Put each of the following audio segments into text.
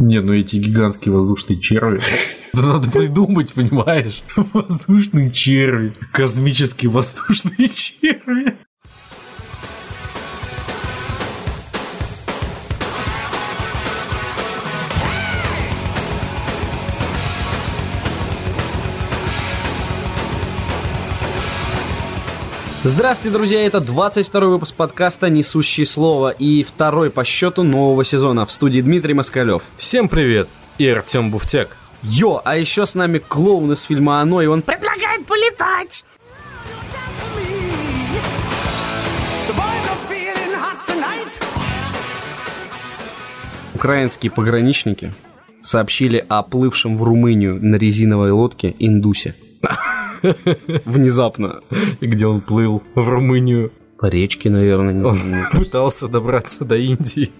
Не, ну эти гигантские воздушные черви. Это надо придумать, понимаешь? Воздушные черви. Космические воздушные черви. Здравствуйте, друзья! Это 22 выпуск подкаста «Несущий слово» и второй по счету нового сезона. В студии Дмитрий Москалев. Всем привет! И Артем Буфтяк. Йо, а еще с нами клоун из фильма «Оно», и он предлагает полетать! Украинские пограничники сообщили о плывшем в Румынию на резиновой лодке индусе. Внезапно. И где он плыл? В Румынию. По речке, наверное, не Он знаю. пытался добраться до Индии.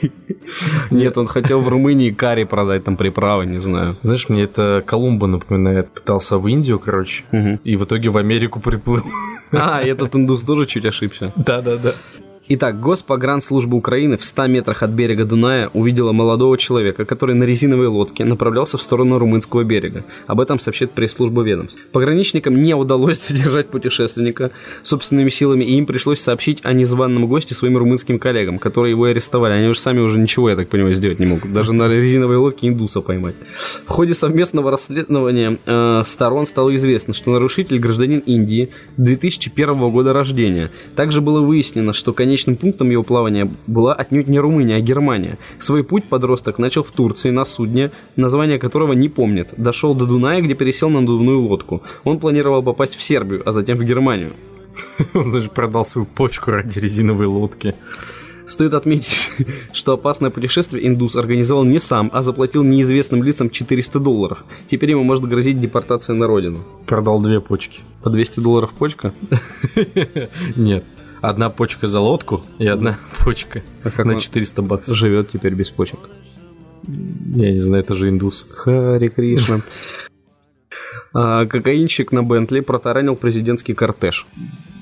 Нет, он хотел в Румынии карри продать, там приправы, не знаю. Знаешь, мне это Колумба напоминает. Пытался в Индию, короче, и в итоге в Америку приплыл. А, этот индус тоже чуть ошибся. Да-да-да. Итак, Госпогранслужба Украины в 100 метрах от берега Дуная увидела молодого человека, который на резиновой лодке направлялся в сторону румынского берега. Об этом сообщает пресс-служба ведомств. Пограничникам не удалось задержать путешественника собственными силами, и им пришлось сообщить о незваном госте своим румынским коллегам, которые его арестовали. Они уже сами уже ничего, я так понимаю, сделать не могут. Даже на резиновой лодке индуса поймать. В ходе совместного расследования э, сторон стало известно, что нарушитель гражданин Индии 2001 года рождения. Также было выяснено, что конечным пунктом его плавания была отнюдь не Румыния, а Германия. Свой путь подросток начал в Турции на судне, название которого не помнит. Дошел до Дуная, где пересел на надувную лодку. Он планировал попасть в Сербию, а затем в Германию. Он даже продал свою почку ради резиновой лодки. Стоит отметить, что опасное путешествие индус организовал не сам, а заплатил неизвестным лицам 400 долларов. Теперь ему может грозить депортация на родину. Продал две почки. По 200 долларов почка? Нет. Одна почка за лодку и одна почка А как на он 400 баксов. Живет теперь без почек. Я не знаю, это же индус. Хари Кришна. А, Кокаинщик на Бентли протаранил президентский кортеж.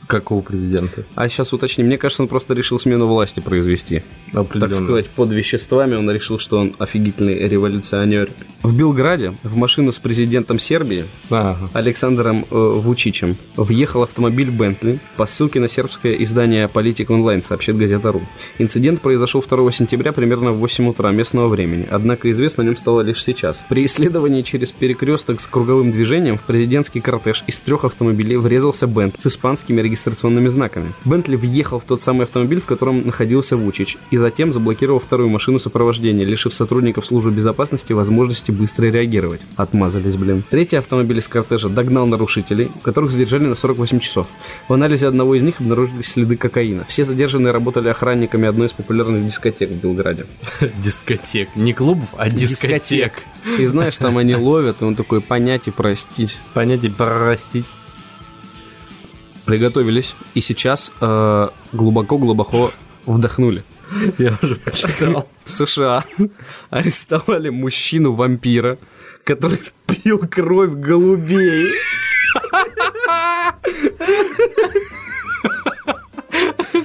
Какого президента? А сейчас уточни, мне кажется, он просто решил смену власти произвести. Так сказать, под веществами он решил, что он офигительный революционер. В Белграде в машину с президентом Сербии Ага. Александром э, Вучичем въехал автомобиль Бентли по ссылке на сербское издание Политик онлайн, сообщает газета РУ. Инцидент произошел 2 сентября примерно в 8 утра местного времени, однако известно о нем стало лишь сейчас. При исследовании через перекресток с круговым движением в президентский кортеж из трех автомобилей врезался Бент с испанскими регистрационными знаками. Бентли въехал в тот самый автомобиль, в котором находился Вучич, и затем заблокировал вторую машину сопровождения, лишив сотрудников службы безопасности возможности быстро реагировать. Отмазались, блин. Третий автомобиль из кортежа догнал нарушителей, которых задержали на 48 часов. В анализе одного из них обнаружились следы кокаина. Все задержанные работали охранниками одной из популярных дискотек в Белграде. Дискотек. Не клубов, а дискотек. И знаешь, там они ловят, и он такой понять и простить. Понять и простить. Приготовились. И сейчас э, глубоко-глубоко вдохнули. Я уже почитал. В США арестовали мужчину-вампира, который пил кровь голубей.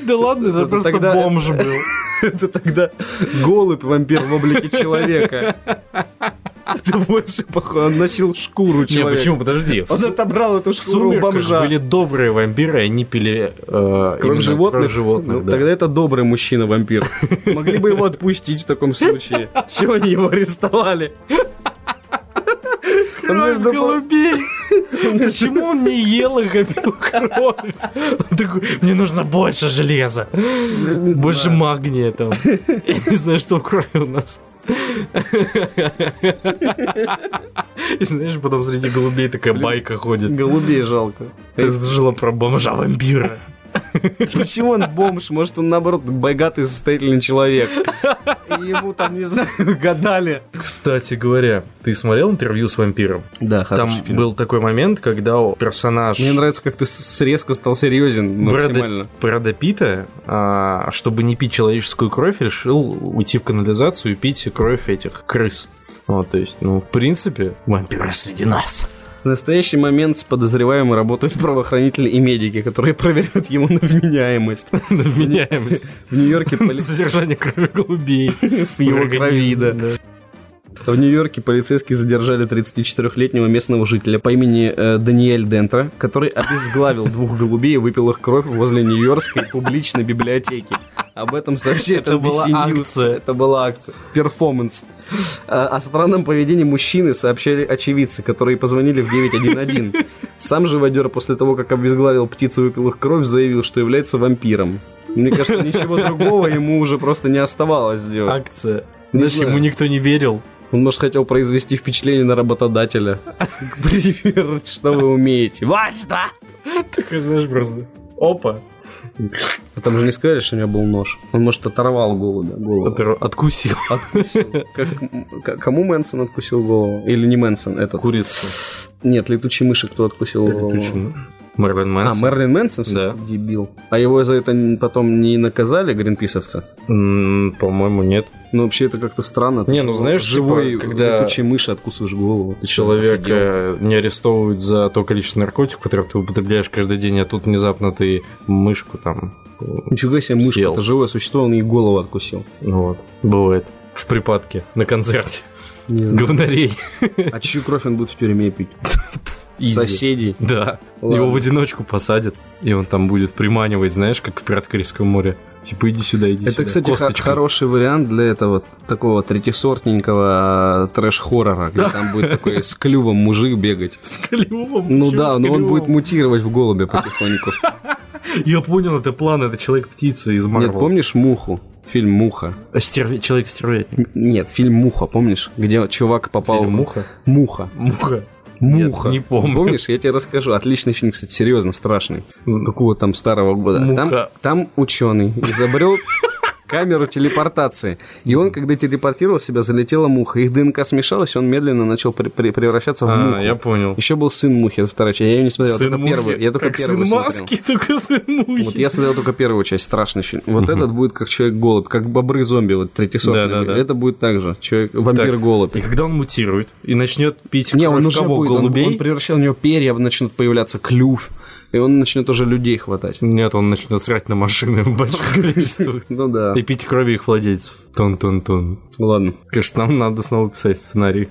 Да ладно, это просто бомж был. Это тогда голубь-вампир в облике человека. Это больше похоже, он носил шкуру человека. почему? Подожди. Он отобрал эту шкуру бомжа. были добрые вампиры, они пили э, Кровь животных? Ну, да. Тогда это добрый мужчина-вампир. Могли бы его отпустить в таком случае. Чего они его арестовали? Кровь голубей. Почему он не ел их, а пил кровь? Он такой, мне нужно больше железа, больше магния там. Я не знаю, что в крови у нас. И знаешь, потом среди голубей такая байка ходит. Голубей жалко. Ты слышала про бомжа-вампира? Почему он бомж? Может, он, наоборот, богатый, состоятельный человек. И ему там, не знаю, гадали. Кстати говоря, ты смотрел интервью с вампиром? Да, Там был такой момент, когда персонаж... Мне нравится, как ты с- резко стал серьезен максимально. Брэда, Брэда Питта, а, чтобы не пить человеческую кровь, решил уйти в канализацию и пить кровь этих крыс. Вот, то есть, ну, в принципе, вампиры среди нас. В настоящий момент с подозреваемым работают правоохранители и медики, которые проверяют ему на вменяемость. На вменяемость. В Нью-Йорке Содержание крови голубей. в его крови, да. В Нью-Йорке полицейские задержали 34-летнего местного жителя по имени э, Даниэль Дентра, который обезглавил двух голубей и выпил их кровь возле Нью-Йоркской публичной библиотеки. Об этом сообщает Это была акция. Это была акция. Перформанс. А, О странном поведении мужчины сообщали очевидцы, которые позвонили в 911. Сам живодер после того, как обезглавил птицу и выпил их кровь, заявил, что является вампиром. Мне кажется, ничего другого ему уже просто не оставалось сделать. Акция. Знаю. ему никто не верил. Он, может, хотел произвести впечатление на работодателя. Пример, что вы умеете. Вот что! Такой, знаешь, просто... Опа. А Там же не сказали, что у него был нож. Он, может, оторвал голубя. голову. Отр- Откусил. Как- к- кому Мэнсон откусил голову? Или не Мэнсон, этот? Курицу. Нет, летучей мыши кто откусил голову? Почему? Мерлин А, Мэнсон. Мерлин Мэнсон? Да. Дебил. А его за это потом не наказали, гринписовцы? М, По-моему, нет. Ну, вообще, это как-то странно. Не, ну, знаешь, живой типа, когда- летучей мыши откусываешь голову. Ты офигел? Человека не арестовывают за то количество наркотиков, которые ты употребляешь каждый день, а тут внезапно ты мышку там... э, Нифига себе, мышка, это живое существо, он ей голову откусил. Ну Вот. Бывает. В припадке. На концерте. Не знаю. Говнарей. А чью кровь он будет в тюрьме пить? Изи. Соседей. Да. Ладно. Его в одиночку посадят, и он там будет приманивать, знаешь, как в «Пиратах Карибского моря». Типа, иди сюда, иди Это, сюда. кстати, ха- Косточкой. хороший вариант для этого такого третьесортненького э, трэш-хоррора, где там будет такой с клювом мужик бегать. С клювом. Ну да, но он будет мутировать в голубя потихоньку. Я понял, это план, это Человек-птица из Марвел. Нет, помнишь «Муху»? Фильм «Муха». Стерве- Человек-стервятник. Нет, фильм «Муха», помнишь? Где чувак попал... Фильм «Муха»? Муха. Муха. Муха. Нет, не помню. Помнишь, я тебе расскажу. Отличный фильм, кстати, серьезно, страшный. Какого там старого года. Муха. Там, там ученый изобрел камеру телепортации. И он, когда телепортировал себя, залетела муха. Их ДНК смешалась, и он медленно начал при- при- превращаться в муху. А, я понял. Еще был сын мухи, это вторая часть. Я ее не смотрел, Сын только мухи. первую. Я только Как первую сын смотрел. маски, только сын мухи. Вот я смотрел только первую часть, страшный фильм. Вот этот будет как человек-голубь, как бобры-зомби, вот третьесортные. Да-да-да. Это будет так же, человек, вампир-голубь. И когда он мутирует и начнет пить Не, кровь он уже кого? будет, он, голубей? он превращал, у него перья начнут появляться, клюв, и он начнет уже людей хватать. Нет, он начнет срать на машины в больших количествах. Ну да. И пить крови их владельцев. Тон-тон-тон. Ладно. Конечно, нам надо снова писать сценарий.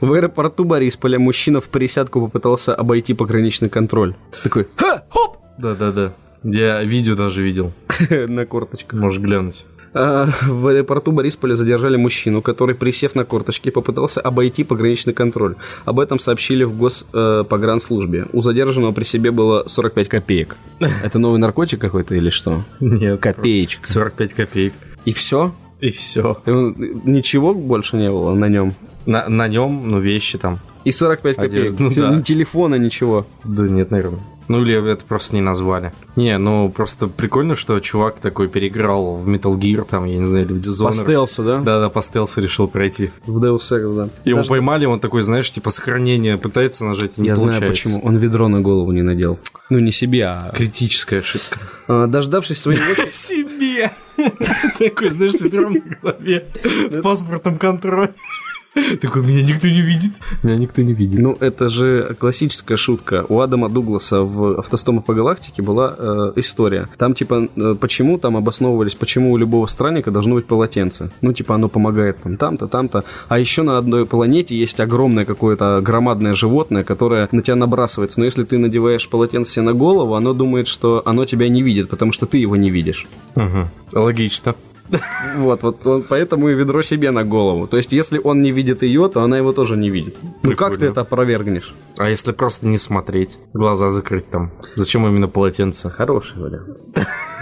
В аэропорту Борисполя мужчина в присядку попытался обойти пограничный контроль. Такой, ха, хоп, Да-да-да. Я видео даже видел. на корточках. Можешь глянуть. А, В аэропорту Борисполя задержали мужчину, который, присев на корточки, попытался обойти пограничный контроль. Об этом сообщили в Госпогранслужбе. У задержанного при себе было 45 копеек. Это новый наркотик какой-то или что? Нет. Копеечек. 45 копеек. И все? И все. Ничего больше не было на нем. На, на нем, ну, вещи там. И 45 копеек. Одежда, ну да. Ни телефона, ничего. Да нет, наверное. Ну, или это просто не назвали. Не, ну, просто прикольно, что чувак такой переиграл в Metal Gear, там, я не знаю, или в По Dishonored. стелсу, да? Да-да, по стелсу решил пройти. В Deus Ex, да. Его Даже- поймали, он такой, знаешь, типа сохранение пытается нажать, и не Я знаю получается. почему. Он ведро на голову не надел. Ну, не себе, а... Критическая ошибка. а, Дождавшись своей очереди... Себе! Такой, знаешь, с ведром на голове, в паспортном контроле. Такой, меня никто не видит. Меня никто не видит. Ну, это же классическая шутка. У Адама Дугласа в «Автостомах по галактике» была э, история. Там, типа, э, почему там обосновывались, почему у любого странника должно быть полотенце. Ну, типа, оно помогает там там-то, там-то. А еще на одной планете есть огромное какое-то громадное животное, которое на тебя набрасывается. Но если ты надеваешь полотенце себе на голову, оно думает, что оно тебя не видит, потому что ты его не видишь. Мгм. Логично. Вот, вот он- поэтому и ведро себе на голову. То есть, если он не видит ее, то она его тоже не видит. Ну как ты Прикольно. это опровергнешь? А если просто не смотреть, глаза закрыть там? Зачем именно полотенце? Хороший вариант.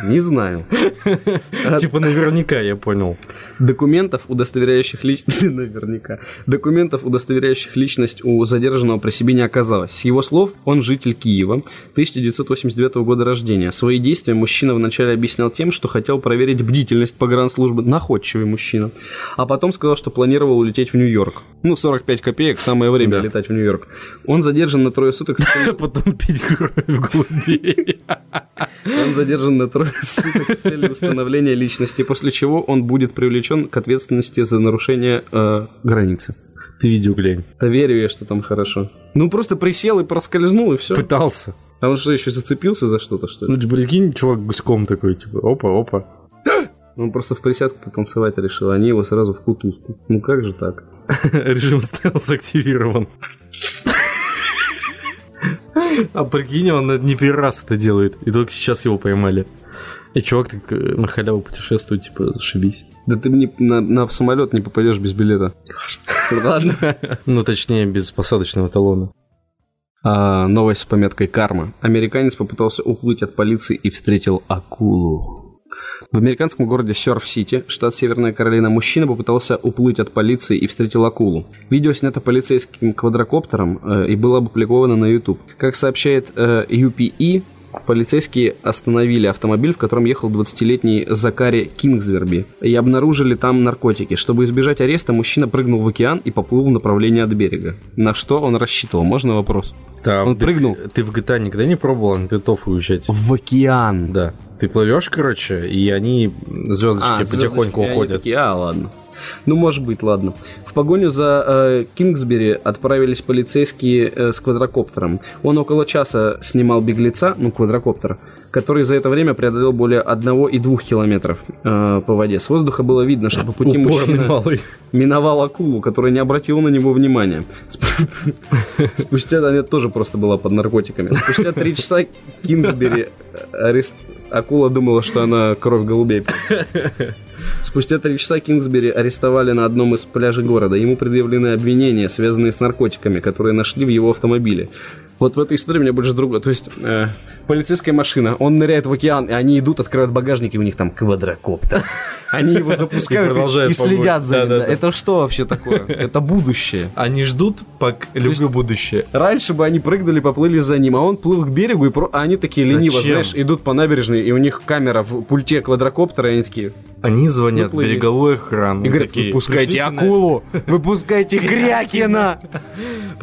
Не знаю. Типа наверняка, я понял. Документов, удостоверяющих личность... Наверняка. Документов, удостоверяющих личность у задержанного при себе не оказалось. С его слов, он житель Киева, 1989 года рождения. Свои действия мужчина вначале объяснял тем, что хотел проверить бдительность погранслужбы. Находчивый мужчина. А потом сказал, что планировал улететь в Нью-Йорк. Ну, 45 копеек, самое время Да. летать в Нью-Йорк. Он задержан на трое суток Потом пить кровь голубей. Он задержан на трое суток с целью установления личности, после чего он будет привлечен к ответственности за нарушение э, границы. Ты видео глянь. Да верю я, что там хорошо. Ну, просто присел и проскользнул, и все. Пытался. А он что, еще зацепился за что-то, что ли? Ну, ты прикинь, чувак гуськом такой, типа, опа, опа. Он просто в присядку потанцевать решил, а они его сразу в кутузку. Ну как же так? Режим стелс активирован. А прикинь, он не первый раз это делает, и только сейчас его поймали. И чувак так э, на халяву путешествует, типа, зашибись. Да ты мне на, на самолет не попадешь без билета. Ладно. Ну, точнее, без посадочного талона. А, новость с пометкой «Карма». Американец попытался уплыть от полиции и встретил акулу. В американском городе Сёрф-Сити, штат Северная Каролина, мужчина попытался уплыть от полиции и встретил акулу. Видео снято полицейским квадрокоптером э, и было опубликовано на YouTube. Как сообщает э, UPE, Полицейские остановили автомобиль, в котором ехал 20-летний Закари Кингсверби, и обнаружили там наркотики. Чтобы избежать ареста, мужчина прыгнул в океан и поплыл в направлении от берега. На что он рассчитывал? Можно вопрос? Да, он ты, прыгнул. Ты в GTA никогда не пробовал на готов уезжать? В океан. Да. Ты плывешь, короче, и они, звездочки, А, потихоньку звездочки, уходят. Они такие, а, ладно. Ну, может быть, ладно. В погоню за э, Кингсбери отправились полицейские э, с квадрокоптером. Он около часа снимал беглеца, ну, квадрокоптер, который за это время преодолел более 1,2 километров э, по воде. С воздуха было видно, что по пути Упорный мужчина малый. миновал акулу, которая не обратила на него внимания. Сп- Спустя, она тоже просто была под наркотиками. Спустя три часа Кингсбери арест... Акула думала, что она кровь голубей. Спустя три часа Кингсбери арестовали на одном из пляжей города. Ему предъявлены обвинения, связанные с наркотиками, которые нашли в его автомобиле. Вот в этой истории меня больше другое. То есть, э, полицейская машина, он ныряет в океан, и они идут, открывают багажник, и у них там квадрокоптер. Они его запускают И следят за ним. Это что вообще такое? Это будущее. Они ждут, пока... Люблю будущее. Раньше бы они прыгнули, поплыли за ним, а он плыл к берегу, и про... а они такие лениво, Зачем? знаешь, идут по набережной, и у них камера в пульте квадрокоптера, и они такие, Они звонят в береговую охрану. и говорят, такие, выпускайте «Пришлите на- акулу, выпускайте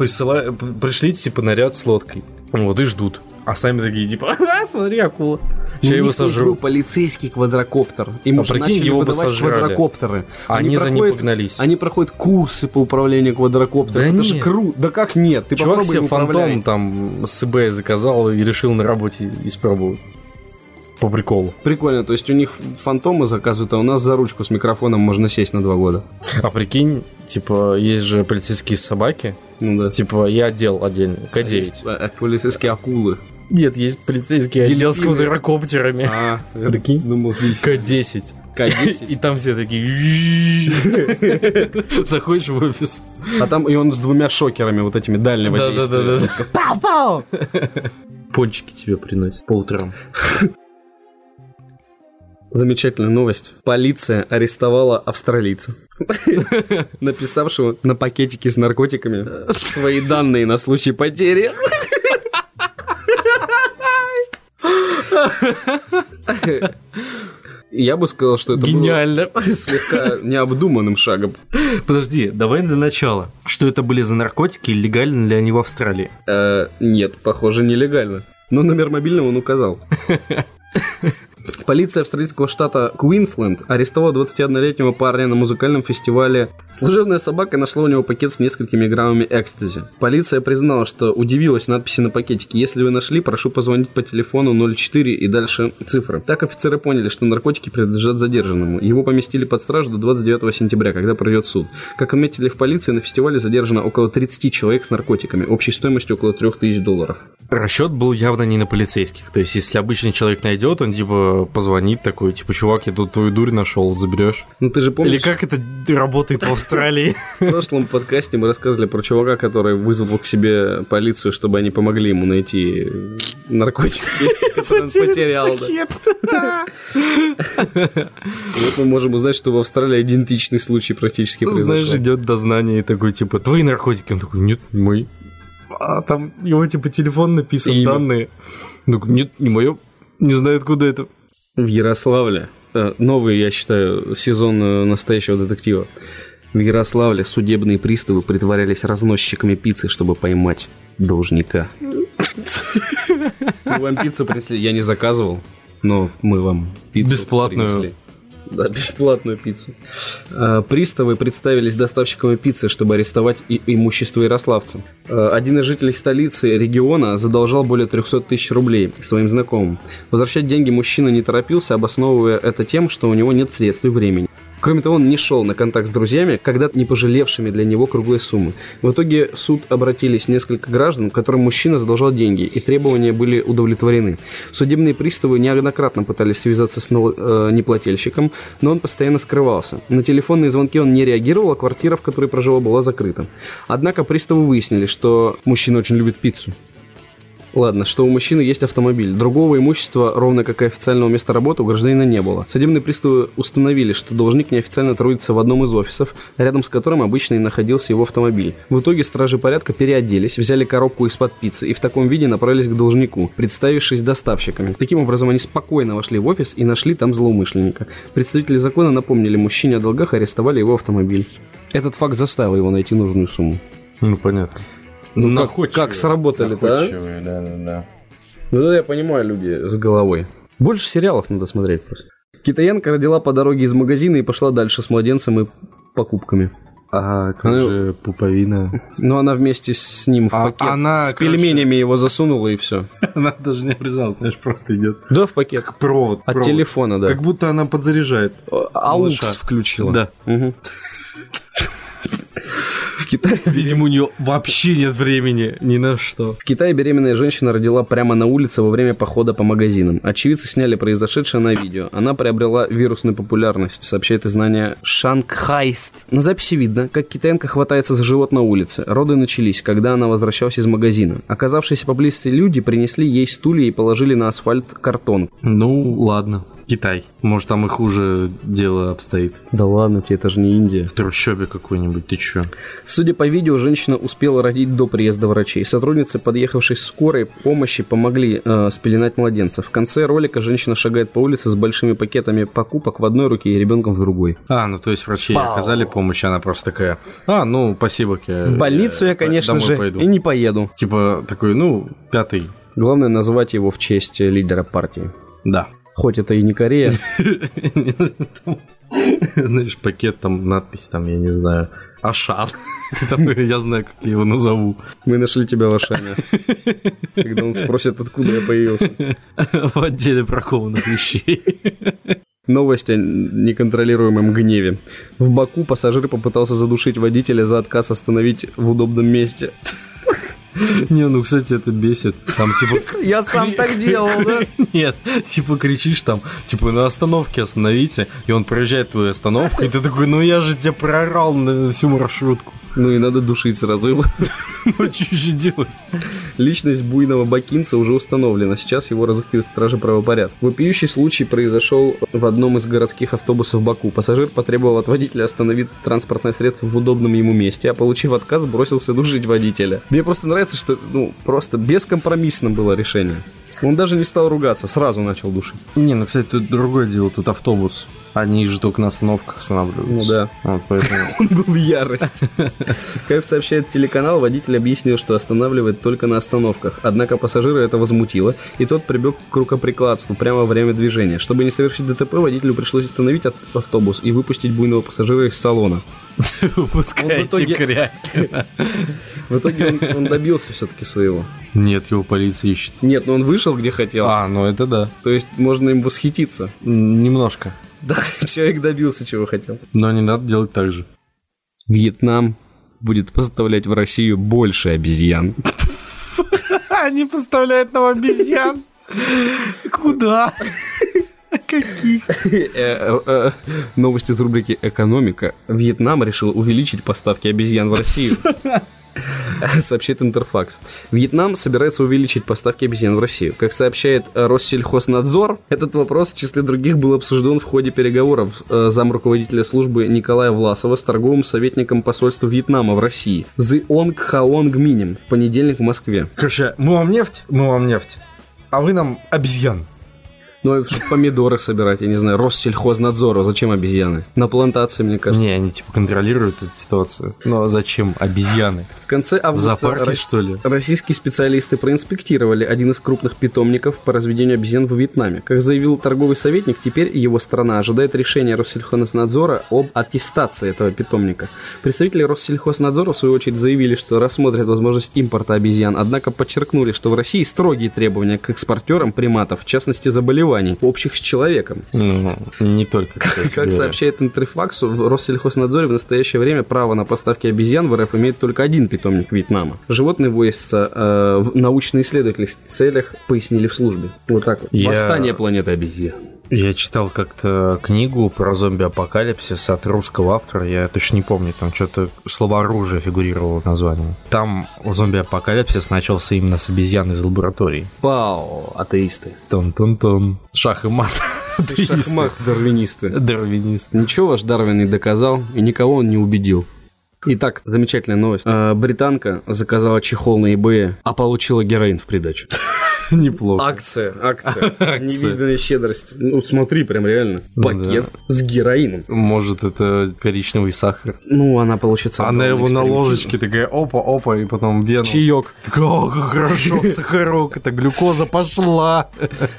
п- Пришлите, типа, наряд с лодкой. Вот, и ждут. А сами такие, типа, «А, смотри, акула. Сейчас его есть был сожру. полицейский квадрокоптер. Им А уже прикинь, начали его выдавать сожрали. квадрокоптеры. А они за ним погнались. Они проходят курсы по управлению квадрокоптером. Да Это же нет. круто. Да как нет? Ты Чувак попробуй себе фантом там с eBay заказал и решил на работе испробовать. По приколу. Прикольно, то есть у них фантомы заказывают, а у нас за ручку с микрофоном можно сесть на два года. А прикинь, типа, есть же полицейские собаки. Ну да. Типа, я отдел отдельно, К9. Есть, э, полицейские акулы. Нет, есть полицейский отдел с квадрокоптерами. А, Прикинь. думал, К10. К10. И там все такие... Заходишь в офис. А там и он с двумя шокерами вот этими дальнего действия. Да-да-да. Пау-пау! Пончики тебе приносят по утрам. Замечательная новость. Полиция арестовала австралийца, написавшего на пакетике с наркотиками свои данные на случай потери. Я бы сказал, что это было Гениально. слегка необдуманным шагом. Подожди, давай для начала. Что это были за наркотики и легальны ли они в Австралии? Э, нет, похоже, нелегально. Но номер мобильного он указал. Полиция австралийского штата Куинсленд арестовала 21-летнего парня на музыкальном фестивале. Служебная собака нашла у него пакет с несколькими граммами экстази. Полиция признала, что удивилась надписи на пакетике. Если вы нашли, прошу позвонить по телефону 04 и дальше цифры. Так офицеры поняли, что наркотики принадлежат задержанному. Его поместили под стражу до 29 сентября, когда пройдет суд. Как отметили в полиции, на фестивале задержано около 30 человек с наркотиками, общей стоимостью около 3000 долларов. Расчет был явно не на полицейских. То есть, если обычный человек найдет, он типа позвонит такой, типа, чувак, я тут твою дурь нашел, заберешь. Ну ты же помнишь, Или как это работает в Австралии? в прошлом подкасте мы рассказывали про чувака, который вызвал к себе полицию, чтобы они помогли ему найти наркотики, которые он потерял. Вот мы можем узнать, что в Австралии идентичный случай практически Знаешь, произошел. идет дознание и такой, типа, твои наркотики. Он такой, нет, не мои. А там его, типа, телефон написан, данные. Ну, нет, не мое. Не знаю, откуда это. В Ярославле, э, новый, я считаю, сезон э, настоящего детектива. В Ярославле судебные приставы притворялись разносчиками пиццы, чтобы поймать должника. Мы вам пиццу принесли, я не заказывал, но мы вам пиццу Бесплатную. принесли. Да, бесплатную пиццу. Э, Приставы представились доставщиками пиццы, чтобы арестовать и имущество ярославца. Э, Один из жителей столицы региона задолжал более 300 тысяч рублей своим знакомым. Возвращать деньги мужчина не торопился, обосновывая это тем, что у него нет средств и времени. Кроме того, он не шел на контакт с друзьями, когда-то не пожалевшими для него круглые суммы. В итоге суд обратились несколько граждан, которым мужчина задолжал деньги, и требования были удовлетворены. Судебные приставы неоднократно пытались связаться с э, неплательщиком, но он постоянно скрывался. На телефонные звонки он не реагировал, а квартира, в которой проживал, была закрыта. Однако приставы выяснили, что мужчина очень любит пиццу. Ладно, что у мужчины есть автомобиль. Другого имущества, ровно как и официального места работы, у гражданина не было. Судебные приставы установили, что должник неофициально трудится в одном из офисов, рядом с которым обычно и находился его автомобиль. В итоге стражи порядка переоделись, взяли коробку из-под пиццы и в таком виде направились к должнику, представившись доставщиками. Таким образом, они спокойно вошли в офис и нашли там злоумышленника. Представители закона напомнили мужчине о долгах и арестовали его автомобиль. Этот факт заставил его найти нужную сумму. Ну, понятно. Ну, как, находчивые. как сработали-то, а? Да, да, да. Ну да, я понимаю, люди с головой. Больше сериалов надо смотреть просто. Китаянка родила по дороге из магазина и пошла дальше с младенцем и покупками. А как Ну, же пуповина? Но она вместе с ним в А пакет она, с пельменями его засунула и все. Она даже не обрезалась, знаешь, просто идет. Да, в пакет. Провод. От провод. телефона, да. Как будто она подзаряжает. Аукс включила. Да. Мгм. В Китае, Видимо, у нее вообще нет времени ни на что. в Китае беременная женщина родила прямо на улице во время похода по магазинам. Очевидцы сняли произошедшее на видео. Она приобрела вирусную популярность, сообщает издание Шанхайст. На записи видно, как китаянка хватается за живот на улице. Роды начались, когда она возвращалась из магазина. Оказавшиеся поблизости люди принесли ей стулья и положили на асфальт картон. Ну, ладно. Китай. Может, там и хуже дело обстоит. Да ладно тебе, это же не Индия. В трущобе какой-нибудь, ты чё? Судя по видео, женщина успела родить до приезда врачей. Сотрудницы, подъехавшей скорой помощи, помогли э, спеленать младенца. В конце ролика женщина шагает по улице с большими пакетами покупок в одной руке и ребенком в другой. А, ну то есть врачи ей оказали помощь, она просто такая, а, ну, спасибо. В больницу я, конечно домой же, пойду. и не поеду. Типа такой, ну, пятый. Главное назвать его в честь э, лидера партии. Да. Хоть это и не Корея. Знаешь, пакет там, надпись там, я не знаю, Ашан. Я знаю, как я его назову. Мы нашли тебя в Ашане. Когда он спросит, откуда я появился. В отделе бракованных вещей. Новость о неконтролируемом гневе. В Баку пассажир попытался задушить водителя за отказ остановить в удобном месте. Не, ну, кстати, это бесит. Там, типа... Я сам так делал, да? Нет, типа кричишь там, типа на остановке остановите, и он проезжает твою остановку, и ты такой, ну я же тебя прорал на всю маршрутку. Ну и надо душить сразу его. Ну что же делать? Личность буйного бакинца уже установлена. Сейчас его разыскивают стражи правопорядка. Вопиющий случай произошел в одном из городских автобусов Баку. Пассажир потребовал от водителя остановить транспортное средство в удобном ему месте, а получив отказ, бросился душить водителя. Мне просто нравится, что ну просто бескомпромиссно было решение. Он даже не стал ругаться, сразу начал душить. Не, ну, кстати, тут другое дело, тут автобус. Они же только на остановках останавливаются. Ну да. Вот, поэтому... Он был в ярости. Как сообщает телеканал, водитель объяснил, что останавливает только на остановках. Однако пассажира это возмутило, и тот прибег к рукоприкладству прямо во время движения. Чтобы не совершить ДТП, водителю пришлось остановить ав- автобус и выпустить буйного пассажира из салона. Выпускайте в итоге-. В итоге он, он добился все-таки своего. Нет, его полиция ищет. Нет, но он вышел где хотел. А, ну это да. То есть можно им восхититься. Немножко. Да, человек добился, чего хотел. Но не надо делать так же. Вьетнам будет поставлять в Россию больше обезьян. Они поставляют нам обезьян. Куда? Каких? Э, э, э, Новости из рубрики «Экономика». Вьетнам решил увеличить поставки обезьян в Россию. Сообщает Интерфакс. Вьетнам собирается увеличить поставки обезьян в Россию. Как сообщает э, Россельхознадзор, этот вопрос в числе других был обсужден в ходе переговоров э, замруководителя службы Николая Власова с торговым советником посольства Вьетнама в России Зионг Хаонг Минем в понедельник в Москве. Короче, мы вам нефть, мы вам нефть, а вы нам обезьян. Ну, помидоры собирать, я не знаю, Россельхознадзору. Зачем обезьяны? На плантации, мне кажется. Не, они типа контролируют эту ситуацию. Ну а зачем обезьяны? В конце В августа зоопарке, Ро- что ли? российские специалисты проинспектировали один из крупных питомников по разведению обезьян в Вьетнаме. Как заявил торговый советник, теперь его страна ожидает решения Россельхознадзора об аттестации этого питомника. Представители Россельхознадзора, в свою очередь, заявили, что рассмотрят возможность импорта обезьян, однако подчеркнули, что в России строгие требования к экспортерам приматов, в частности заболеваний, общих с человеком. Ну, не только, кстати Как говоря. сообщает Интерфаксу, в Россельхознадзоре в настоящее время право на поставки обезьян в РФ имеет только один питомник Вьетнама. Животные возятся э, в научно-исследовательных целях, пояснили в службе. Вот так вот. Я- Восстание планеты обезьян. Я читал как-то книгу про зомби-апокалипсис от русского автора, я точно не помню, там что-то слово оружие фигурировало в названии. Там зомби-апокалипсис начался именно с обезьян из лабораторий. Пау, атеисты. Тон-тон-тон. Шах и мат. Шахмат, дарвинисты. Дарвинист. Ничего ваш Дарвин не доказал, и никого он не убедил. Итак, замечательная новость. Э, британка заказала чехол на eBay, а получила героин в придачу. Неплохо. Акция, акция. Акция. Невиданная щедрость. Ну, смотри, прям реально. Ну Пакет с героином. Может, это коричневый сахар. Ну, она получится. Она его на ложечке такая опа-опа, и потом вену. Чаек. О, как хорошо, сахарок, это глюкоза пошла.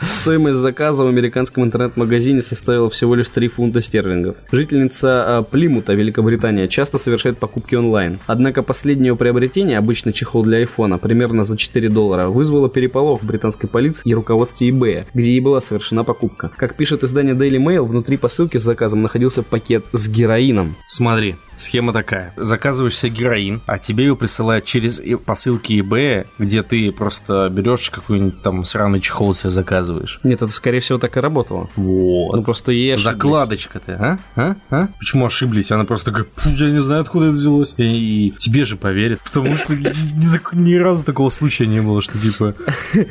Стоимость заказа в американском интернет-магазине составила всего лишь 3 фунта стерлингов. Жительница а, Плимута, Великобритания, часто совершает покупки онлайн. Однако последнее ее приобретение, обычно чехол для айфона, примерно за 4 доллара, вызвало переполох в британской полиции и руководстве eBay, где и была совершена покупка. Как пишет издание Daily Mail, внутри посылки с заказом находился пакет с героином. Смотри, схема такая. Заказываешь себе героин, а тебе его присылают через посылки eBay, где ты просто берешь какой-нибудь там сраный чехол себе заказываешь. Нет, это скорее всего так и работало. Вот. Ну просто ей ошиблись. Закладочка-то, а? а? А? Почему ошиблись? Она просто «Фу, я не знаю, откуда это взялось. И, тебе же поверят, потому что ни, ни разу такого случая не было, что типа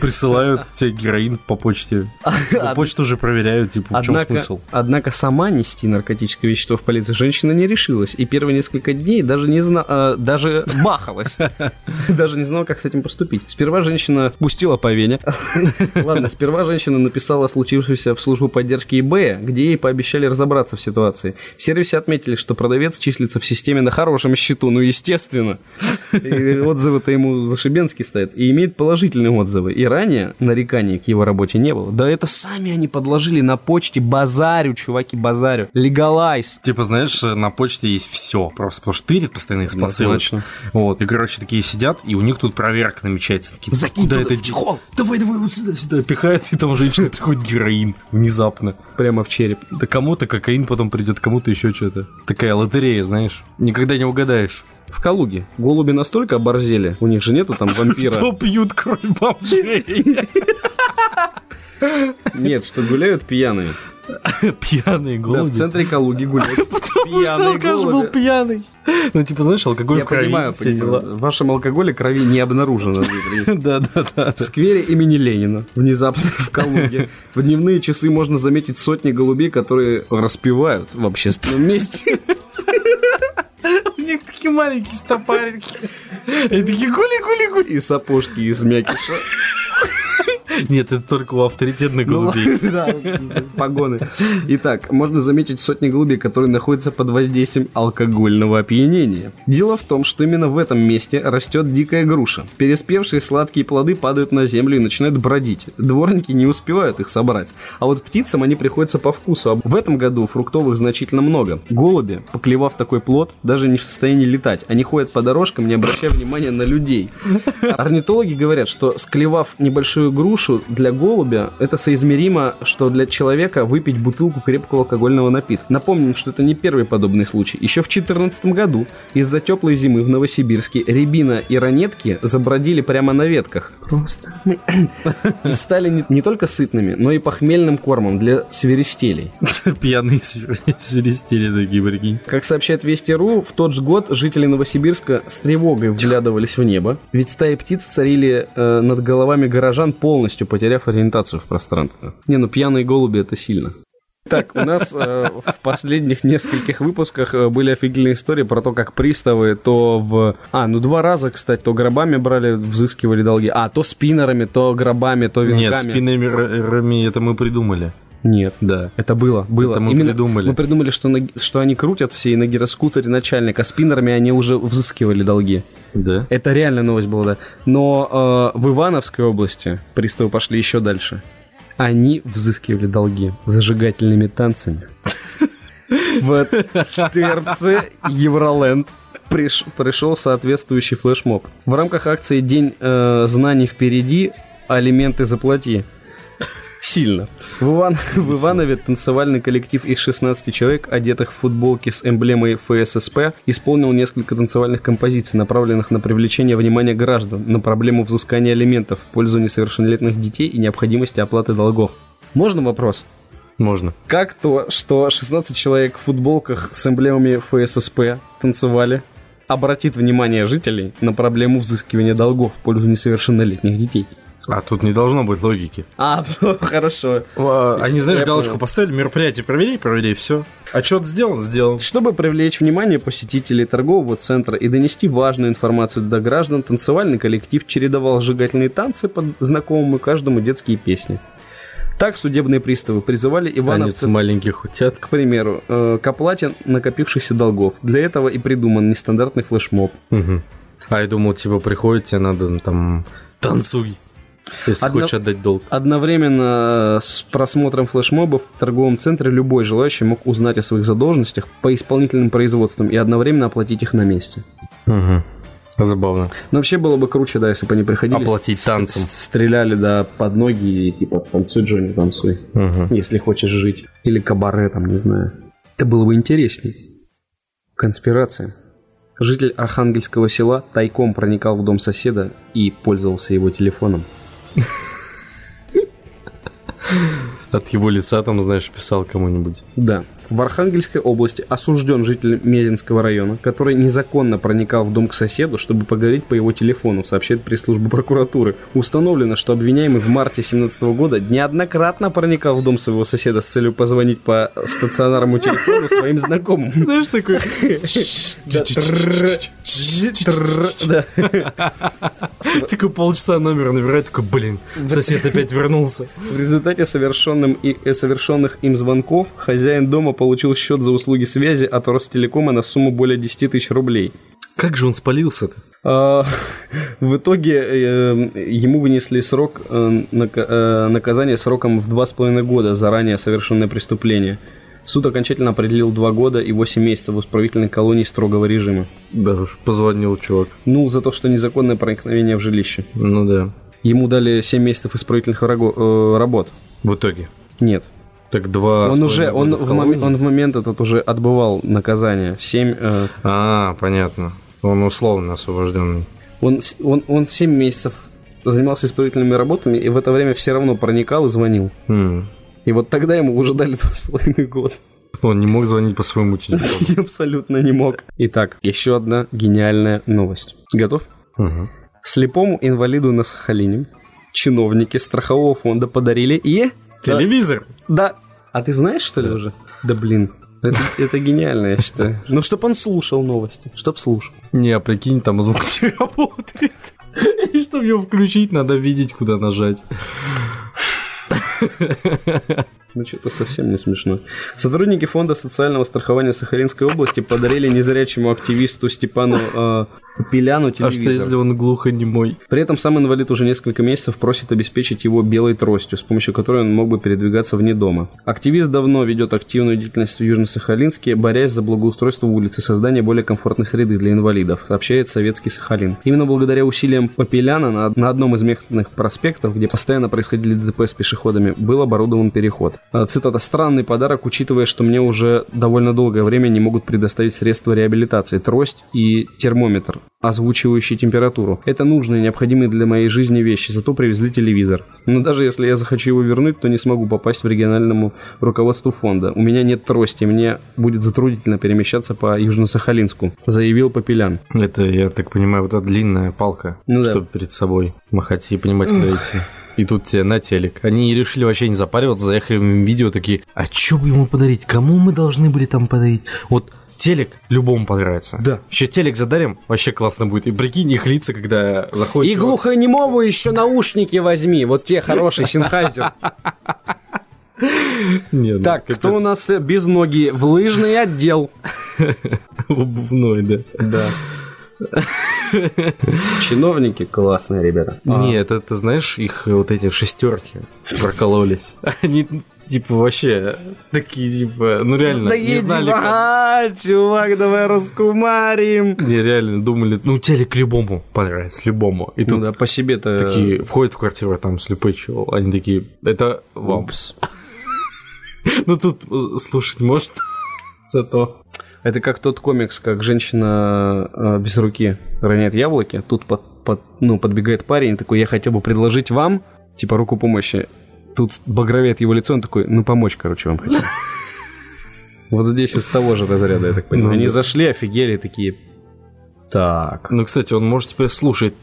присылают тебе героин по почте. Типа, почту уже проверяют, типа, в чем смысл? однако сама нести наркотическое вещество в полицию женщина не решилась. И первые несколько дней даже не знала, даже бахалась. Даже не знала, как с этим поступить. Сперва женщина пустила по вене. Ладно, сперва женщина написала о случившемся в службу поддержки eBay, где ей пообещали разобраться в ситуации. В сервисе отметили, что продавец числится в системе на хорошем счету, ну естественно. И отзывы-то ему зашибенски стоят. И имеет положительные отзывы. И ранее нареканий к его работе не было. Да это сами они подложили на почте базарю, чуваки, базарю. Легалайз. Типа, знаешь, на почте есть все. Просто потому что тырят постоянно из посылочек. Вот. И, короче, такие сидят, и у них тут проверка намечается. Такие, Закинь куда это чехол. Давай, давай, вот сюда, сюда. Пихает, и там женщина приходит героин внезапно. Прямо в череп. Да кому-то кокаин потом придет, кому-то еще что-то. Такая лотерея, знаешь. Никогда не угадаешь. В Калуге. Голуби настолько оборзели, у них же нету там вампира. Что пьют кровь бомжей? Нет, что гуляют пьяные. Пьяные Да, голуби. в центре Калуги гуляют Потому что алкаш был пьяный. Ну, типа, знаешь, алкоголь Я в крови. понимаю, все дела. В вашем алкоголе крови не обнаружено. Да, да, да. В сквере имени Ленина, внезапно в Калуге, в дневные часы можно заметить сотни голубей, которые распевают в общественном месте. Них такие маленькие стопарики. И такие гули-гули-гули. И сапожки из мякиша. Нет, это только у авторитетных Ну, голубей. Да, погоны. Итак, можно заметить сотни голубей, которые находятся под воздействием алкогольного опьянения. Дело в том, что именно в этом месте растет дикая груша. Переспевшие сладкие плоды падают на землю и начинают бродить. Дворники не успевают их собрать. А вот птицам они приходятся по вкусу. В этом году фруктовых значительно много. Голуби, поклевав такой плод, даже не в состоянии летать. Они ходят по дорожкам, не обращая внимания на людей. Орнитологи говорят, что склевав небольшую грушу для голубя, это соизмеримо, что для человека выпить бутылку крепкого алкогольного напитка. Напомним, что это не первый подобный случай. Еще в 2014 году из-за теплой зимы в Новосибирске рябина и ранетки забродили прямо на ветках. Просто. И стали не, не только сытными, но и похмельным кормом для свиристелей. Пьяные свир- свиристели такие, прикинь. Как сообщает Вести.ру, в тот же год жители Новосибирска с тревогой вглядывались в небо, ведь стаи птиц царили э, над головами горожан, полностью потеряв ориентацию в пространстве. Не, ну пьяные голуби это сильно. Так, у нас э, в последних нескольких выпусках э, были офигительные истории про то, как приставы то в... А, ну два раза, кстати, то гробами брали, взыскивали долги. А, то спиннерами, то гробами, то венками. Нет, спиннерами это мы придумали. Нет. Да. Это было, было. Это мы Именно придумали. Мы придумали, что, на- что они крутят все и на гироскутере начальник, а спиннерами они уже взыскивали долги. Да. Это реально новость была, да. Но э, в Ивановской области приставы пошли еще дальше. Они взыскивали долги зажигательными танцами. В ТРЦ Евроленд приш- пришел соответствующий флешмоб. В рамках акции «День э, знаний впереди. Алименты заплати». Сильно. В, Иван- в Иванове танцевальный коллектив из 16 человек, одетых в футболки с эмблемой ФССП, исполнил несколько танцевальных композиций, направленных на привлечение внимания граждан на проблему взыскания алиментов в пользу несовершеннолетних детей и необходимости оплаты долгов. Можно вопрос? Можно. Как то, что 16 человек в футболках с эмблемами ФССП танцевали, обратит внимание жителей на проблему взыскивания долгов в пользу несовершеннолетних детей? А тут не должно быть логики. А, хорошо. Они, знаешь, Я галочку понял. поставили, мероприятие провели, провели, все. Отчет сделан, сделан. Чтобы привлечь внимание посетителей торгового центра и донести важную информацию до граждан, танцевальный коллектив чередовал сжигательные танцы под знакомые каждому детские песни. Так судебные приставы призывали Танец ивановцев, маленьких утят. к примеру, э, к оплате накопившихся долгов. Для этого и придуман нестандартный флешмоб. Мгм. А я думал, типа, приходит, тебе надо ну, там танцуй, если Одно- хочешь отдать долг. Одновременно э, с просмотром флешмобов в торговом центре любой желающий мог узнать о своих задолженностях по исполнительным производствам и одновременно оплатить их на месте. Мгм. Забавно. Но вообще было бы круче, да, если бы они приходили... Оплатить танцем. Стреляли, да, под ноги и типа танцуй, Джонни, танцуй, Мгм. если хочешь жить. Или кабаре, там, не знаю. Это было бы интересней. Конспирация. Житель Архангельского села тайком проникал в дом соседа и пользовался его телефоном. От его лица там, знаешь, писал кому-нибудь. Да. В Архангельской области осужден житель Мезенского района, который незаконно проникал в дом к соседу, чтобы поговорить по его телефону, сообщает пресс-служба прокуратуры. Установлено, что обвиняемый в марте 2017 года неоднократно проникал в дом своего соседа с целью позвонить по стационарному телефону своим знакомым. Знаешь, такой... Такой полчаса номер набирает, такой, блин, сосед опять вернулся. В результате совершенных им звонков хозяин дома получил счет за услуги связи от Ростелекома на сумму более 10 тысяч рублей. Как же он спалился-то? А, В итоге э, ему вынесли срок э, э, наказание сроком в два с половиной года за ранее совершенное преступление. Суд окончательно определил два года и 8 месяцев в исправительной колонии строгого режима. Да уж, позвонил чувак. Ну, за то, что незаконное проникновение в жилище. Ну да. Ему дали 7 месяцев исправительных работ. В итоге. Нет. Так два... Он уже, он в, в мом- он в момент этот уже отбывал наказание. 7, э, А, понятно. Он условно освобожденный. он, он, он 7 месяцев занимался исправительными работами и в это время все равно проникал и звонил. М. И вот тогда ему уже дали два с половиной года. Он не мог звонить по своему телефону. Абсолютно не мог. Итак, еще одна гениальная новость. Готов? Мгм. Слепому инвалиду на Сахалине чиновники страхового фонда подарили и... Телевизор. Да. А ты знаешь, что ли, уже? Да блин. Это, это гениально, я считаю. Ну, чтоб он слушал новости. Чтоб слушал. Не, а прикинь, там звук не работает. И чтобы его включить, надо видеть, куда нажать. Ну, что-то совсем не смешно. Сотрудники фонда социального страхования Сахалинской области подарили незрячему активисту Степану э, Пеляну А что, телевизор. если он глухонемой? При этом сам инвалид уже несколько месяцев просит обеспечить его белой тростью, с помощью которой он мог бы передвигаться вне дома. Активист давно ведет активную деятельность в Южно-Сахалинске, борясь за благоустройство улицы и создание более комфортной среды для инвалидов, сообщает Советский Сахалин. Именно благодаря усилиям Попеляна на, на одном из местных проспектов, где постоянно происходили ДТП с пешеходами, был оборудован переход. А, Цитата. «Странный подарок, учитывая, что мне уже довольно долгое время не могут предоставить средства реабилитации, трость и термометр, озвучивающий температуру. Это нужные, необходимые для моей жизни вещи, зато привезли телевизор. Но даже если я захочу его вернуть, то не смогу попасть в региональному руководству фонда. У меня нет трости, мне будет затруднительно перемещаться по Южно-Сахалинску», заявил Попелян. Это, я так понимаю, вот эта длинная палка, Ну да. чтобы перед собой махать и понимать, куда идти. И тут тебе на телек. Они решили вообще не запариваться, заехали в видео такие, а что бы ему подарить? Кому мы должны были там подарить? Вот телек любому понравится. Да. Еще телек задарим, вообще классно будет. И прикинь их лица, когда заходит... И чувак. глухонемому еще наушники возьми. Вот те хорошие, Синхайзер. Не, ну, Так, капец. кто у нас э, без ноги? В лыжный отдел. Обувной, да. Да. Чиновники классные ребята. Нет, это, ты знаешь, их вот эти шестерки прокололись. Они типа вообще такие, типа, ну реально, Да не знали, как. а, чувак, давай раскумарим. Не, реально думали, ну телек любому понравится, любому. И Ну тут да, по себе-то... такие входят в квартиру, а там слепой чел, они такие, это вам. Ну тут э, слушать может зато. Это как тот комикс, как женщина э, без руки роняет яблоки. Тут под, под- ну, подбегает парень такой, я хотел бы предложить вам, типа, руку помощи. Тут багровеет его лицо, он такой, ну, помочь, короче, вам хочу. Вот здесь из того же разряда, я так понимаю. Ну Они зашли, офигели, такие, так. Ну, кстати, он может теперь слушать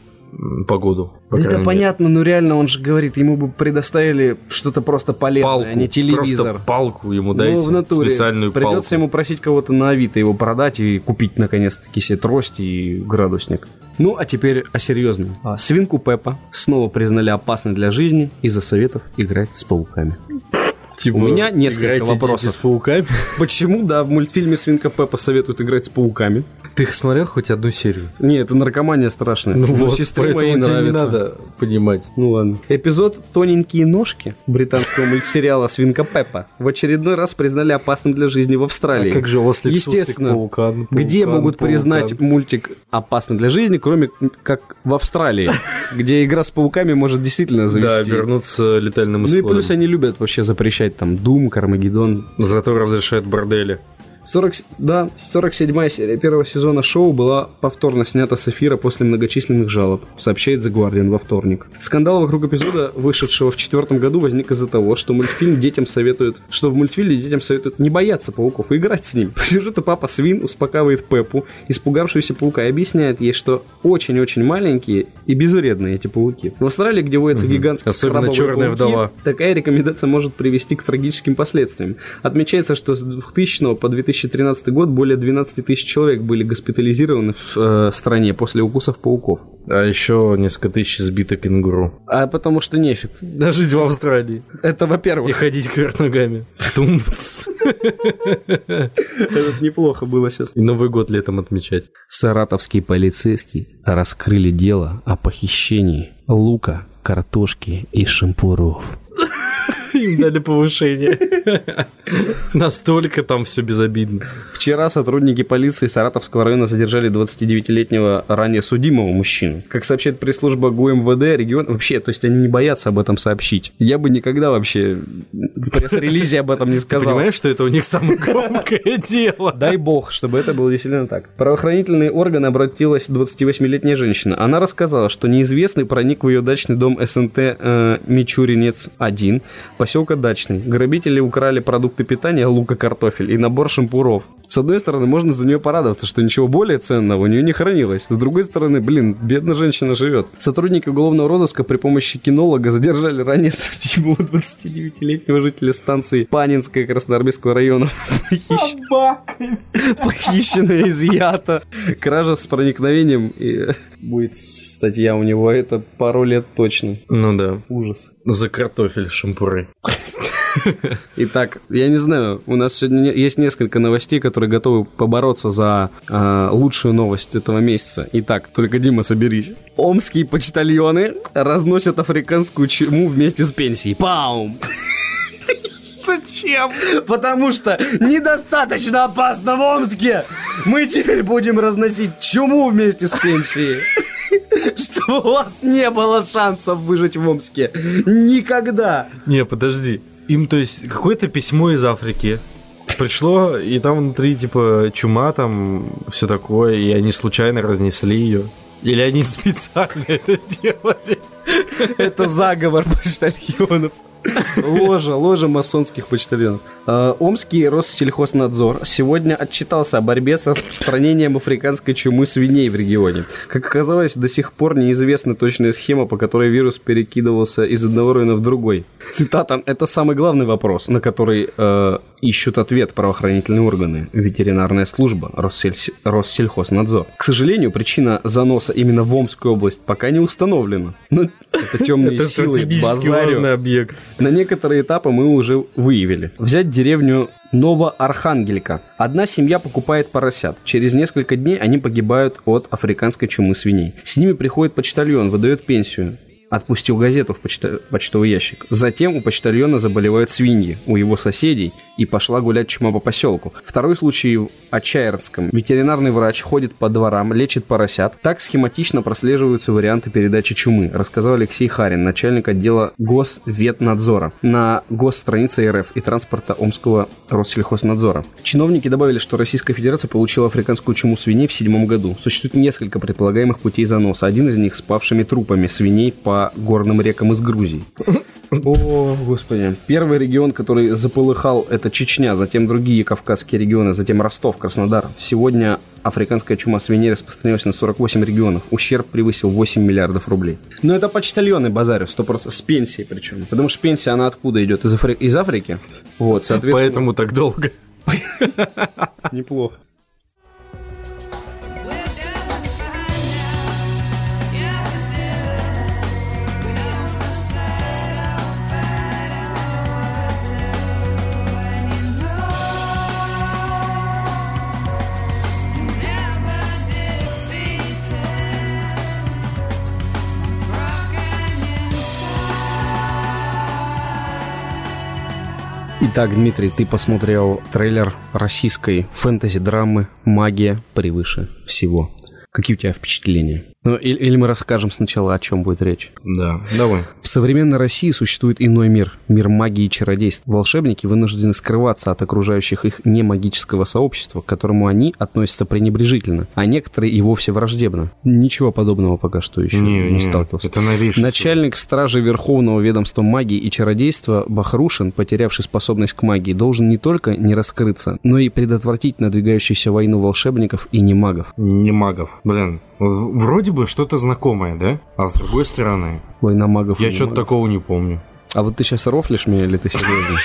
погоду. по Это мере. понятно, но реально он же говорит, ему бы предоставили что-то просто полезное, Палку, а не телевизор. Просто палку ему дайте, ну, в натуре. специальную Придется палку. ему просить кого-то на Авито его продать и купить наконец-таки себе трость и градусник. Ну, а теперь о серьезном. А, Свинку Пеппа снова признали опасной для жизни из-за советов играть с пауками. Типа, У меня несколько вопросов. с пауками. Почему, да, в мультфильме Свинка Пеппа советуют играть с пауками? Ты их смотрел хоть одну серию? Не, это наркомания страшная. Ну Ну, вот, поэтому моей нравится. не надо понимать. Ну ладно. Эпизод «Тоненькие ножки» британского мультсериала «Свинка Пеппа» в очередной раз признали опасным для жизни в Австралии. А как же липсустик Естественно, паукан, где паукан, могут паукан? признать мультик опасным для жизни, кроме как в Австралии, где игра с пауками может действительно Да, завести. вернуться летальным ну и исходом. плюс они любят вообще запрещать там Doom, Кармагеддон. Зато разрешают бордели. 40, с- да, 47 серия первого сезона шоу была повторно снята с эфира после многочисленных жалоб, сообщает The Guardian во вторник. Скандал вокруг эпизода, вышедшего в четвертом году, возник из-за того, что мультфильм детям советуют, что в мультфильме детям советуют не бояться пауков и играть с ним. По сюжету папа Свин успокаивает Пеппу, испугавшуюся паука, и объясняет ей, что очень-очень маленькие и безвредные эти пауки. В Австралии, где водятся гигантские Особенно «Черная пауки, вдова». Такая рекомендация может привести к трагическим последствиям. Отмечается, что с 2000 по 2013 год более 12 тысяч человек были госпитализированы в э, стране после укусов пауков. А еще несколько тысяч сбито кенгуру. А потому что нефиг. Да жить в Австралии. Это И во-первых. ходить кверх ногами. Это неплохо было сейчас. И Новый год летом отмечать. Саратовские полицейские раскрыли дело о похищении лука, картошки и шампуров. Им дали повышение. Настолько там все безобидно. Вчера сотрудники полиции Саратовского района задержали 29-летнего ранее судимого мужчину. Как сообщает пресс-служба ГУМВД, регион... Вообще, то есть они не боятся об этом сообщить. Я бы никогда вообще в пресс-релизе об этом не Ты сказал. понимаешь, что это у них самое громкое дело? Дай бог, чтобы это было действительно так. Правоохранительные органы обратилась 28-летняя женщина. Она рассказала, что неизвестный проник в ее дачный дом СНТ э, Мичуринец-1, поселка Дачный. Грабители украли продукты питания, лук и картофель и набор шампуров. С одной стороны, можно за нее порадоваться, что ничего более ценного у нее не хранилось. С другой стороны, блин, бедная женщина живет. Сотрудники уголовного розыска при помощи кинолога задержали ранее судимого 29-летнего жителя станции Панинская Красноармейского района. Похищено, изъято. Кража с проникновением. И будет статья у него, это пару лет точно. Ну да. Ужас. За картофель шампуры. Итак, я не знаю, у нас сегодня есть несколько новостей, которые готовы побороться за а, лучшую новость этого месяца. Итак, только Дима, соберись. Омские почтальоны разносят африканскую чуму вместе с пенсией. Паум! Зачем? Потому что недостаточно опасно в Омске. Мы теперь будем разносить чуму вместе с пенсией. Чтобы у вас не было шансов выжить в Омске. Никогда. Не, подожди. Им, то есть, какое-то письмо из Африки пришло, и там внутри, типа, чума, там, все такое, и они случайно разнесли ее. Или они специально это делали? Это заговор почтальонов. Ложа, ложа масонских почтальонов. Э, Омский Россельхознадзор сегодня отчитался о борьбе с распространением африканской чумы свиней в регионе. Как оказалось, до сих пор неизвестна точная схема, по которой вирус перекидывался из одного района в другой. Цитата. Это самый главный вопрос, на который э, ищут ответ правоохранительные органы, ветеринарная служба, Россельс... Россельхознадзор. К сожалению, причина заноса именно в Омскую область пока не установлена. Ну, это темные силы, базарю. важный объект. На некоторые этапы мы уже выявили. Взять деревню Новоархангелька. Одна семья покупает поросят. Через несколько дней они погибают от африканской чумы свиней. С ними приходит почтальон, выдает пенсию. Отпустил газету в почта- почтовый ящик. Затем у почтальона заболевают свиньи, у его соседей, и пошла гулять чума по поселку. Второй случай в Очаерском. Ветеринарный врач ходит по дворам, лечит поросят. Так схематично прослеживаются варианты передачи чумы, рассказал Алексей Харин, начальник отдела Госветнадзора на госстрaniце РФ и транспорта Омского Россельхознадзора. Чиновники добавили, что Российская Федерация получила африканскую чуму свиней в седьмом году. Существует несколько предполагаемых путей заноса. Один из них с павшими трупами свиней по горным рекам из Грузии. О, господи. Первый регион, который заполыхал, это Чечня, затем другие кавказские регионы, затем Ростов, Краснодар. Сегодня африканская чума свиней распространилась на 48 регионов. Ущерб превысил 8 миллиардов рублей. Но это почтальоны базарю, 100%, с пенсией причем. Потому что пенсия, она откуда идет? Из, Афри- из Африки? Вот, соответственно... Поэтому так долго. Неплохо. Итак, Дмитрий, ты посмотрел трейлер российской фэнтези-драмы «Магия превыше всего». Какие у тебя впечатления? Ну, или, или мы расскажем сначала, о чем будет речь. Да, давай. В современной России существует иной мир, мир магии и чародейств. Волшебники вынуждены скрываться от окружающих их немагического сообщества, к которому они относятся пренебрежительно, а некоторые и вовсе враждебно. Ничего подобного пока что еще не, Не, не, сталкивался. это новейшее. Начальник стражи Верховного ведомства магии и чародейства Бахрушин, потерявший способность к магии, должен не только не раскрыться, но и предотвратить надвигающуюся войну волшебников и немагов. Не магов. Блин, вроде бы что-то знакомое, да? А с другой стороны, Война магов я что-то такого не помню. А вот ты сейчас рофлишь меня или ты серьезно?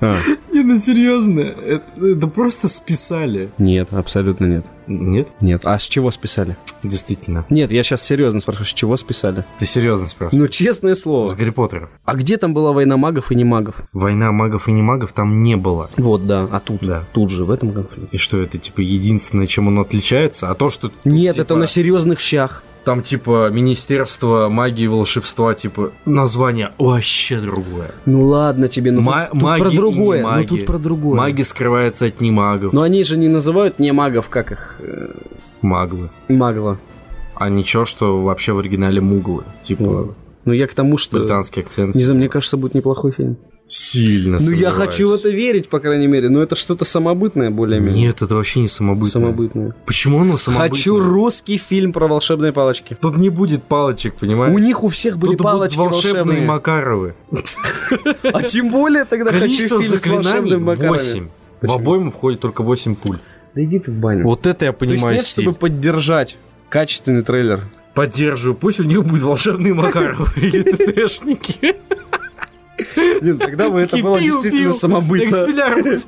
Не, ну серьезно, это, просто списали. Нет, абсолютно нет. Нет? Нет. А с чего списали? Действительно. Нет, я сейчас серьезно спрашиваю, с чего списали? Ты серьезно спрашиваешь? Ну, честное С слово. Гарри Поттера. А где там была война магов и не магов? Война магов и не магов там не было. Вот, да. А тут? Да. Тут же, в этом конфликте. И что это, типа, единственное, чем он отличается? А то, что... Нет, типа, это на серьезных щах. Там, типа, Министерство магии и волшебства, типа, название вообще другое. Ну ладно тебе, ну Ма- тут, тут про другое. маги. Ну тут про другое. Маги скрываются от немагов. Но они же не называют не магов, как их э, Маглы. магла. А ничего, что вообще в оригинале муглы. Типа, Ну, Ну я к тому, что... британский акцент. Не знаю, мне кажется, будет неплохой фильм. Сильно Ну я сомневаюсь. хочу в это верить, по крайней мере. Но это что-то самобытное более-менее. Нет, это вообще не самобытное. Самобытное. Почему оно самобытное? Хочу русский фильм про волшебные палочки. Тут не будет палочек, понимаешь? У них у всех были Тут палочки будут волшебные волшебные. Макаровы. А тем более тогда хочу фильм с волшебными макарами. 8. В обойму входит только 8 пуль. Да иди ты в баню. Вот это я То есть понимаю нет, стиль. чтобы поддержать качественный трейлер. Поддерживаю. Пусть у них будет волшебные Макаровы или ТТшники. Нет, тогда бы это Такие было пиу, действительно пиу, самобытно.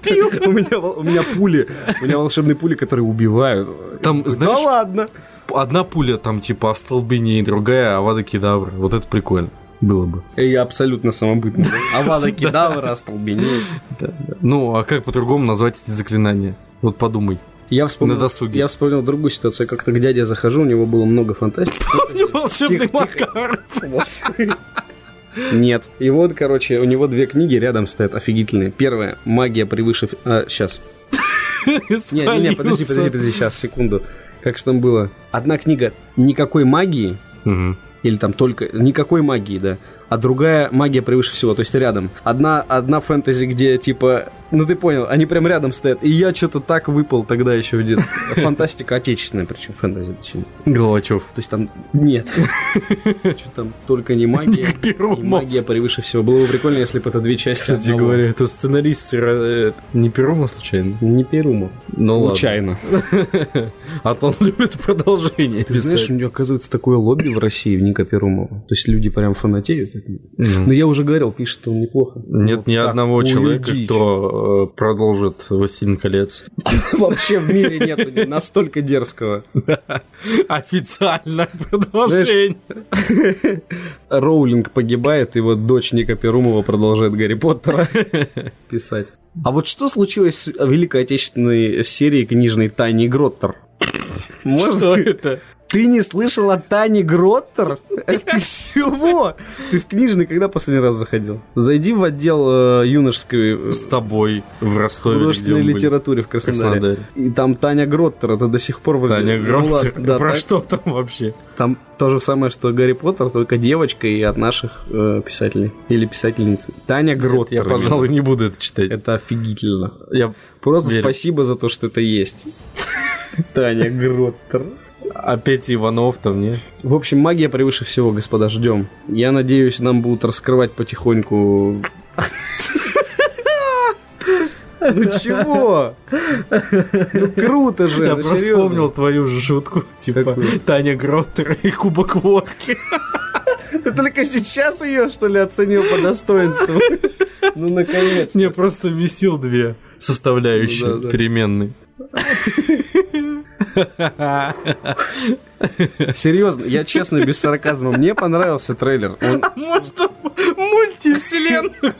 Пиу. У меня, вол- у меня пули, у меня волшебные пули, которые убивают. Там, Да знаешь, ладно. одна пуля там типа остолбение, другая авада кедавра. Вот это прикольно. Было бы. И абсолютно самобытно. Авада кедавра, остолбенеть. Ну, а как по-другому назвать эти заклинания? Вот подумай. Я вспомнил, На досуге. я вспомнил другую ситуацию. Как-то к дяде захожу, у него было много фантастики. Волшебный Тихо, тихо. Макаров. Нет. И вот, короче, у него две книги рядом стоят офигительные. Первая «Магия превыше...» а, Сейчас. Не, не, не, подожди, подожди, подожди, сейчас, секунду. Как же там было? Одна книга «Никакой магии» или там только «Никакой магии», да. а другая магия превыше всего, то есть рядом. Одна, одна фэнтези, где типа, ну ты понял, они прям рядом стоят, и я что-то так выпал тогда еще в детстве. Фантастика отечественная, причем фэнтези, точнее. Головачев. То есть там нет. Что там только не магия. И магия превыше всего. Было бы прикольно, если бы это две части Кстати говоря, это сценарист э, не Перумов случайно? Не Перумов. Ну Случайно. А то он любит продолжение Ты знаешь, у нее оказывается такое лобби в России, в Ника Перумова. То есть люди прям фанатеют. него. Ну. Но я уже говорил, пишет он неплохо. Нет ни одного человека, кто продолжит «Властелин колец». Вообще в мире нету настолько дерзкого. Официальное продолжение. Роулинг погибает, и вот дочь Ника Перумова продолжает Гарри Поттера писать. А вот что случилось с Великой Отечественной серией книжной Тани Гроттер? Что это? Ты не слышал о Тане Гроттер? Это чего? Ты в книжный когда последний раз заходил? Зайди в отдел э, юношеской э, С тобой в Ростове. художественной литературе в Краснодаре. Краснодаре. И там Таня Гроттер, это до сих пор Таня Ну Грофтер. ладно, да, Про так- что там вообще? Там то же самое, что Гарри Поттер, только девочка и от наших э, писателей. Или писательницы. Таня Гроттер. Я, пожалуй, не буду это читать. Это офигительно. Я Просто Верю. спасибо за то, что это есть. Таня Гроттер. Опять Иванов там, не? В общем, магия превыше всего, господа, ждем. Я надеюсь, нам будут раскрывать потихоньку... Ну чего? Ну круто же, Я ну просто серьезно. вспомнил твою шутку. Типа, Какую? Таня Гроттер и кубок водки. Ты только сейчас ее, что ли, оценил по достоинству? Ну, наконец. Не, просто вместил две составляющие Ну да, да. переменные. Серьезно, я честно, без сарказма, мне понравился трейлер. Он Может, мультивселенную?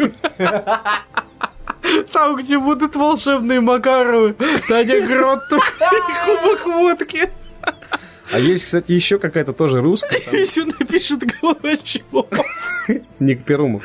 Там, где будут волшебные Макаровы, Таня Гроттер и кубок водки. А есть, кстати, еще какая-то тоже русская. там, И все напишет Головачев. Ник Перумов.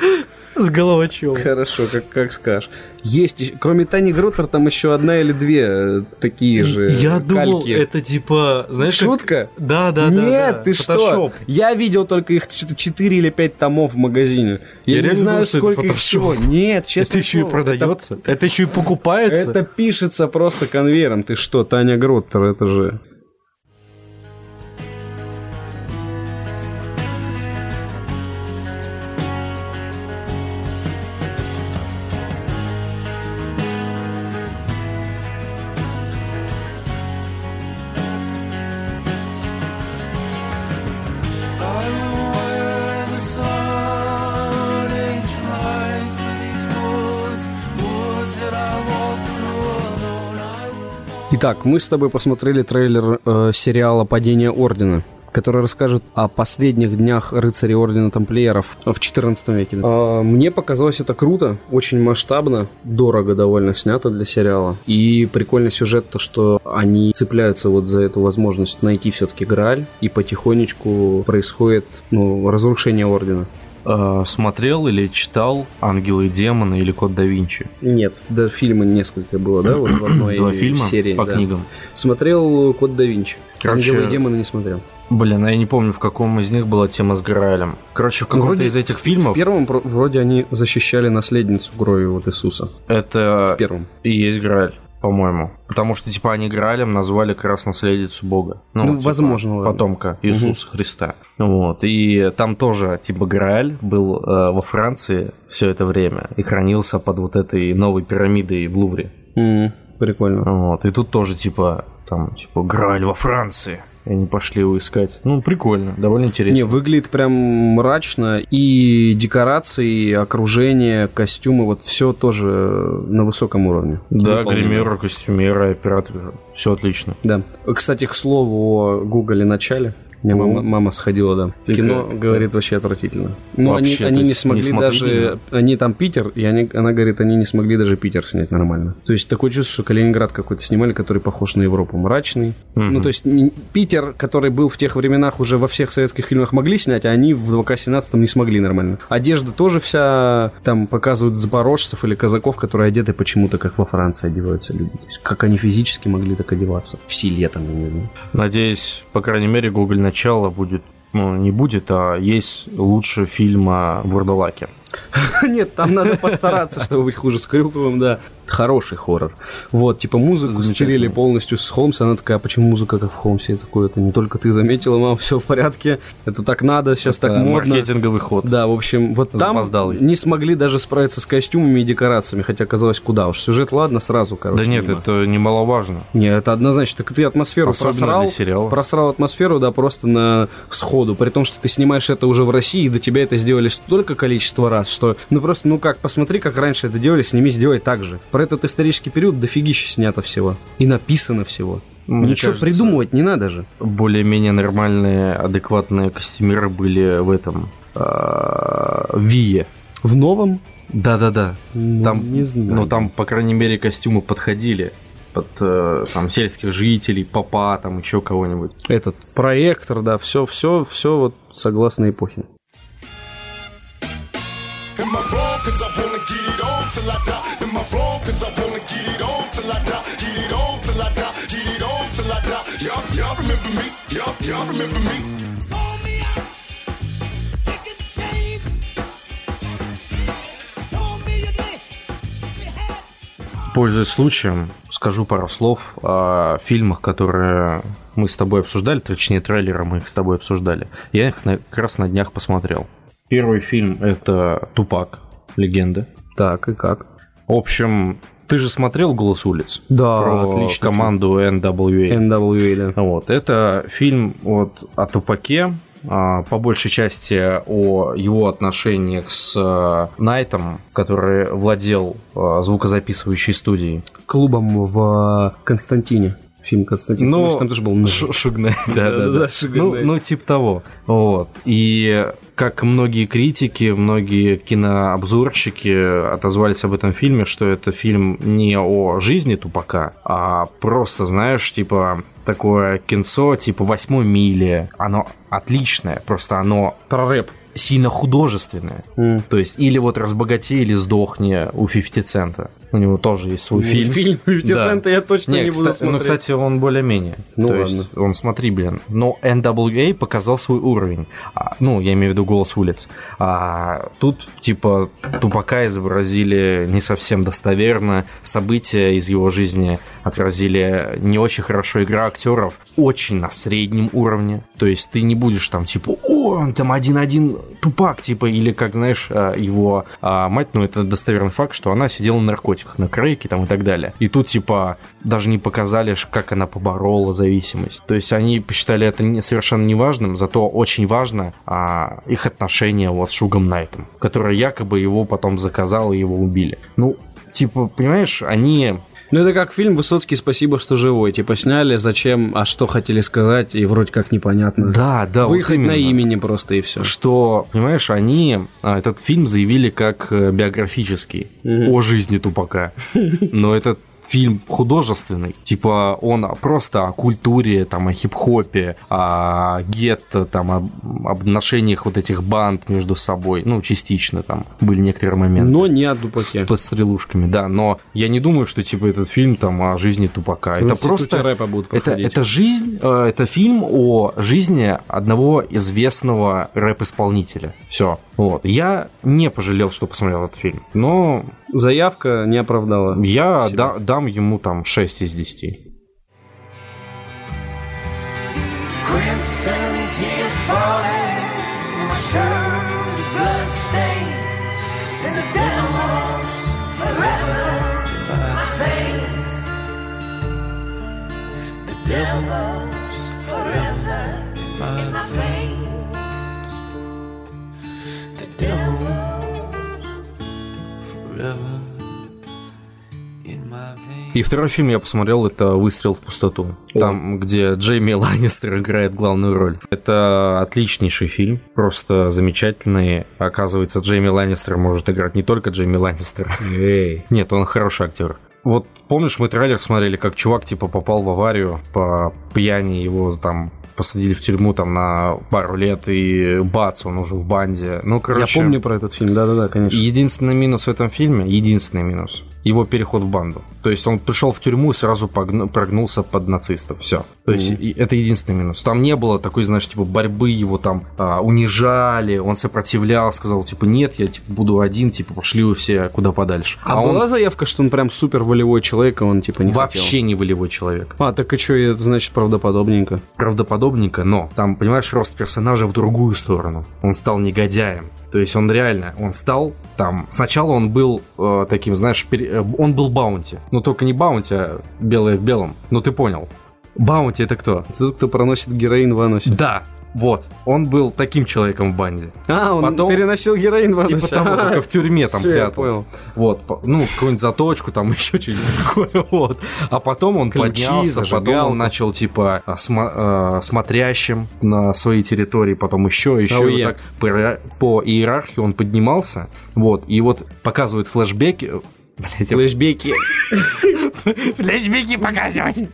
С Головачевым. Хорошо, как, как скажешь. Есть, кроме Тани Гроттер, там еще одна или две э, такие же Я думал, кальки. это типа, знаешь, как- Шутка? Да, да, да. Нет, да. ты что? Фотошоп. Я видел только их что-то 4 или 5 томов в магазине. Я, Я не знаю, думал, что это сколько их всего. Нет, честно. Это еще и продается. Это еще и покупается. Это пишется просто конвейером. Ты что, Таня Гроттер, это же... Итак, мы с тобой посмотрели трейлер э, сериала «Падение Ордена», который расскажет о последних днях рыцарей Ордена Тамплиеров в 14 веке. А, мне показалось это круто, очень масштабно, дорого довольно снято для сериала. И прикольный сюжет, то что они цепляются вот за эту возможность найти все-таки Грааль, и потихонечку происходит ну, разрушение Ордена. Э, Смотрел или читал «Ангелы и демоны» или «Код да Винчи»? Нет, да, фильма несколько было, да, вот в одной Два фильма серии. по да. книгам. Смотрел Код да Винчи. Короче, Ангелы и демоны не смотрел. Блин, а я не помню, в каком из них была тема с Граалем. Короче, в каком-то вроде из этих В фильмов первом про- вроде они защищали наследницу крови вот Иисуса. это В первом. и есть Грааль, по-моему. Потому что, типа, они Граалем назвали как раз наследницу Бога. Ну, типа, возможно. Потомка Иисуса Христа. Вот. И там тоже, типа, Грааль был э, во Франции все это время и хранился под вот этой новой пирамидой в Лувре. М, Прикольно. Вот. И тут тоже, типа, там, типа, Грааль во Франции. И они пошли его искать. Ну, прикольно, довольно интересно. Не, выглядит прям мрачно. И декорации, и окружение, костюмы, вот все тоже на высоком уровне. Да, гримеры, костюмеры, операторы. Все отлично. Да. Кстати, к слову о Гугле начале. У меня Ну. мама, мама сходила, да. Ты кино, как? говорит, вообще отвратительно. Ну, они, они не смогли не даже... Они там Питер, и они, она говорит, они не смогли даже Питер снять нормально. То есть такое чувство, что Калининград какой-то снимали, который похож на Европу. Мрачный. Мгм. Ну, то есть не- Питер, который был в тех временах уже во всех советских фильмах могли снять, а они в 2К-17 не смогли нормально. Одежда тоже вся... Там показывают запорожцев или казаков, которые одеты почему-то, как во Франции одеваются люди. То есть, как они физически могли так одеваться. В селе там, я не знаю. Надеюсь, по крайней мере, Google начало будет ну, не будет, а есть лучше фильма «Вурдалаки». Нет, там надо постараться, чтобы быть хуже с Крюковым, да. Хороший хоррор. Вот, типа музыку стерили полностью с Холмса. Она такая, «А почему музыка как в Холмсе? Я такой, это не только ты заметила, мам, все в порядке. Это так надо, сейчас так модно. маркетинговый ход. Да, в общем, вот там Запоздалый. не смогли даже справиться с костюмами и декорациями, хотя казалось, куда уж. Сюжет, ладно, сразу, короче. Да нет, мимо. это немаловажно. Не, это однозначно. Так ты атмосферу Особенно просрал, для сериала. просрал атмосферу, да, просто на сходу. При том, что ты снимаешь это уже в России, и до тебя это сделали столько количество раз, что, ну просто, ну как, посмотри, как раньше это делали, сними, сделай так же. Про этот исторический период дофигища снято всего. И написано всего. Мне Ничего кажется, придумывать не надо же. Более-менее нормальные, адекватные костюмеры были в этом... а, Вие. В новом? Да-да-да. Ну, Там, не знаю. Ну, там, по крайней мере, костюмы подходили под э, там сельских жителей, папа, там еще кого-нибудь. Этот проектор, да, все, все, все вот согласно эпохе. Am I wrong? Cause I wanna get it on till I die. Am I wrong? Cause I wanna get it on till I die. Get it on till I die. Get it on till I die. Y'all, y'all remember me? Y'all, y'all remember me? Пользуясь случаем, скажу пару слов о фильмах, которые мы с тобой обсуждали, точнее, трейлеры мы их с тобой обсуждали. Я их на- как раз на днях посмотрел. Первый фильм — это «Тупак. Легенда». Так, и как? В общем, ты же смотрел «Голос улиц»? Да, Про отлично. команду NWA. NWA, да. Вот, это фильм вот о Тупаке, а, по большей части о его отношениях с э, Найтом, который владел э, звукозаписывающей студией. Клубом в Константине. Фильм Константин. Ну, Помнишь, там тоже был Ш- Шугнай, да, да, да. Шугнай. Ну, ну, типа того. Вот. И как многие критики, многие кинообзорщики отозвались об этом фильме, что это фильм не о жизни Тупака, а просто, знаешь, типа такое кинцо типа «Восьмой мили». Оно отличное, просто оно Про рэп. Сильно художественное. М. То есть, или вот «Разбогатей» или «Сдохни» у 50 Цента. У него тоже есть свой фильм. Фильм 50 Да. Цента я точно не, Не, буду кстати, ну, смотреть. кстати, он более-менее. Ну, То ладно. есть, он, смотри, блин, но NWA показал свой уровень. А, ну, я имею в виду голос улиц. А тут, типа, Тупака изобразили не совсем достоверно, события из его жизни отразили не очень хорошо, игра актеров очень на среднем уровне. То есть ты не будешь там, типа, о, он там один-один Тупак, типа, или, как знаешь, а, его а, мать, ну, это достоверный факт, что она сидела на наркотиках, на крейке там и так далее. И тут, типа, даже не показали, как она поборола зависимость. То есть они посчитали это совершенно неважным, зато очень важно а, их отношения вот с Шугом Найтом, который якобы его потом заказал и его убили. Ну, типа, понимаешь, они Ну, это как фильм «Высоцкий, спасибо, что живой». Типа сняли, зачем, а что хотели сказать, и вроде как непонятно. Да, да, вот Выехать на имени просто и все. что, понимаешь, они а, этот фильм заявили как э, биографический о жизни Тупака. Но этот фильм художественный. Типа он просто о культуре, там, о хип-хопе, о гетто, там, об отношениях вот этих банд между собой. Ну, частично там были некоторые моменты. Но не о Дупаке. Под стрелушками, да. Но я не думаю, что типа этот фильм там о жизни Тупака. В Это институте просто рэпа будут это, проходить. это жизнь, э, это фильм о жизни одного известного рэп-исполнителя. Все. Вот. Я не пожалел, что посмотрел этот фильм. Но Заявка не оправдала. я да- дам ему там 6 из 10. crimson И второй фильм я посмотрел, это «Выстрел в пустоту». Там, где Джейми Ланнистер играет главную роль. Это отличнейший фильм, просто замечательный. Оказывается, Джейми Ланнистер может играть не только Джейми Ланнистер. Эй. Нет, он хороший актер. Вот помнишь, мы трейлер смотрели, как чувак, типа, попал в аварию по пьяни, его там посадили в тюрьму там на пару лет, и бац, он уже в банде. Ну, короче... Я помню про этот фильм, да-да-да, конечно. Единственный минус в этом фильме, единственный минус, его переход в банду. То есть он пришел в тюрьму и сразу погн- прогнулся под нацистов. Все. То есть и это единственный минус. Там не было такой, знаешь, типа борьбы, его там а, унижали, он сопротивлял, сказал, типа, нет, я типа, буду один, типа, пошли вы все куда подальше. А, он была заявка, что он прям супер волевой человек, и он типа не вообще хотел? не волевой человек. А, так и что, это значит правдоподобненько? правдоподобненько, но там, понимаешь, рост персонажа в другую сторону. Он стал негодяем. То есть он реально, он стал там... Сначала он был э, таким, знаешь, пере- э, он был Bounty. Но только не Bounty, а белое в белом. Ну ты понял. Bounty это кто? Тот, кто проносит героин в анусе. Да, вот. Он был таким человеком в банде. А, он Потом- переносил героин в. Типа того, только в тюрьме там Всё, я понял. Вот, ну, какую-нибудь заточку, там еще что-нибудь такое, вот. А потом он Ключи, поднялся, потом он начал, типа, а, а, смотрящим на своей территории, потом еще, еще, Oh, и yeah. вот так по, иера- по иерархии он поднимался, вот, и вот показывают флешбеки, Флэшбеки. флешбеки показывать.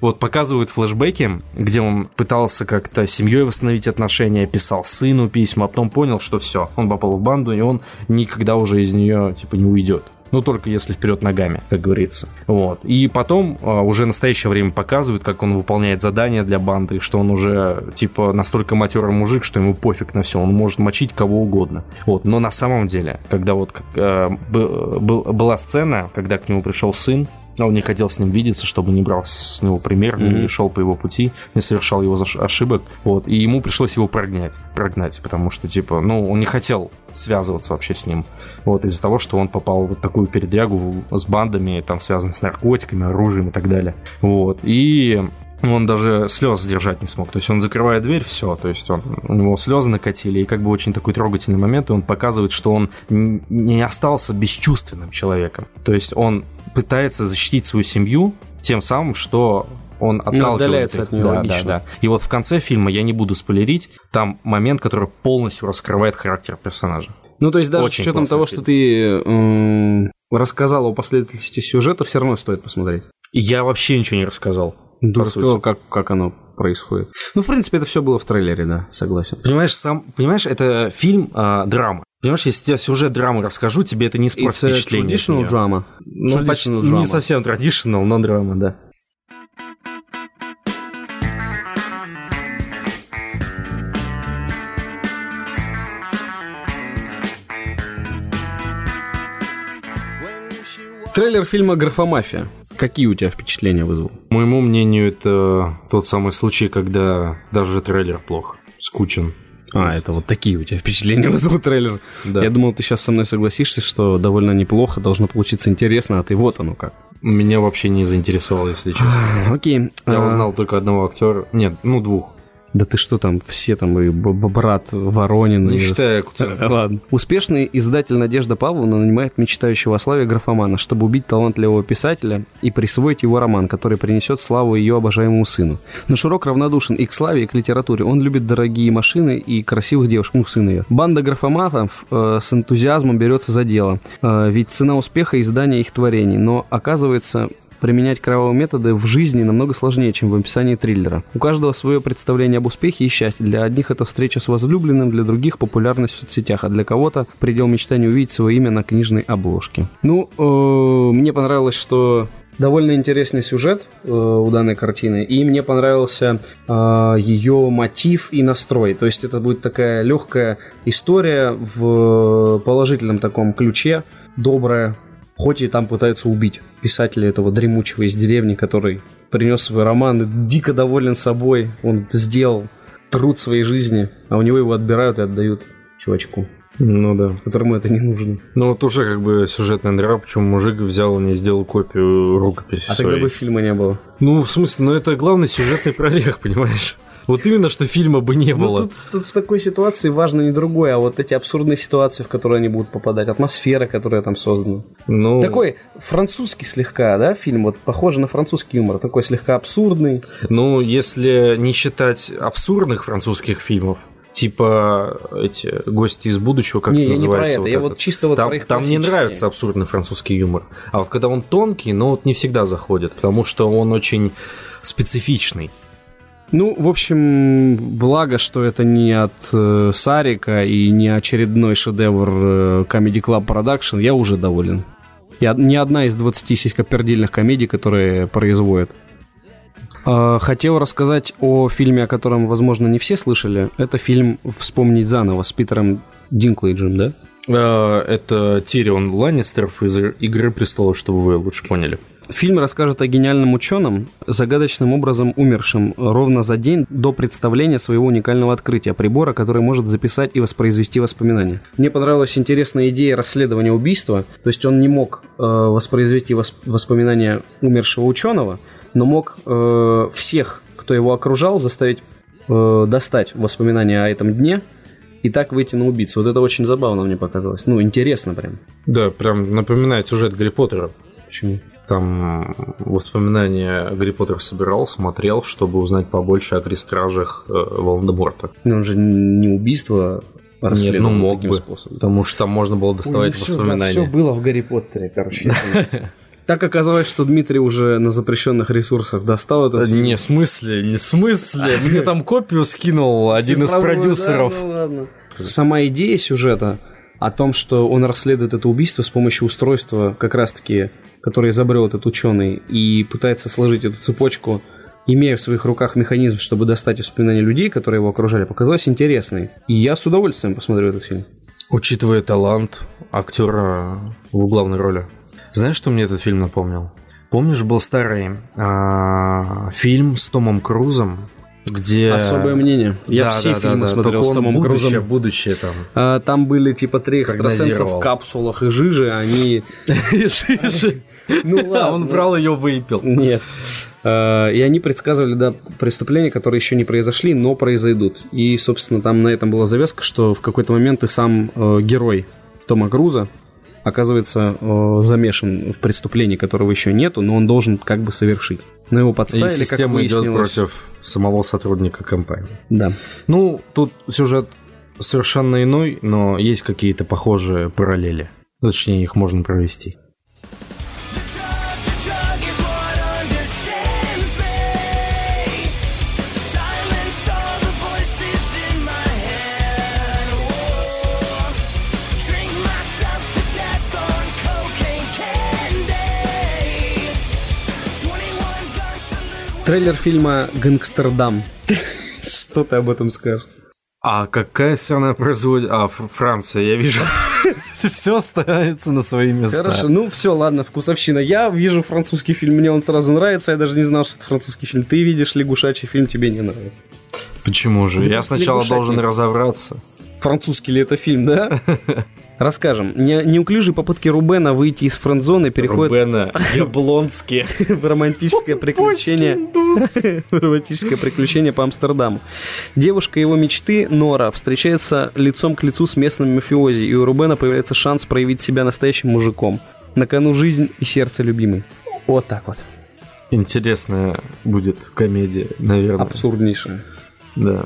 Вот показывают флешбеки, где он пытался как-то семьей восстановить отношения, писал сыну письма, а потом понял, что все, он попал в банду, и он никогда уже из нее типа не уйдет. Ну, только если вперед ногами, как говорится. Вот. И потом а, уже настоящее время показывают, как он выполняет задания для банды, что он уже, типа, настолько матерый мужик, что ему пофиг на все, он может мочить кого угодно. Вот. Но на самом деле, когда вот как, э, был- был- была сцена, когда к нему пришел сын, а он не хотел с ним видеться, чтобы не брал с него пример, не шел по его пути, не совершал его ошибок. Вот. И ему пришлось его прогнать. Прогнать, потому что, типа, ну, он не хотел связываться вообще с ним. Вот, из-за того, что он попал в вот такую передрягу с бандами, там, связанных с наркотиками, оружием и так далее. Вот. И он даже слез сдержать не смог. То есть он закрывает дверь, все. То есть он, у него слезы накатили, и как бы очень такой трогательный момент, и он показывает, что он не остался бесчувственным человеком. То есть он пытается защитить свою семью тем самым, что он отталкивает отдаляется их. от неё, да, логично. да, да. И вот в конце фильма, я не буду спойлерить, там момент, который полностью раскрывает характер персонажа. Ну, то есть даже Очень с учетом того, фильм. что ты рассказал о последовательности сюжета, все равно стоит посмотреть. Я вообще ничего не рассказал. По рассказал, как, как оно происходит. Ну, в принципе, это все было в трейлере, да, согласен. Понимаешь, сам, понимаешь, это фильм а, драма. Понимаешь, если я сюжет драмы расскажу, тебе это не испортит It's впечатление. traditional drama. Ну, Traditional почти drama. не совсем traditional, но драма, да. Трейлер фильма «Графомафия». Какие у тебя впечатления вызвал? Моему мнению, это тот самый случай, когда даже трейлер плох, скучен. А, это вот такие у тебя впечатления вызвал трейлер. Да. Я думал, ты сейчас со мной согласишься, что довольно неплохо, должно получиться интересно, а ты вот оно как. Меня вообще не заинтересовало, если честно. Окей. Я А, узнал только одного актера. Нет, ну двух. Да ты что там, все там, и брат Воронин. Не и- считая Куценко. Ладно. Успешный издатель Надежда Павловна нанимает мечтающего о славе графомана, чтобы убить талантливого писателя и присвоить его роман, который принесет славу ее обожаемому сыну. Но Широк равнодушен и к славе, и к литературе. Он любит дорогие машины и красивых девушек, ну, сын ее. Банда графоманов э, с энтузиазмом берется за дело, э, ведь цена успеха издания их творений. Но оказывается, Применять кровавые методы в жизни намного сложнее, чем в описании триллера. У каждого свое представление об успехе и счастье. Для одних это встреча с возлюбленным, для других популярность в соцсетях, а для кого-то предел мечтания увидеть свое имя на книжной обложке. Ну, э, мне понравилось, что довольно интересный сюжет э, у данной картины, и мне понравился э, ее мотив и настрой. То есть это будет такая легкая история в положительном таком ключе, добрая, Хоть и там пытаются убить писателя этого дремучего из деревни, который принес свой роман, и дико доволен собой, он сделал труд своей жизни, а у него его отбирают и отдают чувачку, Ну да. которому это не нужно. Ну вот уже как бы сюжетная дыра, почему мужик взял и не сделал копию рукописи А своей. тогда бы фильма не было. Ну, в смысле, ну это главный сюжетный прорех, понимаешь? Вот именно, что фильма бы не Ну, было. тут, тут в такой ситуации важно не другое, а вот эти абсурдные ситуации, в которые они будут попадать, атмосфера, которая там создана. Ну, Такой французский слегка, да, фильм, вот похоже на французский юмор, такой слегка абсурдный. ну, если не считать абсурдных французских фильмов, Типа эти гости из будущего, как не, это я не про называется. это, вот я этот? вот чисто вот там, про их там мне нравится абсурдный французский юмор. А вот когда он тонкий, но вот не всегда заходит, потому что он очень специфичный. Ну, в общем, благо, что это не от э, Сарика и не очередной шедевр э, Comedy Club Production, я уже доволен. Я, не одна из 20 сиськопердельных комедий, которые производят. Э, Хотел рассказать о фильме, о котором, возможно, не все слышали. Это фильм «Вспомнить заново» с Питером Динклейджем, да? Э, Это Тирион Ланнистеров из «Игры престолов», чтобы вы лучше поняли. Фильм расскажет о гениальном ученом, загадочным образом умершем ровно за день до представления своего уникального открытия, прибора, который может записать и воспроизвести воспоминания. Мне понравилась интересная идея расследования убийства, то есть он не мог э, воспроизвести вос- воспоминания умершего ученого, но мог э, всех, кто его окружал, заставить э, достать воспоминания о этом дне и так выйти на убийцу. Вот это очень забавно мне показалось. Ну, интересно прям. Да, прям напоминает сюжет Гарри Поттера. Почему? Там воспоминания Гарри Поттер собирал, смотрел, чтобы узнать побольше о крестражах э, Волан-де-Морта. Ну, он же не убийство Нет, ну мог бы, способом. потому что там можно было доставать воспоминания. Все было в Гарри Поттере, короче. Так оказалось, что Дмитрий уже на запрещенных ресурсах достал это. Не, в смысле, не в смысле. Мне там копию скинул один из продюсеров. Сама идея сюжета о том, что он расследует это убийство с помощью устройства, как раз-таки, которое изобрел этот ученый, и пытается сложить эту цепочку, имея в своих руках механизм, чтобы достать воспоминания людей, которые его окружали, показалась интересной. И я с удовольствием посмотрю этот фильм. Учитывая талант актера в главной роли. Знаешь, что мне этот фильм напомнил? Помнишь, был старый а, фильм с Томом Крузом, где... Особое мнение. Я Да, все да, фильмы да, смотрел с Томом будущее, Крузом. Будущее там. А, Там были типа три экстрасенса в капсулах и жижи, они... Ну Да, он брал ее выпил. Нет. А, И они предсказывали, да, преступления, которые еще не произошли, но произойдут. И, собственно, там на этом была завязка, что в какой-то момент и сам э, герой Тома Круза оказывается э, замешан в преступлении, которого еще нету, но он должен как бы совершить. Но его И подставили, как система идет выяснилось. против самого сотрудника компании. Да. Ну, тут сюжет совершенно иной, но есть какие-то похожие параллели. Точнее, их можно провести. Трейлер фильма «Гангстердам». Что ты об этом скажешь? А какая страна производит... А, Фр- Франция, я вижу. Все ставится на свои места. Хорошо, ну все, ладно, вкусовщина. Я вижу французский фильм, мне он сразу нравится, я даже не знал, что это французский фильм. Ты видишь лягушачий фильм, тебе не нравится. Почему же? Я сначала должен разобраться. Французский ли это фильм, да? Расскажем. Не- Неуклюжие попытки Рубена выйти из френд-зоны переходят Рубена, Яблонский. в романтическое приключение. в романтическое приключение по Амстердаму. Девушка его мечты, Нора, встречается лицом к лицу с местным мафиози, и у Рубена появляется шанс проявить себя настоящим мужиком. На кону жизнь и сердце любимой. Вот так вот. Интересная будет комедия, наверное. Абсурднейшее. Да.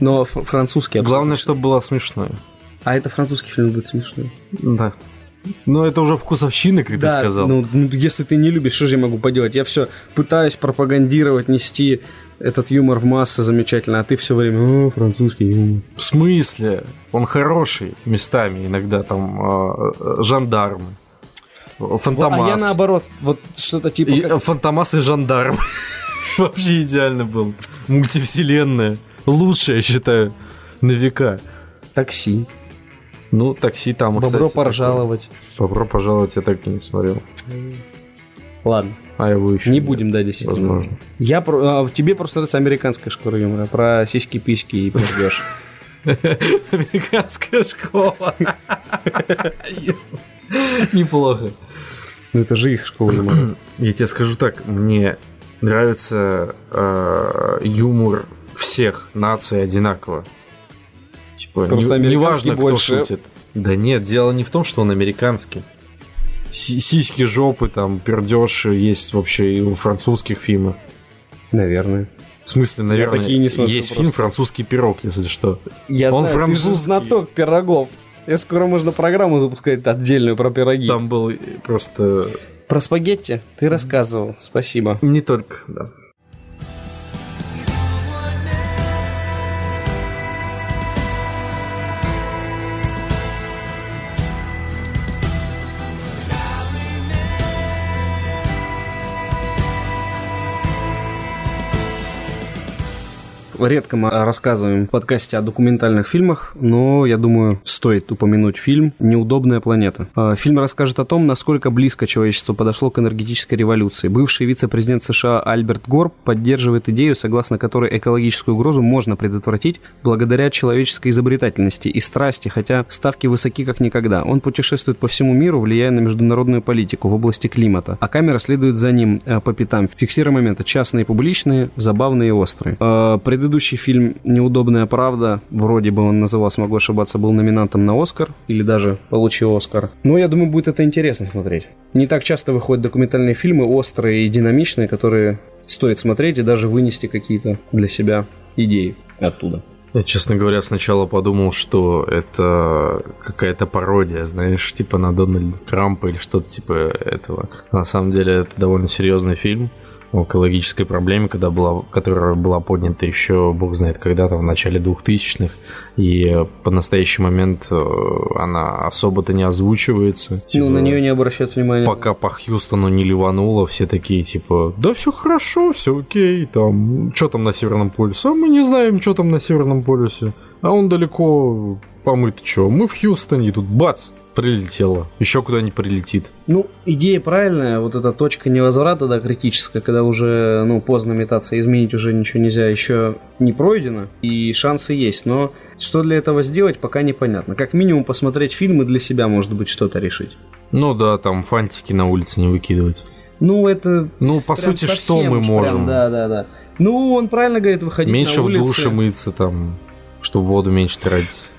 Но французский абсурд. Главное, чтобы было смешное. А это французский фильм будет смешной. Да. Но это уже вкусовщина, как ты сказал. Ну, ну, если ты не любишь, что же я могу поделать? Я все пытаюсь пропагандировать, нести этот юмор в массы замечательно, а ты все время, о, французский юмор. В смысле? Он хороший местами, иногда там э, жандармы. Фантомас. А я наоборот, вот что-то типа... И, как- Фантомас и жандарм. Вообще идеально был. Мультивселенная. Лучшая, я считаю, на века. Такси. Ну, такси там, Бобро кстати, поржаловать. такое. Бобро пожаловать, я так и не смотрел. Ладно, А его еще не нет, будем, да, действительно. Возможно. Я про... а, тебе просто нравится американская школа юмора, про сиськи-письки и пердеж. Американская школа. Неплохо. Ну это же их школа юмора. Я тебе скажу так, мне нравится э, юмор всех наций одинаково. Типа, Просто не, неважно, кто больше. шутит. Да нет, дело не в том, что он американский. Си- Сиськи, жопы, там, пердеж есть вообще и у французских фильмов. Наверное. В смысле, наверное, такие не смотрю есть просто. фильм «Французский пирог», если что. Я Он знаю, ты же французский. знаток пирогов. Я скоро можно программу запускать отдельную про пироги. Там был просто... Про спагетти ты рассказывал. Спасибо. Не только, да. Редко мы рассказываем в подкасте о документальных фильмах, но, я думаю, стоит упомянуть фильм «Неудобная планета». А, Фильм расскажет о том, насколько близко человечество подошло к энергетической революции. Бывший вице-президент США Альберт Гор поддерживает идею, согласно которой экологическую угрозу можно предотвратить благодаря человеческой изобретательности и страсти, хотя ставки высоки как никогда. Он путешествует по всему миру, влияя на международную политику в области климата, а камера следует за ним э, по пятам, фиксируя моменты частные и публичные, забавные и острые. Э, Предыдущий фильм «Неудобная правда», вроде бы он назывался, могу ошибаться, был номинантом на Оскар, или даже получил Оскар. Но я думаю, будет это интересно смотреть. Не так часто выходят документальные фильмы, острые и динамичные, которые стоит смотреть и даже вынести какие-то для себя идеи оттуда. Я, честно говоря, сначала подумал, что это какая-то пародия, знаешь, типа на Дональда Трампа или что-то типа этого. На самом деле это довольно серьезный фильм экологической проблеме, когда была, которая была поднята еще, бог знает, когда-то в начале 2000-х, и по настоящий момент э, она особо-то не озвучивается. Ну, Типа, на нее не обращают внимания. Пока по Хьюстону не ливануло, все такие типа, да все хорошо, все окей, там, что там на Северном полюсе? А мы не знаем, что там на Северном полюсе. А он далеко, а мы-то что? Мы в Хьюстоне, и тут бац, прилетело. Еще куда-нибудь прилетит. Ну, идея правильная, вот эта точка невозврата, да, критическая, когда уже, ну, поздно метаться, изменить уже ничего нельзя, еще не пройдено, и шансы есть, но что для этого сделать, пока непонятно. Как минимум посмотреть фильмы для себя, может быть, что-то решить. Ну да, там фантики на улице не выкидывать. Ну, это... Ну, по сути, что мы можем? прям, да, да, да. Ну, он правильно говорит, выходить меньше на в улицы. душе мыться там, чтобы воду меньше тратить.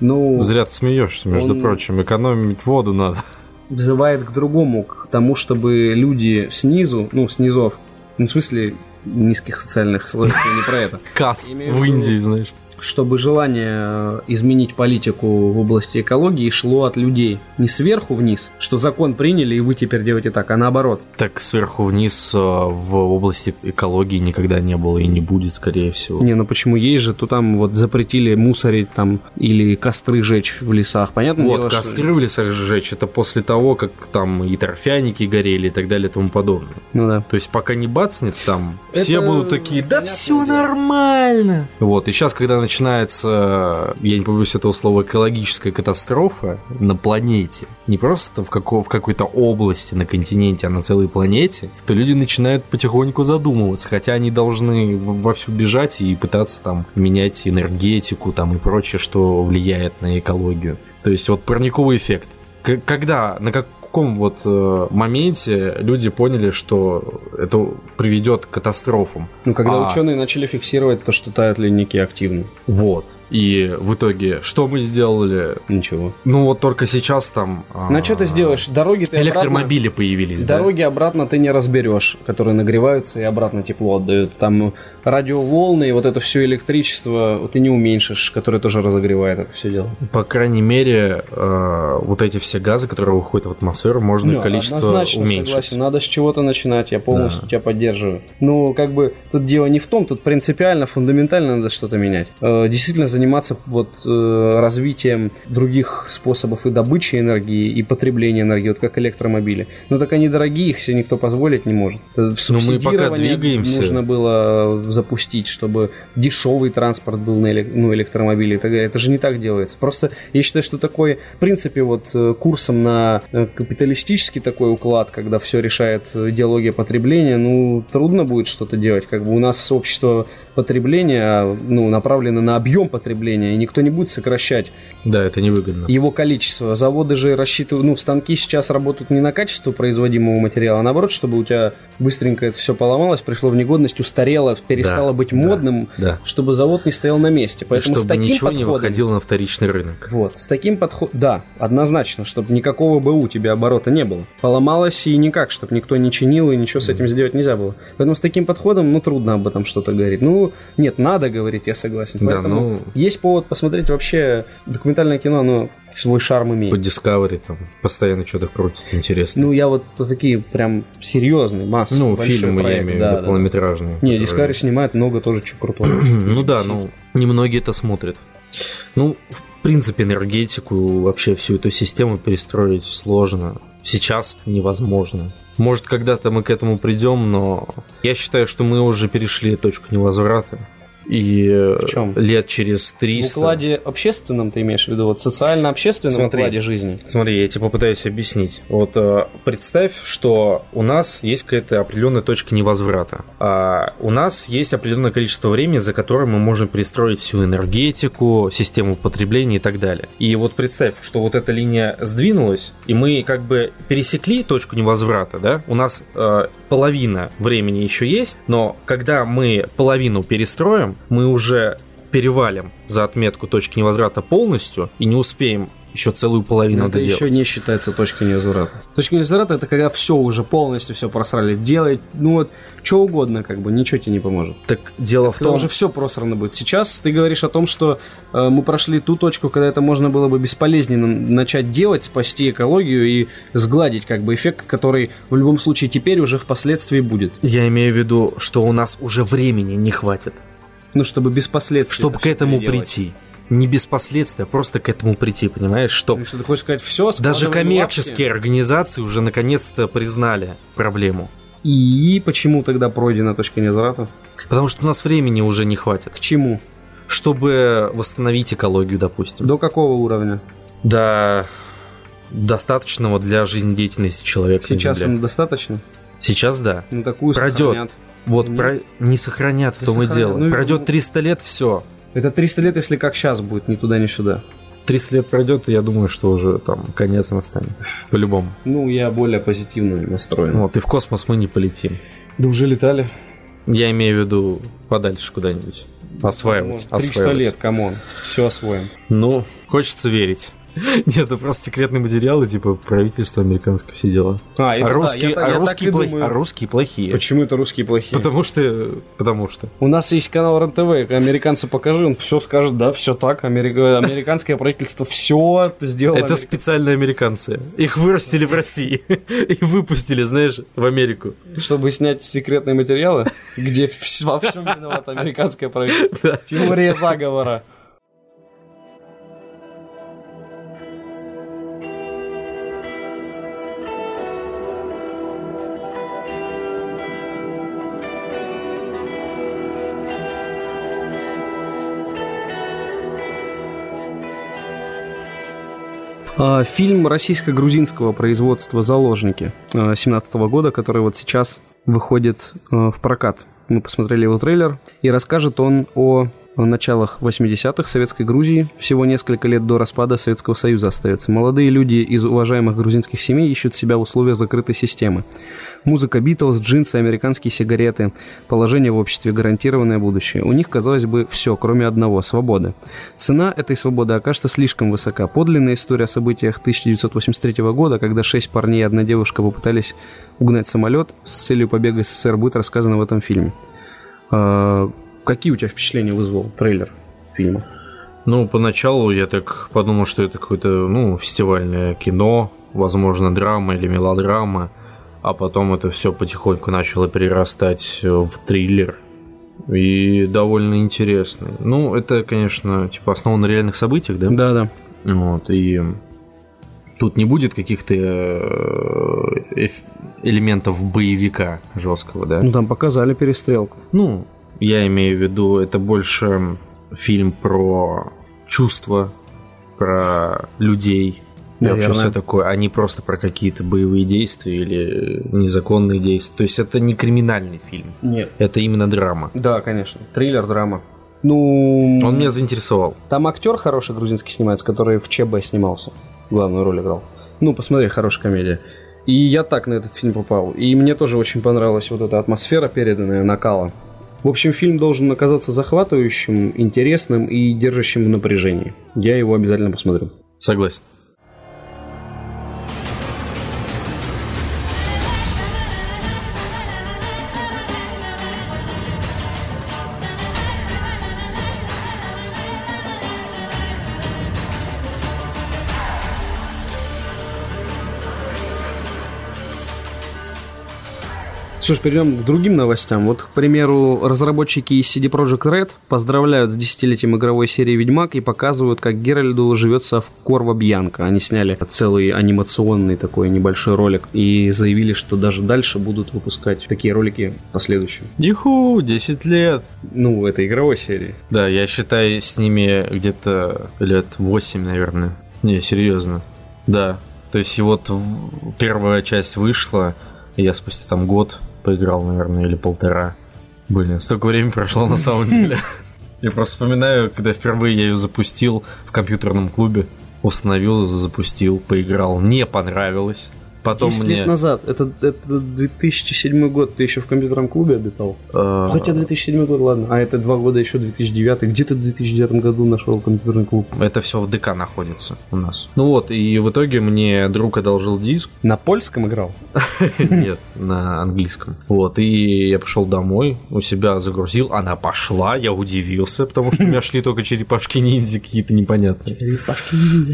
Ну, Зря ты смеешься, между он- прочим. Экономить воду надо. взывает к другому, к тому, чтобы люди снизу, ну, снизов, ну, в смысле, низких социальных слоев, не про это, Каст в Индии, знаешь. Чтобы желание э, изменить политику в области экологии шло от людей. Не сверху вниз, что закон приняли, и вы теперь делаете так, а наоборот. Так сверху вниз э, в области экологии никогда не было и не будет, скорее всего. Не, ну почему есть же, то там вот запретили мусорить там или костры жечь в лесах. Понятно Вот, дело, что- костры в лесах сжечь, это после того, как там и торфяники горели и так далее и тому подобное. Ну да. То есть пока не бацнет там, все Это будут такие, да все дело». нормально. Вот, и сейчас, когда начинается, я не побоюсь этого слова, экологическая катастрофа на планете, не просто в, како- в какой-то области на континенте, а на целой планете, то люди начинают потихоньку задумываться, хотя они должны вовсю бежать и пытаться там менять энергетику там и прочее, что влияет на экологию. То есть вот парниковый эффект. К- когда, на каком вот э, моменте люди поняли, что это приведет к катастрофам? Ну, когда А. ученые начали фиксировать то, что тают ледники активно. Вот. И в итоге, что мы сделали? Ничего. Ну вот только сейчас там... а, Ну, что ты сделаешь? Дороги ты обратно- Электромобили появились, да? Дороги обратно ты не разберешь, которые нагреваются и обратно тепло отдают. Там радиоволны и вот это все электричество ты не уменьшишь, которое тоже разогревает это все дело. По крайней мере, э, вот эти все газы, которые выходят в атмосферу, можно их количество Ну, однозначно уменьшить. согласен. Надо с чего-то начинать, я полностью Да. тебя поддерживаю. Ну, как бы тут дело не в том, тут принципиально, фундаментально надо что-то менять. Э, Действительно заниматься вот э, развитием других способов и добычи энергии, и потребления энергии, вот как электромобили. Но так они дорогие, их себе никто позволить не может. Это Ну, мы пока двигаемся. Нужно было запустить, чтобы дешевый транспорт был на эле- ну, электромобили и так далее. Это же не так делается. Просто я считаю, что такой, в принципе, вот э, курсом на э, капиталистический такой уклад, когда все решает э, идеология потребления, ну, трудно будет что-то делать. Как бы у нас общество потребление а, ну, направлено на объем потребления, и никто не будет сокращать Да, это невыгодно. его количество. Заводы же рассчитывают, ну, станки сейчас работают не на качество производимого материала, а наоборот, чтобы у тебя быстренько это все поломалось, пришло в негодность, устарело, перестало Да, быть да, модным, да. чтобы завод не стоял на месте. И Поэтому чтобы с таким ничего не подходом... выходило на вторичный рынок. Вот, с таким подходом, да, однозначно, чтобы никакого БУ у тебя оборота не было. Поломалось и никак, чтобы никто не чинил и ничего с этим сделать нельзя было. Поэтому с таким подходом, ну, трудно об этом что-то говорить. Ну, нет, надо говорить, я согласен. Да, Поэтому ну- есть повод посмотреть вообще документальное кино, оно свой шарм имеет. По Discovery там постоянно что-то крутит интересно. Ну, я вот такие прям серьезные, массы. Ну, фильмы, я проекты, имею в да, виду, да. полнометражные. Не, которые- Discovery снимает много тоже чего крутого. Ну да, ну, немногие это смотрят. Ну, в принципе, энергетику, вообще всю эту систему перестроить сложно. Сейчас невозможно. Может, когда-то мы к этому придем, но я считаю, что мы уже перешли точку невозврата. И э, чем? лет через В 300... укладе общественном ты имеешь в виду? Вот социально-общественном Смотри. укладе жизни? Смотри, я тебе попытаюсь объяснить. Вот э, представь, что у нас есть какая-то определенная точка невозврата. А у нас есть определенное количество времени, за которое мы можем перестроить всю энергетику, систему потребления и так далее. И вот представь, что вот эта линия сдвинулась, и мы как бы пересекли точку невозврата, да? У нас э, половина времени еще есть, но когда мы половину перестроим, мы уже перевалим за отметку точки невозврата полностью и не успеем еще целую половину это доделать. еще не считается точкой невозврата. Точка невозврата это когда все уже полностью все просрали. Делать, ну вот, что угодно, как бы, ничего тебе не поможет. Так дело в Когда том, уже все просрано будет. Сейчас ты говоришь о том, что э, мы прошли ту точку, когда это можно было бы безполезненно начать делать, спасти экологию и сгладить как бы эффект, который в любом случае теперь уже впоследствии будет. я имею в виду, что у нас уже времени не хватит, Ну, чтобы без последствий. чтобы к этому переделать. прийти. Не без последствий, а просто к этому прийти, понимаешь? Что Ну, что ты хочешь сказать, все, даже коммерческие организации уже наконец-то признали проблему. И почему тогда пройдена точка невозврата? Потому что у нас времени уже не хватит, К чему? чтобы восстановить экологию, допустим. До какого уровня? До достаточного для жизнедеятельности человека. на Сейчас им достаточно? Сейчас да. Ну, такую Пройдет. Вот Нет. про- не сохранят в Не том и сохранят. дело. Ну, Пройдет ну- 300 лет, все. Это 300 лет, если как сейчас будет, ни туда, ни сюда. 300 лет пройдет, и я думаю, что уже там конец настанет. По-любому. Ну, я более позитивно настроен. Вот, и в космос мы не полетим. Да уже летали. Я имею в виду подальше куда-нибудь. Осваивать. 300 осваивать. лет, come on. Все освоим. Ну, хочется верить. Нет, это просто секретные материалы, типа правительство американское, все дела. А, это А да, русские, я та- а я русские плохи- думаю. а русские плохие. Почему это русские плохие? Потому что... Потому что. У нас есть канал РНТВ, американцу покажи, он все скажет, да, все так, Америка- американское правительство все сделало. Это Америка- специальные американцы. Их вырастили в России и выпустили, знаешь, в Америку. Чтобы снять секретные материалы, где во всем виновато американское правительство. Да. Теория заговора. Фильм российско-грузинского производства «Заложники» 2017 года, который вот сейчас выходит э, в прокат. Мы посмотрели его трейлер, и расскажет он о началах 80-х советской Грузии. Всего несколько лет до распада Советского Союза остается. Молодые люди из уважаемых грузинских семей ищут себя в условиях закрытой системы. Музыка Битлз, джинсы, американские сигареты, положение в обществе, гарантированное будущее. У них, казалось бы, все, кроме одного – свободы. Цена этой свободы окажется слишком высока. Подлинная история о событиях 1983 года, когда шесть парней и одна девушка попытались угнать самолет с целью побега из СССР, будет рассказана в этом фильме. А, Какие у тебя впечатления вызвал трейлер фильма? Ну, поначалу я так подумал, что это какое-то, ну, фестивальное кино, возможно, драма или мелодрама, а потом это все потихоньку начало перерастать в триллер. И довольно интересный. Ну, это, конечно, типа основано на реальных событиях, да? Да-да. Вот, и тут не будет каких-то э, элементов боевика жесткого, да? Ну, там показали перестрелку. Ну, я имею в виду, это больше фильм про чувства, про людей, И вообще Наверное. все такое. Они просто про какие-то боевые действия или незаконные действия. То есть это не криминальный фильм. Нет. Это именно драма. Да, конечно. Триллер, драма. Ну, Он меня заинтересовал. там актер хороший грузинский снимается, который в ЧБ снимался. Главную роль играл. Ну, посмотри, хорошая комедия. И я так на этот фильм попал. И мне тоже очень понравилась вот эта атмосфера, переданная накала. В общем, фильм должен оказаться захватывающим, интересным и держащим в напряжении. Я его обязательно посмотрю. Согласен. Что ж, перейдем к другим новостям. Вот, к примеру, разработчики из CD Projekt Red поздравляют с десятилетием игровой серии Ведьмак и показывают, как Геральду живется в Корво Бьянка. Они сняли целый анимационный такой небольшой ролик и заявили, что даже дальше будут выпускать такие ролики в последующем. Иху, 10 лет. Ну, это игровой серии. Да, я считаю, с ними где-то лет 8, наверное. Не, серьезно. Да. То есть и вот первая часть вышла, и я спустя там год поиграл, наверное, или полтора. Блин, столько времени прошло на самом деле. Я просто вспоминаю, когда впервые я ее запустил в компьютерном клубе, установил, запустил, поиграл. Мне понравилось. Потом 10 мне... лет назад. Это, это 2007 год. Ты еще в компьютерном клубе обитал? э, Хотя 2007 год, ладно. А это два года еще 2009. Где ты в 2009 году нашел компьютерный клуб? Это все в ДК находится у нас. Ну вот, и в итоге мне друг одолжил диск. На польском играл? Нет, на английском. Вот, и я пошел домой, у себя загрузил, она пошла, я удивился, потому что у меня шли только черепашки-ниндзя какие-то непонятные.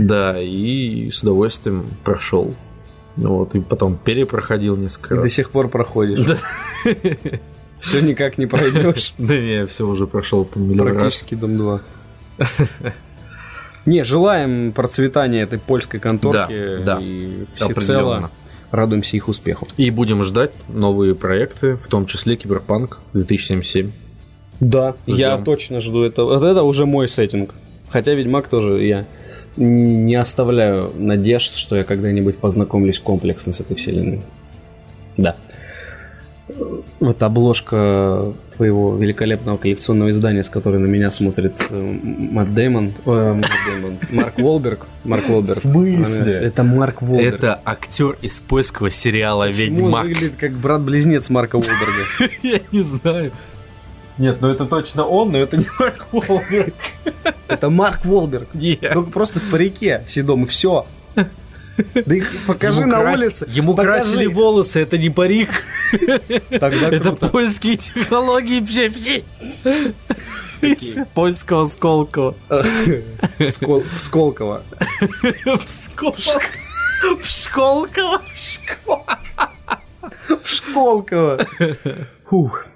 Да, и с удовольствием прошел. Вот, и потом перепроходил несколько И до раз. сих пор проходишь. Все никак не пройдешь. Да не, я все уже прошел по миллион. Практически дом 2. Не, желаем процветания этой польской конторки Да, да, и всецело радуемся их успеху. И будем ждать новые проекты, в том числе Киберпанк 2077. Да, я точно жду это. Вот это уже мой сеттинг. Хотя Ведьмак тоже я не не оставляю надежд, что я когда-нибудь познакомлюсь комплексно с этой вселенной. Да. Вот обложка твоего великолепного коллекционного издания, с которой на меня смотрит э, Мэтт Дэймон, э, Мэтт Дэймон, Марк Волберг. Марк Волберг. В смысле? Это Марк Волберг. Это актер из польского сериала Почему он Ведьмак. выглядит как брат-близнец Марка Волберга? Я не знаю. Нет, ну это точно он, но это не Марк Уолберг. Это Марк Волберг. Нет. Только просто в парике седом, и все. Да их покажи Ему на крас- улице. Ему покажи. красили волосы, это не парик. Тогда Это круто. польские технологии все все. Из польского Сколково. Скол- Сколково. Псков. Пшколково. Школково. Фух.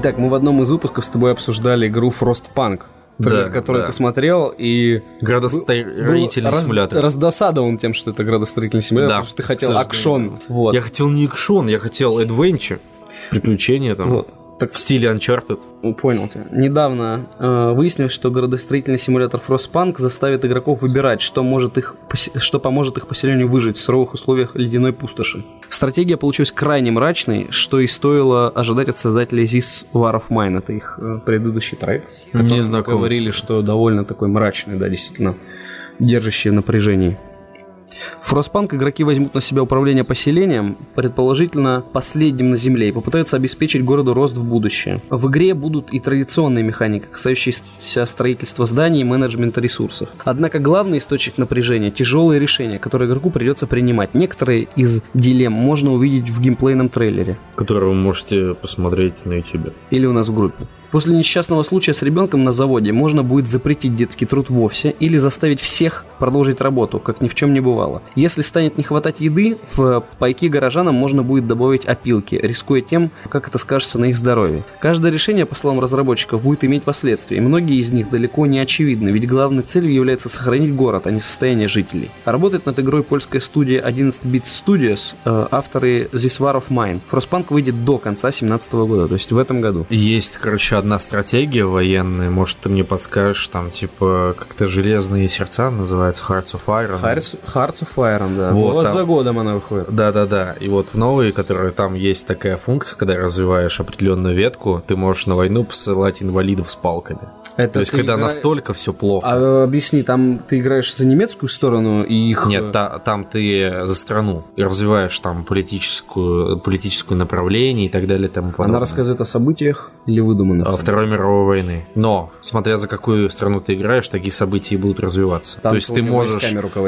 Итак, мы в одном из выпусков с тобой обсуждали игру Frostpunk, трейлер, Да, который да. ты смотрел, и Градостроительный раз- симулятор. раздосадован тем, что это градостроительный симулятор, Да, потому что ты хотел акшон. Вот. Я хотел не экшон, я хотел адвенчер. Приключения там. Вот. Так В стиле Uncharted. Понял тебя. Недавно э, выяснилось, что градостроительный симулятор Frostpunk заставит игроков выбирать, что, может их, что поможет их поселению выжить в суровых условиях ледяной пустоши. Стратегия получилась крайне мрачной, что и стоило ожидать от создателей This War of Mine. Это их э, предыдущий проект. Не Которые знаком. Говорили, что довольно такой мрачный, да, действительно, держащий в напряжении. В Frostpunk игроки возьмут на себя управление поселением, предположительно последним на Земле, и попытаются обеспечить городу рост в будущее. В игре будут и традиционные механики, касающиеся строительства зданий и менеджмента ресурсов. Однако главный источник напряжения – тяжелые решения, которые игроку придется принимать. Некоторые из дилемм можно увидеть в геймплейном трейлере Который вы можете посмотреть на YouTube. или у нас в группе. После несчастного случая с ребенком на заводе можно будет запретить детский труд вовсе или заставить всех продолжить работу, как ни в чем не бывало. Если станет не хватать еды, в пайки горожанам можно будет добавить опилки, рискуя тем, как это скажется на их здоровье. Каждое решение, по словам разработчиков, будет иметь последствия, и многие из них далеко не очевидны, ведь главной целью является сохранить город, а не состояние жителей. Работает над игрой польская студия 11-bit Studios, э, авторы This War of Mine. Frostpunk выйдет до конца 2017 года, то есть в этом году. Есть, короче, одна стратегия военная, может, ты мне подскажешь, там, типа, как-то «Железные сердца» называется, Hearts of Iron. Hearts, Hearts of Iron, да. Вот Вот, там- за годом она выходит. Да-да-да, и вот в новые, которые там есть такая функция, когда развиваешь определенную ветку, ты можешь на войну посылать инвалидов с палками. Это То есть, когда игра- настолько все плохо. А объясни, там ты играешь за немецкую сторону и их... э, Нет, та- там ты за страну и развиваешь там политическую, политическое направление и так далее тому подобное. Она рассказывает о событиях или выдуманных? А, Второй мировой войны. Но, смотря за какую страну ты играешь, такие события и будут развиваться. Там То есть ты можешь,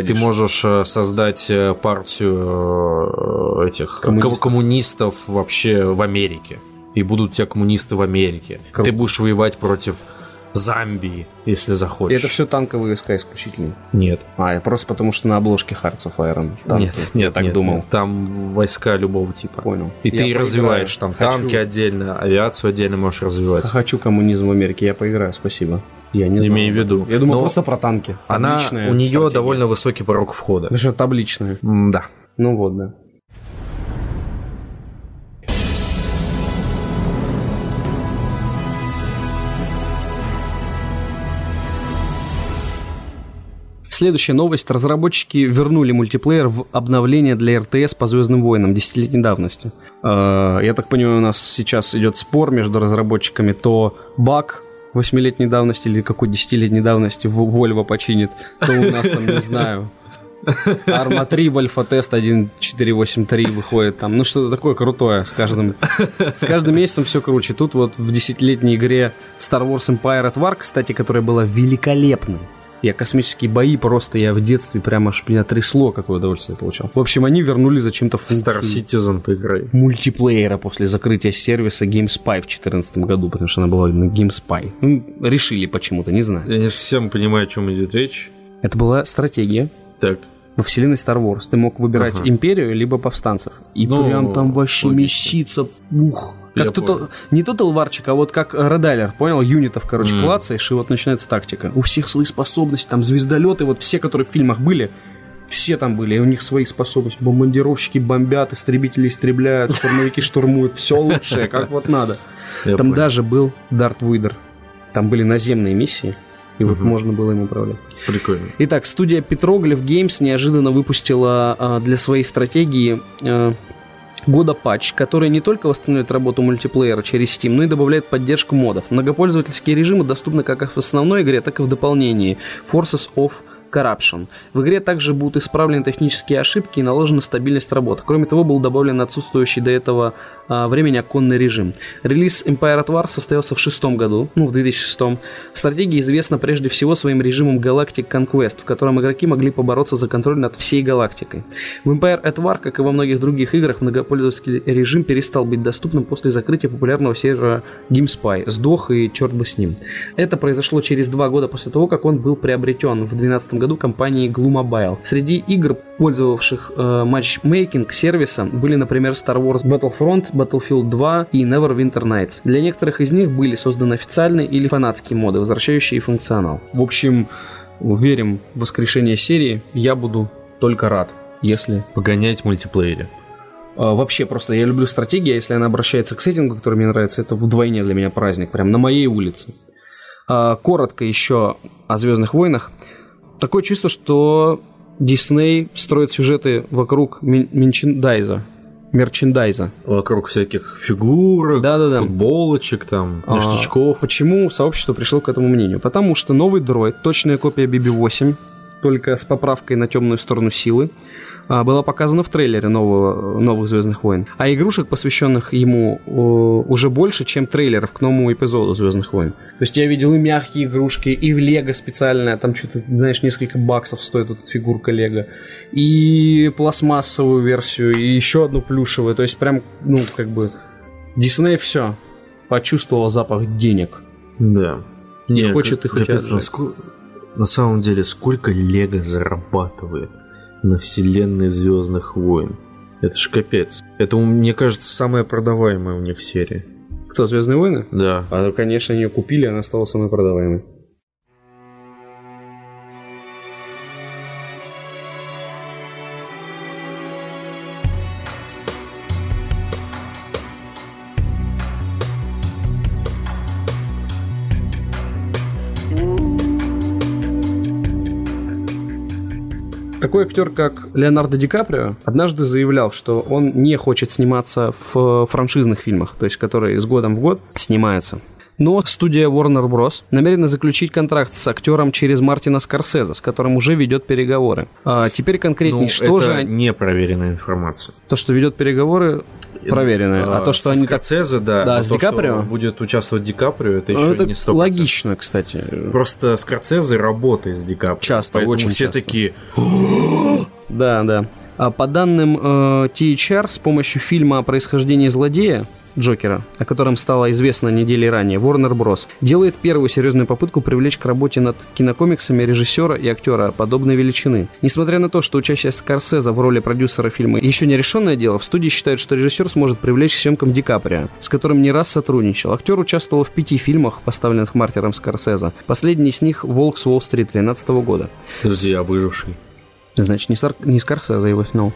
ты можешь э, создать э, партию э, этих Коммунистов. коммунистов. коммунистов вообще в Америке. И будут у тебя коммунисты в Америке. Круто. Ты будешь воевать против Замбии, если И захочешь. это все танковые войска исключительно. Нет. А, и просто потому что на обложке Hearts of Iron. танки. нет, нет, Я так нет, думал. нет. Там войска любого типа. Понял. И Я ты поиграю. развиваешь там Хочу. танки отдельно, авиацию отдельно можешь развивать. Хочу коммунизм в Америке, я поиграю, спасибо. Я не. Имей в виду. Я думал Но просто про танки. Она, у нее стратегия. довольно высокий порог входа. Ну что, табличная. Да. Ну вот, да. Следующая новость. Разработчики вернули мультиплеер в обновление для РТС по Звездным войнам десятилетней давности. Э, Я так понимаю, у нас сейчас идет спор между разработчиками, то баг восьмилетней давности или какой десятилетней давности в- Volvo починит, то у нас там, не знаю, Арма 3 в альфа-тест 1.483 выходит там. Ну, что-то такое крутое с каждым, с каждым месяцем все круче. Тут вот в десятилетней игре Star Wars Empire at War, кстати, которая была великолепной. Я космические бои просто, я в детстве прямо аж меня трясло, какое удовольствие получал. В общем, они вернули зачем-то Star функцию Citizen поиграй. мультиплеера после закрытия сервиса GameSpy в 2014 году, потому что она была на GameSpy. Ну, решили почему-то, не знаю. Я не совсем понимаю, о чем идет речь. Это была стратегия, Так. во вселенной Star Wars. Ты мог выбирать Ага. империю либо повстанцев. И Ну, прям там вообще логично. месится. Ух. Я Как понял. тут, не тот Элварчик, а вот как Редайлер, понял? Юнитов, короче, М. клацаешь, и вот начинается тактика. У всех свои способности, там звездолеты, вот все, которые в фильмах были, все там были, и у них свои способности. Бомбардировщики бомбят, истребители истребляют, штурмовики штурмуют. Все лучшее, как вот надо. Я Там понял. даже был Дарт Вуидер. Там были наземные миссии, и вот можно было им управлять. Прикольно. Итак, студия Petroglyph Games неожиданно выпустила а, для своей стратегии а, года патч, который не только восстановит работу мультиплеера через Steam, но и добавляет поддержку модов. Многопользовательские режимы доступны как в основной игре, так и в дополнении Forces of Corruption. В игре также будут исправлены технические ошибки и наложена стабильность работы. Кроме того, был добавлен отсутствующий до этого а, времени оконный режим. Релиз Empire at War состоялся в шестом году, ну, в 2006. Стратегия известна прежде всего своим режимом Galactic Conquest, в котором игроки могли побороться за контроль над всей галактикой. В Empire at War, как и во многих других играх, многопользовательский режим перестал быть доступным после закрытия популярного сервера GameSpy. Сдох и черт бы с ним. Это произошло через два года после того, как он был приобретен в 2012 году компанией Glue Mobile. Среди игр, пользовавших э, матчмейкинг сервиса, были, например, Star Wars Battlefront, Battlefield 2 и Neverwinter Nights. Для некоторых из них были созданы официальные или фанатские моды, возвращающие функционал. В общем, верим в воскрешение серии. Я буду только рад, если Погонять в мультиплеере. а, Вообще, просто я люблю стратегию, если она обращается к сеттингу, который мне нравится, это вдвойне для меня праздник, прям на моей улице. А, Коротко еще о Звездных войнах. Такое чувство, что Дисней строит сюжеты вокруг мен- мерчендайза. Вокруг всяких фигурок, Да-да-да. футболочек, там, А, ништячков. Почему сообщество пришло к этому мнению? Потому что новый дроид, точная копия BB-8, только с поправкой на темную сторону силы, была показана в трейлере нового, новых Звездных войн. А игрушек, посвященных ему, уже больше, чем трейлеров к новому эпизоду Звездных войн. То есть я видел и мягкие игрушки, и Лего специальное, там что-то, знаешь, несколько баксов стоит эта фигурка Лего, и пластмассовую версию, и еще одну плюшевую. То есть прям, ну, как бы, Дисней все. почувствовал запах денег. Да. Не хочет их у тебя На самом деле, сколько Лего зарабатывает на вселенной Звездных войн? Это ж капец. Это, мне кажется, самая продаваемая у них серия. Кто, Звездные войны? Да. А, конечно, ее купили, она стала самой продаваемой. Такой актер, как Леонардо Ди Каприо, однажды заявлял, что он не хочет сниматься в франшизных фильмах, то есть которые с годом в год снимаются. Но студия Warner Bros. намерена заключить контракт с актером через Мартина Скорсезе, с которым уже ведет переговоры. А теперь конкретней, Ну, что это же они- непроверенная информация. то, что ведет переговоры, проверенное. А, то, что они так... Скорсезе, да. Да, но с то, Ди Каприо? будет участвовать Ди Каприо, это Ну, еще это не 100%. логично, кстати. Просто Скорсезе работает с Ди Каприо. Часто, поэтому очень все часто. такие, Да, да. А по данным э, THR, с помощью фильма о происхождении злодея, Джокера, о котором стало известно недели ранее, Warner Bros. делает первую серьезную попытку привлечь к работе над кинокомиксами режиссера и актера подобной величины. Несмотря на то, что участие Скорсезе в роли продюсера фильма еще не решенное дело, в студии считают, что режиссер сможет привлечь к съемкам Ди Каприо, с которым не раз сотрудничал. Актер участвовал в пяти фильмах, поставленных Мартиром Скорсезе. Последний из них «Волк с Уолл-стрит» 2013 года. друзья, выживший. Значит, не, Сар... не Скорсезе его снял.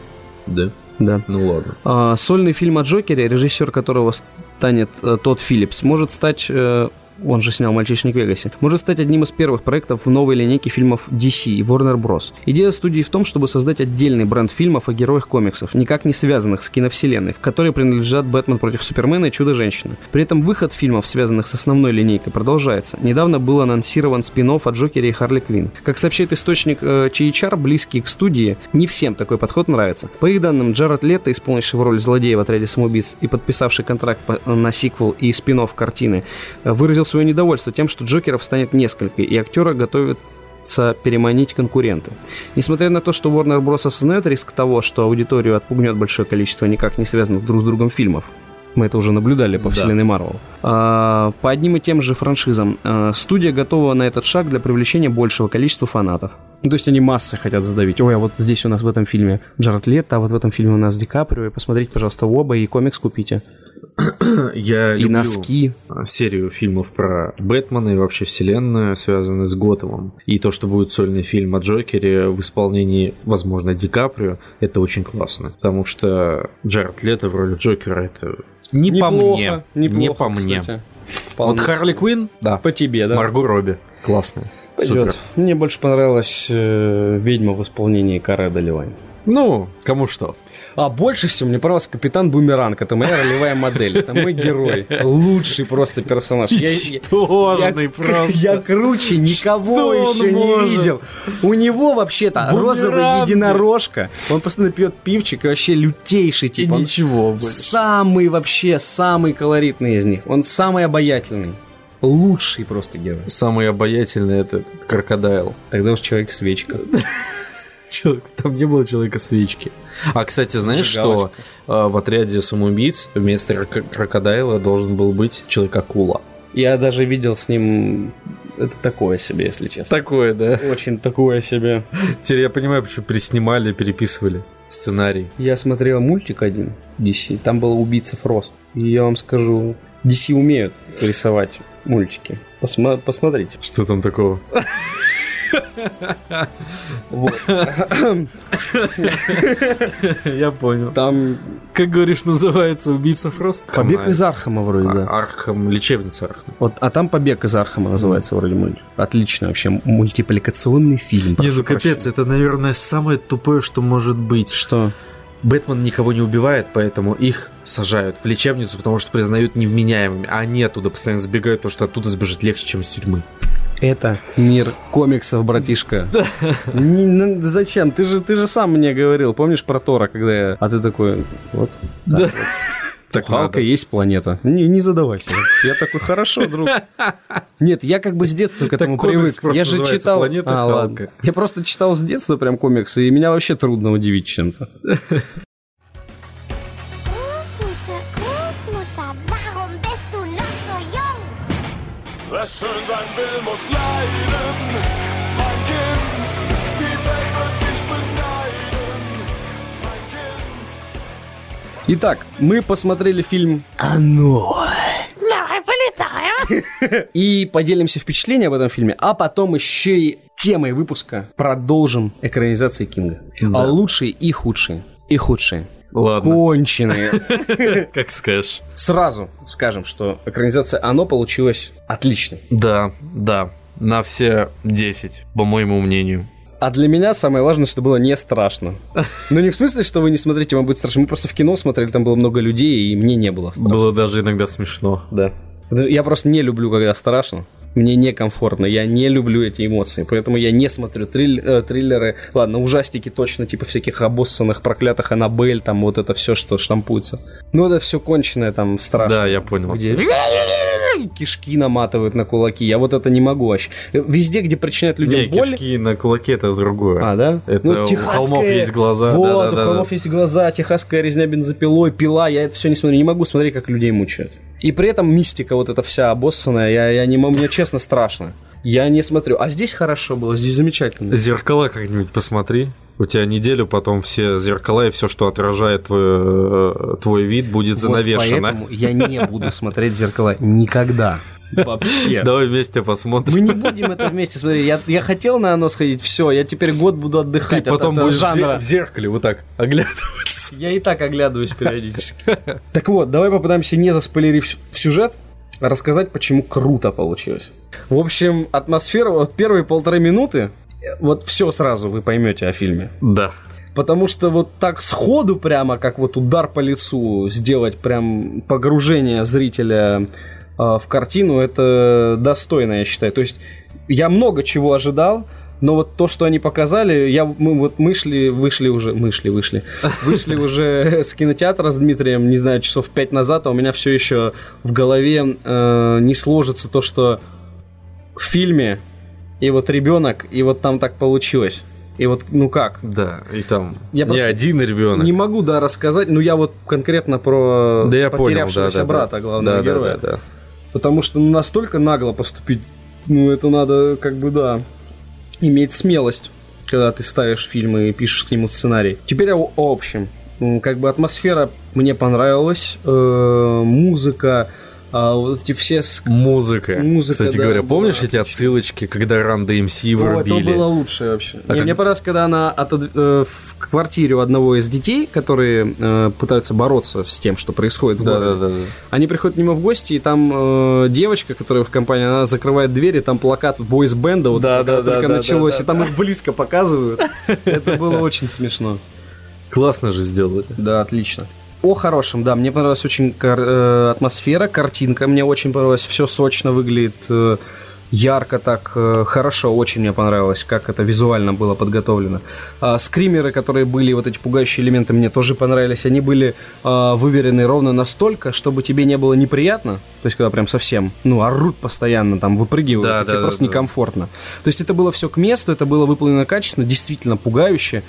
Да? Да. Ну ладно. А, сольный фильм о Джокере, режиссер которого станет э, Тодд Филлипс, может стать, э, он же снял «Мальчишник в Вегасе», может стать одним из первых проектов в новой линейке фильмов DC и Warner Bros. Идея студии в том, чтобы создать отдельный бренд фильмов о героях комиксов, никак не связанных с киновселенной, в которой принадлежат «Бэтмен против Супермена» и «Чудо-женщина». При этом выход фильмов, связанных с основной линейкой, продолжается. Недавно был анонсирован спин о Джокере и Харли Квинн. Как сообщает источник э, THR, близкий к студии, не всем такой подход нравится. По их данным, Джаред Лето, исполнивший роль злодея в отряде самоубийц и подписавший контракт на сиквел и спин картины, э, выразил свое недовольство тем, что Джокеров станет несколько, и актера готовятся переманить конкуренты. Несмотря на то, что Warner Bros. осознает риск того, что аудиторию отпугнет большое количество никак не связанных друг с другом фильмов, мы это уже наблюдали по вселенной Марвел. По одним и тем же франшизам а, студия готова на этот шаг для привлечения большего количества фанатов. Ну, то есть они массы хотят задавить. Ой, а вот здесь у нас в этом фильме Джаред Лето, а вот в этом фильме у нас Ди Каприо. И посмотрите, пожалуйста, оба, и комикс купите. Я И люблю носки. а, серию фильмов про Бэтмена и вообще вселенную, связанную с Готэмом. И то, что будет сольный фильм о Джокере в исполнении, возможно, Ди Каприо, это очень классно. Потому что Джаред Лето в роли Джокера это не по мне. Неплохо, не по мне. кстати. Вот Харли. Квин, да. По тебе, да? Марго Робби. Классная. Пойдет. Супер. Мне больше понравилась э, ведьма в исполнении Каре Деливань. Ну, кому что. А больше всего мне понравился Капитан Бумеранг. Это моя ролевая модель. Это мой герой. Лучший просто персонаж. Ничтожный просто. я круче никого еще не видел. У него вообще-то Бумеранги. единорожка. Он постоянно пьет пивчик и вообще лютейший тип. Ничего самый вообще, самый колоритный из них. Он самый обаятельный. Лучший просто герой. Самый обаятельный это крокодайл. Тогда уж человек-свечка. Человек, там не было человека-свечки. А, кстати, знаешь, что э, в отряде самоубийц вместо крок- крокодайла должен был быть человек-акула? Я даже видел с ним... Это такое себе, если честно. Такое, да? Очень такое себе. Теперь я понимаю, почему переснимали, пересматривали сценарий. Я смотрел мультик один DC, там был убийца Фрост. И я вам скажу, DC умеют рисовать мультики. Посма- посмотрите. Что там такого? Вот. Я понял. Там Как говоришь, называется убийца Фрост? побег из Архама вроде, да. Архам, лечебница Архам. Вот, а там побег из Архама называется вроде мультик. Отличный вообще мультипликационный фильм. Не, ну капец, это, наверное, самое тупое, что может быть. Что? Бэтмен никого не убивает, поэтому их сажают в лечебницу, потому что признают невменяемыми, а они оттуда постоянно сбегают, потому что оттуда сбежать легче, чем из тюрьмы. Это мир комиксов, братишка. Не- ну, зачем? Ты же, ты же сам мне говорил, помнишь про Тора, когда я... А ты такой, вот. Да. Так Халка есть планета. Не, не задавайся. Я такой, хорошо, друг. Нет, я как бы с детства к этому комикс привык. Я же читал... «Планета А, Халка». ладно. Я просто читал с детства прям комиксы, и меня вообще трудно удивить чем-то. Итак, мы посмотрели фильм «Оно». И поделимся впечатлением об этом фильме, а потом еще и темой выпуска продолжим экранизации Кинга. Да. А лучшие и худшие. И худшие. Ладно. Конченые. Как скажешь. Сразу скажем, что экранизация «Оно» получилась отличной. Да, да. На все 10, по моему мнению. А для меня самое важное, что было не страшно. Ну, не в смысле, что вы не смотрите, вам будет страшно. Мы просто в кино смотрели, там было много людей, и мне не было страшно. Было даже иногда смешно. Да. Я просто не люблю, когда страшно. Мне некомфортно, я не люблю эти эмоции, поэтому я не смотрю триль- э, триллеры. Ладно, ужастики точно, типа всяких обоссанных, проклятых Аннабель, там вот это все, что штампуется. Ну, это все конченое, там, страшно. Да, я понял. Где кишки наматывают на кулаки. Я вот это не могу вообще. Везде, где причиняют людям Не, боль... кишки на кулаке это другое. А, да? Это у холмов есть глаза, Вот, да-да-да-да. у холмов есть глаза, техасская резня бензопилой, пила. Я это все не смотрю. Не могу смотреть, как людей мучают. И при этом мистика вот эта вся обоссанная, я, я не мне честно страшно. Я не смотрю. А здесь хорошо было, здесь замечательно. Зеркала как-нибудь посмотри. У тебя неделю потом все зеркала и все, что отражает твой, э, твой вид, будет Вот занавешено. поэтому я не буду смотреть зеркала никогда. Вообще. Давай вместе посмотрим. Мы не будем это вместе смотреть. Я, я хотел на оно сходить, все, я теперь год буду Ты отдыхать потом от этого будешь жанра. в зеркале вот так оглядываться. Я и так оглядываюсь периодически. Так вот, давай попытаемся, не заспойлерив сюжет, рассказать, почему круто получилось. В общем, атмосфера, вот первые полторы минуты, вот все сразу вы поймете о фильме. Да. Потому что вот так сходу прямо, как вот удар по лицу, сделать прям погружение зрителя э, в картину, это достойно, я считаю. То есть я много чего ожидал, но вот то, что они показали, я, мы, вот мы шли, вышли уже, мы шли, вышли, вышли уже с кинотеатра с Дмитрием, не знаю, часов пять назад, а у меня все еще в голове э, не сложится то, что в фильме и вот ребенок, и вот там так получилось. И вот, ну как? Да, и там Я не один ребенок. Не могу, да, рассказать, но я вот конкретно про Да я понял, потерявшегося да, да, брата да. главного Да, да, героя. да, да. Потому что ну, настолько нагло поступить, ну это надо, как бы, да, иметь смелость, когда ты ставишь фильм и пишешь к нему сценарий. Теперь о, общем. Как бы атмосфера мне понравилась, э, музыка, а вот эти все ск- Музыка. Музыка, Кстати да, говоря, да, помнишь эти отлично. отсылочки, когда Ран DMC О, это вырубили? было лучшее вообще. А Не, как- Мне понравилось, когда она отод- э, в квартире у одного из детей, которые э, пытаются бороться с тем, что происходит в Да, городе. да, да. Они приходят к нему в гости, и там э, девочка, которая в компании, она закрывает дверь, и там плакат бойс-бенда, вот Да, да, да, только да, началось, да, и там их близко показывают. Это было очень смешно. Классно же сделали. Да, отлично. О хорошем, да, мне понравилась очень кар- э, атмосфера, картинка мне очень понравилась, все сочно выглядит, э, ярко так, э, хорошо, очень мне понравилось, как это визуально было подготовлено. А, скримеры, которые были, вот эти пугающие элементы, мне тоже понравились, они были а, выверены ровно настолько, чтобы тебе не было неприятно, то есть когда прям совсем, ну, орут постоянно, там, выпрыгивают, Да, и тебе да, просто да, да. некомфортно. То есть это было все к месту, это было выполнено качественно, действительно пугающе,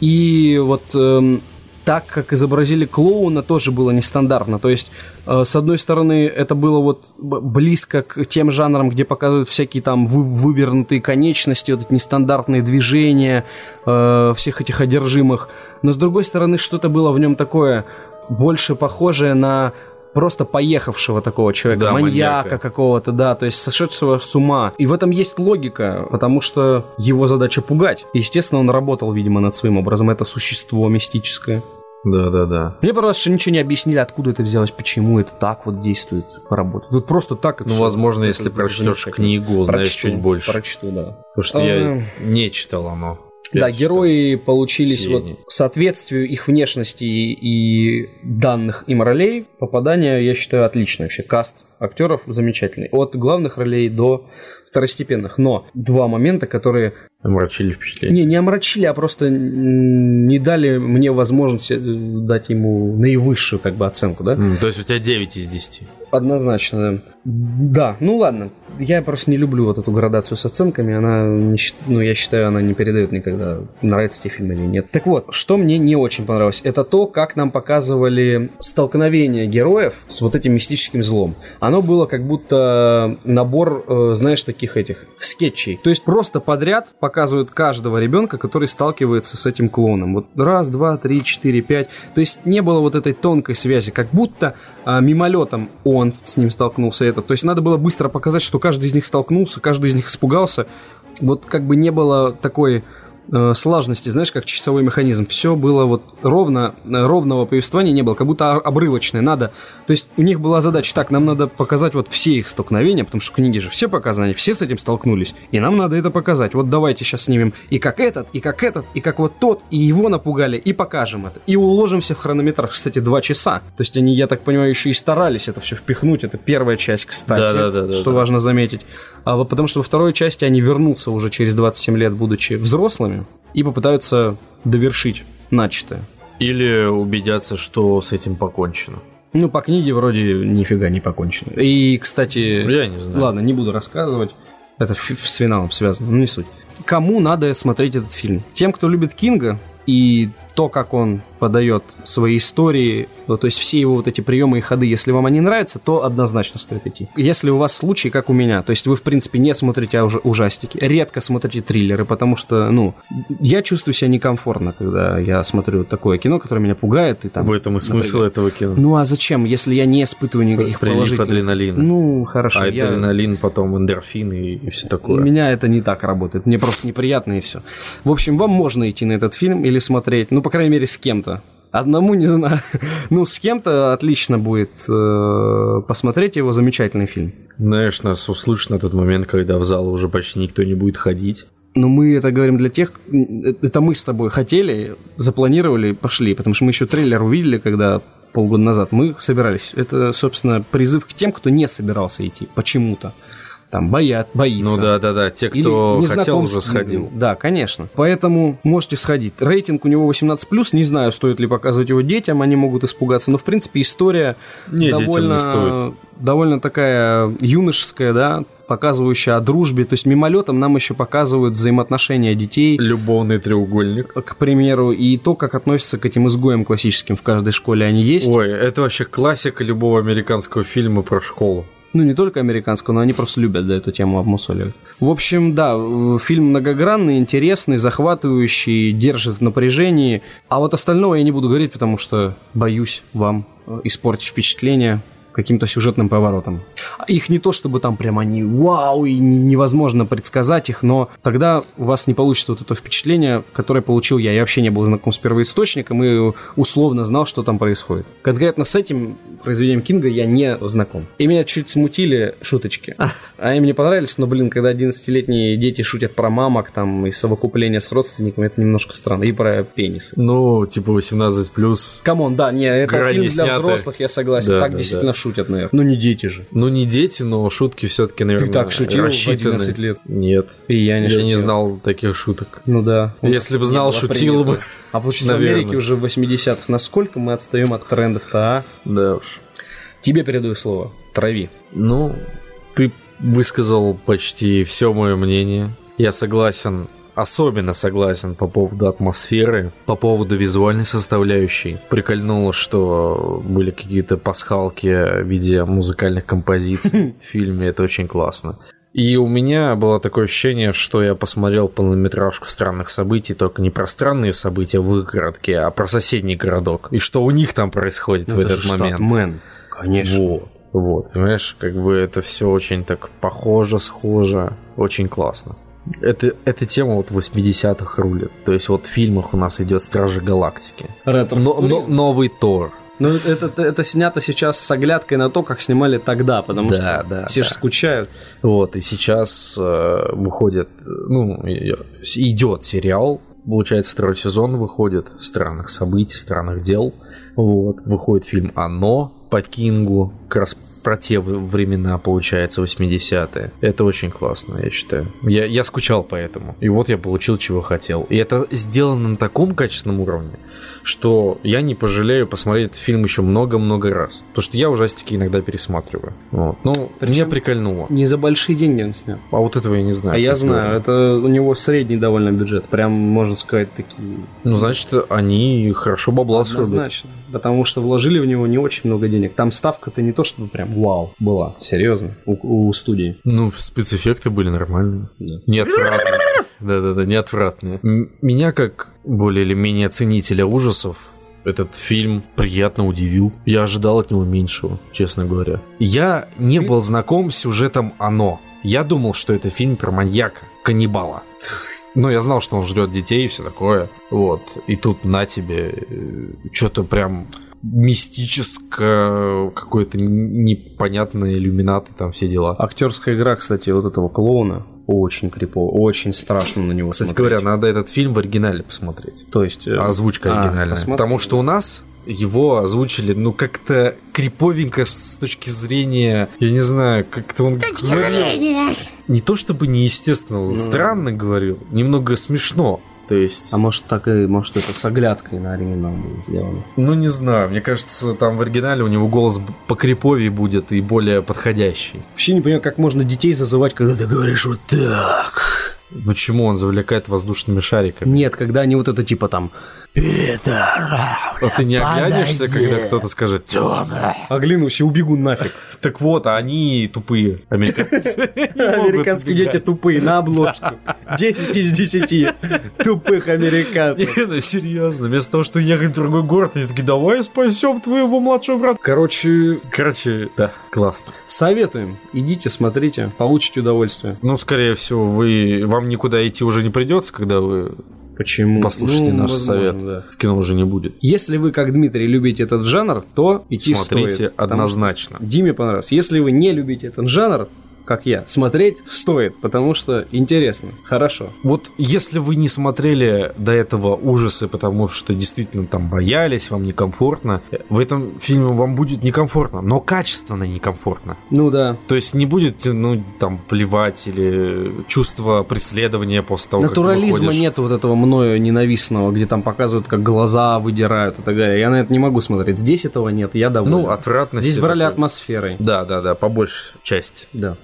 и вот эм, так, как изобразили клоуна, тоже было нестандартно. То есть, э, с одной стороны, это было вот близко к тем жанрам, где показывают всякие там вы- вывернутые конечности, вот эти нестандартные движения э, всех этих одержимых. Но с другой стороны, что-то было в нем такое больше похожее на просто поехавшего такого человека, Да, маньяка, маньяка. какого-то, да, то есть сошедшего с ума. И в этом есть логика, потому что его задача пугать. Естественно, он работал, видимо, над своим образом. Это существо мистическое. Да, да, да. Мне понравилось, что ничего не объяснили, откуда это взялось, почему это так вот действует, работает. Вот просто так и Ну, возможно, Это если прочтешь книгу, Прочту, чуть больше. Прочту, да. Потому что я не читал оно. Да, Я читал. герои получились Синий. вот соответствию их внешности и данных им ролей. Попадание, я считаю, отличное вообще. Каст актеров замечательный. От главных ролей до второстепенных. Но два момента, которые Омрачили впечатление. не, не омрачили, а просто не дали мне возможность э, дать ему наивысшую как бы оценку, да? М, То есть у тебя 9 из 10. Однозначно, да. Да, ну ладно. я просто не люблю вот эту градацию с оценками. Она, не ну, я считаю, она не передает никогда, нравится тебе фильм или нет. Так вот, что мне не очень понравилось, это то, как нам показывали столкновение героев с вот этим мистическим злом. Оно было как будто набор, э, знаешь, таких этих скетчей. То есть просто подряд показывают каждого ребенка, который сталкивается с этим клоном. Вот раз, два, три, четыре, пять. То есть не было вот этой тонкой связи, как будто а, мимолетом он с ним столкнулся этот. То есть надо было быстро показать, что каждый из них столкнулся, каждый из них испугался. Вот как бы не было такой э, знаешь, как часовой механизм. Все было вот ровно, э, ровного повествования не было, как будто обрывочное. Надо, то есть у них была задача, так, нам надо показать вот все их столкновения, потому что в книге же все показаны, все с этим столкнулись, и нам надо это показать. Вот давайте сейчас снимем и как этот, и как этот, и как вот тот, и его напугали, и покажем это. И уложимся в хронометраж, кстати, два часа. То есть они, я так понимаю, еще и старались это все впихнуть. Это первая часть, кстати, Да-да-да-да-да. что важно заметить. А потому что во второй части они вернутся уже через 27 лет, будучи взрослыми, и попытаются довершить начатое. Или убедятся, что с этим покончено. Ну, по книге вроде нифига не покончено. И, кстати... Я не знаю. Ладно, не буду рассказывать. Это с финалом связано, ну не суть. Кому надо смотреть этот фильм? Тем, кто любит Кинга и то, как он подает свои истории, ну, то есть все его вот эти приемы и ходы, если вам они нравятся, то однозначно стоит идти. Если у вас случай, как у меня, то есть вы, в принципе, не смотрите уже ужастики, редко смотрите триллеры, потому что, ну, я чувствую себя некомфортно, когда я смотрю такое кино, которое меня пугает. И там В этом и смысл напрягает. этого кино. Ну а зачем, если я не испытываю никаких Прилив положительных... адреналина. Ну, хорошо. а я- адреналин, потом эндорфин и, и все У такое. меня это не так работает. Мне просто неприятно и все. В общем, вам можно идти на этот фильм или смотреть, ну, по крайней мере, с кем-то. Одному не знаю. Ну, с кем-то отлично будет э, посмотреть его. Замечательный фильм. Знаешь, нас на тот момент, когда в зал уже почти никто не будет ходить. Но мы это говорим для тех, это мы с тобой хотели, запланировали, пошли, потому что мы еще трейлер увидели, когда полгода назад мы собирались. Это, собственно, призыв к тем, кто не собирался идти почему-то. Там боят, боится. Ну да, да, да. Те, Или кто не хотел, уже сходил. Да, конечно. Поэтому можете сходить. Рейтинг у него 18+, не знаю, стоит ли показывать его детям, они могут испугаться. Но, в принципе, история Не, детям не довольно, стоит. довольно такая юношеская, да, показывающая о дружбе. То есть мимолетом нам еще показывают взаимоотношения детей, Любовный треугольник. к примеру, и то, как относятся к этим изгоям классическим. В каждой школе они есть. Ой, это вообще классика любого американского фильма про школу. Ну, не только американского, но они просто любят да, эту тему обмусоливать. В общем, да, э, фильм многогранный, интересный, захватывающий, держит в напряжении. А вот остального я не буду говорить, потому что боюсь вам э, испортить впечатление каким-то сюжетным поворотом. Их не то, чтобы там прям они вау, и невозможно предсказать их, но тогда у вас не получится вот это впечатление, которое получил я. Я вообще не был знаком с первоисточником и условно знал, что там происходит. Конкретно с этим произведением Кинга я не знаком. И меня чуть смутили шуточки. А им не понравились, но, блин, когда 11-летние дети шутят про мамок там и совокупление с родственниками, это немножко странно. И про пенисы. Ну, типа 18 плюс. Come on, да, не, это фильм для сняты. взрослых, я согласен. Да, так да, действительно да. Шутят, наверное. Ну, не дети же. Ну, не дети, но шутки все-таки, наверное, так шутил в рассчитаны. 11 лет? Нет. И я не Я не знал таких шуток. Ну да. Если бы знал, шутил принято. бы. А получается, в. Америке уже в 80-х. Насколько мы отстаем от трендов-то, а? Да уж. Тебе передаю слово. Трави. Ну, ты высказал почти все мое мнение. Я согласен, особенно согласен по поводу атмосферы, по поводу визуальной составляющей. Прикольнуло, что были какие-то пасхалки в виде музыкальных композиций в фильме, это очень классно. И у меня было такое ощущение, что я посмотрел полнометражку странных событий, только не про странные события в их городке, а про соседний городок. И что у них там происходит в Это этот же момент. Мэн. Конечно. Вот, вот, понимаешь, как бы это все очень так похоже, схоже, очень классно. Это, эта тема вот в 80-х рулит. То есть вот в фильмах у нас идет Стражи Галактики. Ретро. Но- но- новый Тор. Ну, это, это, это снято сейчас с оглядкой на то, как снимали тогда, потому Да, что да, все да. же скучают. Вот, и сейчас э, выходит, ну, идет сериал, получается, второй сезон выходит, странных событий, странных дел. Вот, выходит фильм «Оно» по Кингу, как раз про те времена, получается, 80-е. Это очень классно, я считаю. Я, я скучал по этому. И вот я получил, чего хотел. И это сделано на таком качественном уровне, что я не пожалею посмотреть этот фильм еще много-много раз. Потому что я ужастики иногда пересматриваю. Вот. Ну, меня Причем- прикольнуло. Не за большие деньги он снял. А вот этого я не знаю. А я знаю, это у него средний довольно бюджет. Прям, можно сказать, такие... Ну, значит, они хорошо бабла срубят. Однозначно. Потому что вложили в него не очень много денег. Там ставка-то не то, чтобы прям вау была. Серьезно. У, у студии. Ну, спецэффекты были нормальные. Да. Не отвратные. Да-да-да, не отвратные. М- Меня, как более или менее ценителя ужасов, этот фильм приятно удивил. Я ожидал от него меньшего, честно говоря. Я не был знаком с сюжетом «Оно». Я думал, что это фильм про маньяка, каннибала. Но я знал, что он жрет детей и все такое. Вот. И тут на тебе что-то прям мистическое, какое-то непонятное иллюминаты, там все дела. Актерская игра, кстати, вот этого клоуна очень крипово, очень страшно на него Кстати смотреть. говоря, надо этот фильм в оригинале посмотреть. То есть... э, Озвучка а, оригинальная. посмотрим. Потому что у нас его озвучили, ну, как-то криповенько с точки зрения, я не знаю, как-то он говорил. Не то чтобы неестественно, странно говорил, немного смешно. То есть, А может так и, может это с оглядкой на оригинал было сделано. ну, не знаю, мне кажется, там в оригинале у него голос б- покриповее будет и более подходящий. Вообще не понимаю, как можно детей зазывать, когда ты говоришь вот так. Почему он завлекает воздушными шариками? Нет, когда они вот это типа там... Питер, А ты не оглянешься, когда кто-то скажет «Тёма». оглянусь и убегу нафиг. Так вот, они тупые, американцы. Американские дети тупые, на обложку. 10 из 10 тупых американцев. Не, ну серьезно, вместо того, что ехать в другой город, они такие, давай спасем твоего младшего брата. Короче, Короче, да, классно. советуем. Идите, смотрите, получите удовольствие. Ну, скорее всего, вы, вам никуда идти уже не придется, когда вы Почему? послушаете Ну, наш возможно, совет. да. В кино уже не будет. Если вы, как Дмитрий, любите этот жанр, то идти Смотрите стоит. однозначно. Диме понравился. Если вы не любите этот жанр, как я, смотреть стоит, потому что интересно, хорошо. Вот если вы не смотрели до этого ужасы, потому что действительно там боялись, вам некомфортно, в этом фильме вам будет некомфортно, но качественно некомфортно. Ну да. То есть не будет, ну, там, плевать или чувство преследования после того, как ты Натурализма нет вот этого мною ненавистного, где там показывают, как глаза выдирают и так далее. Я на это не могу смотреть. Здесь этого нет, я доволен. Ну, отвратности. Здесь брали такой. атмосферой. Да, да, да, по большей части. Да.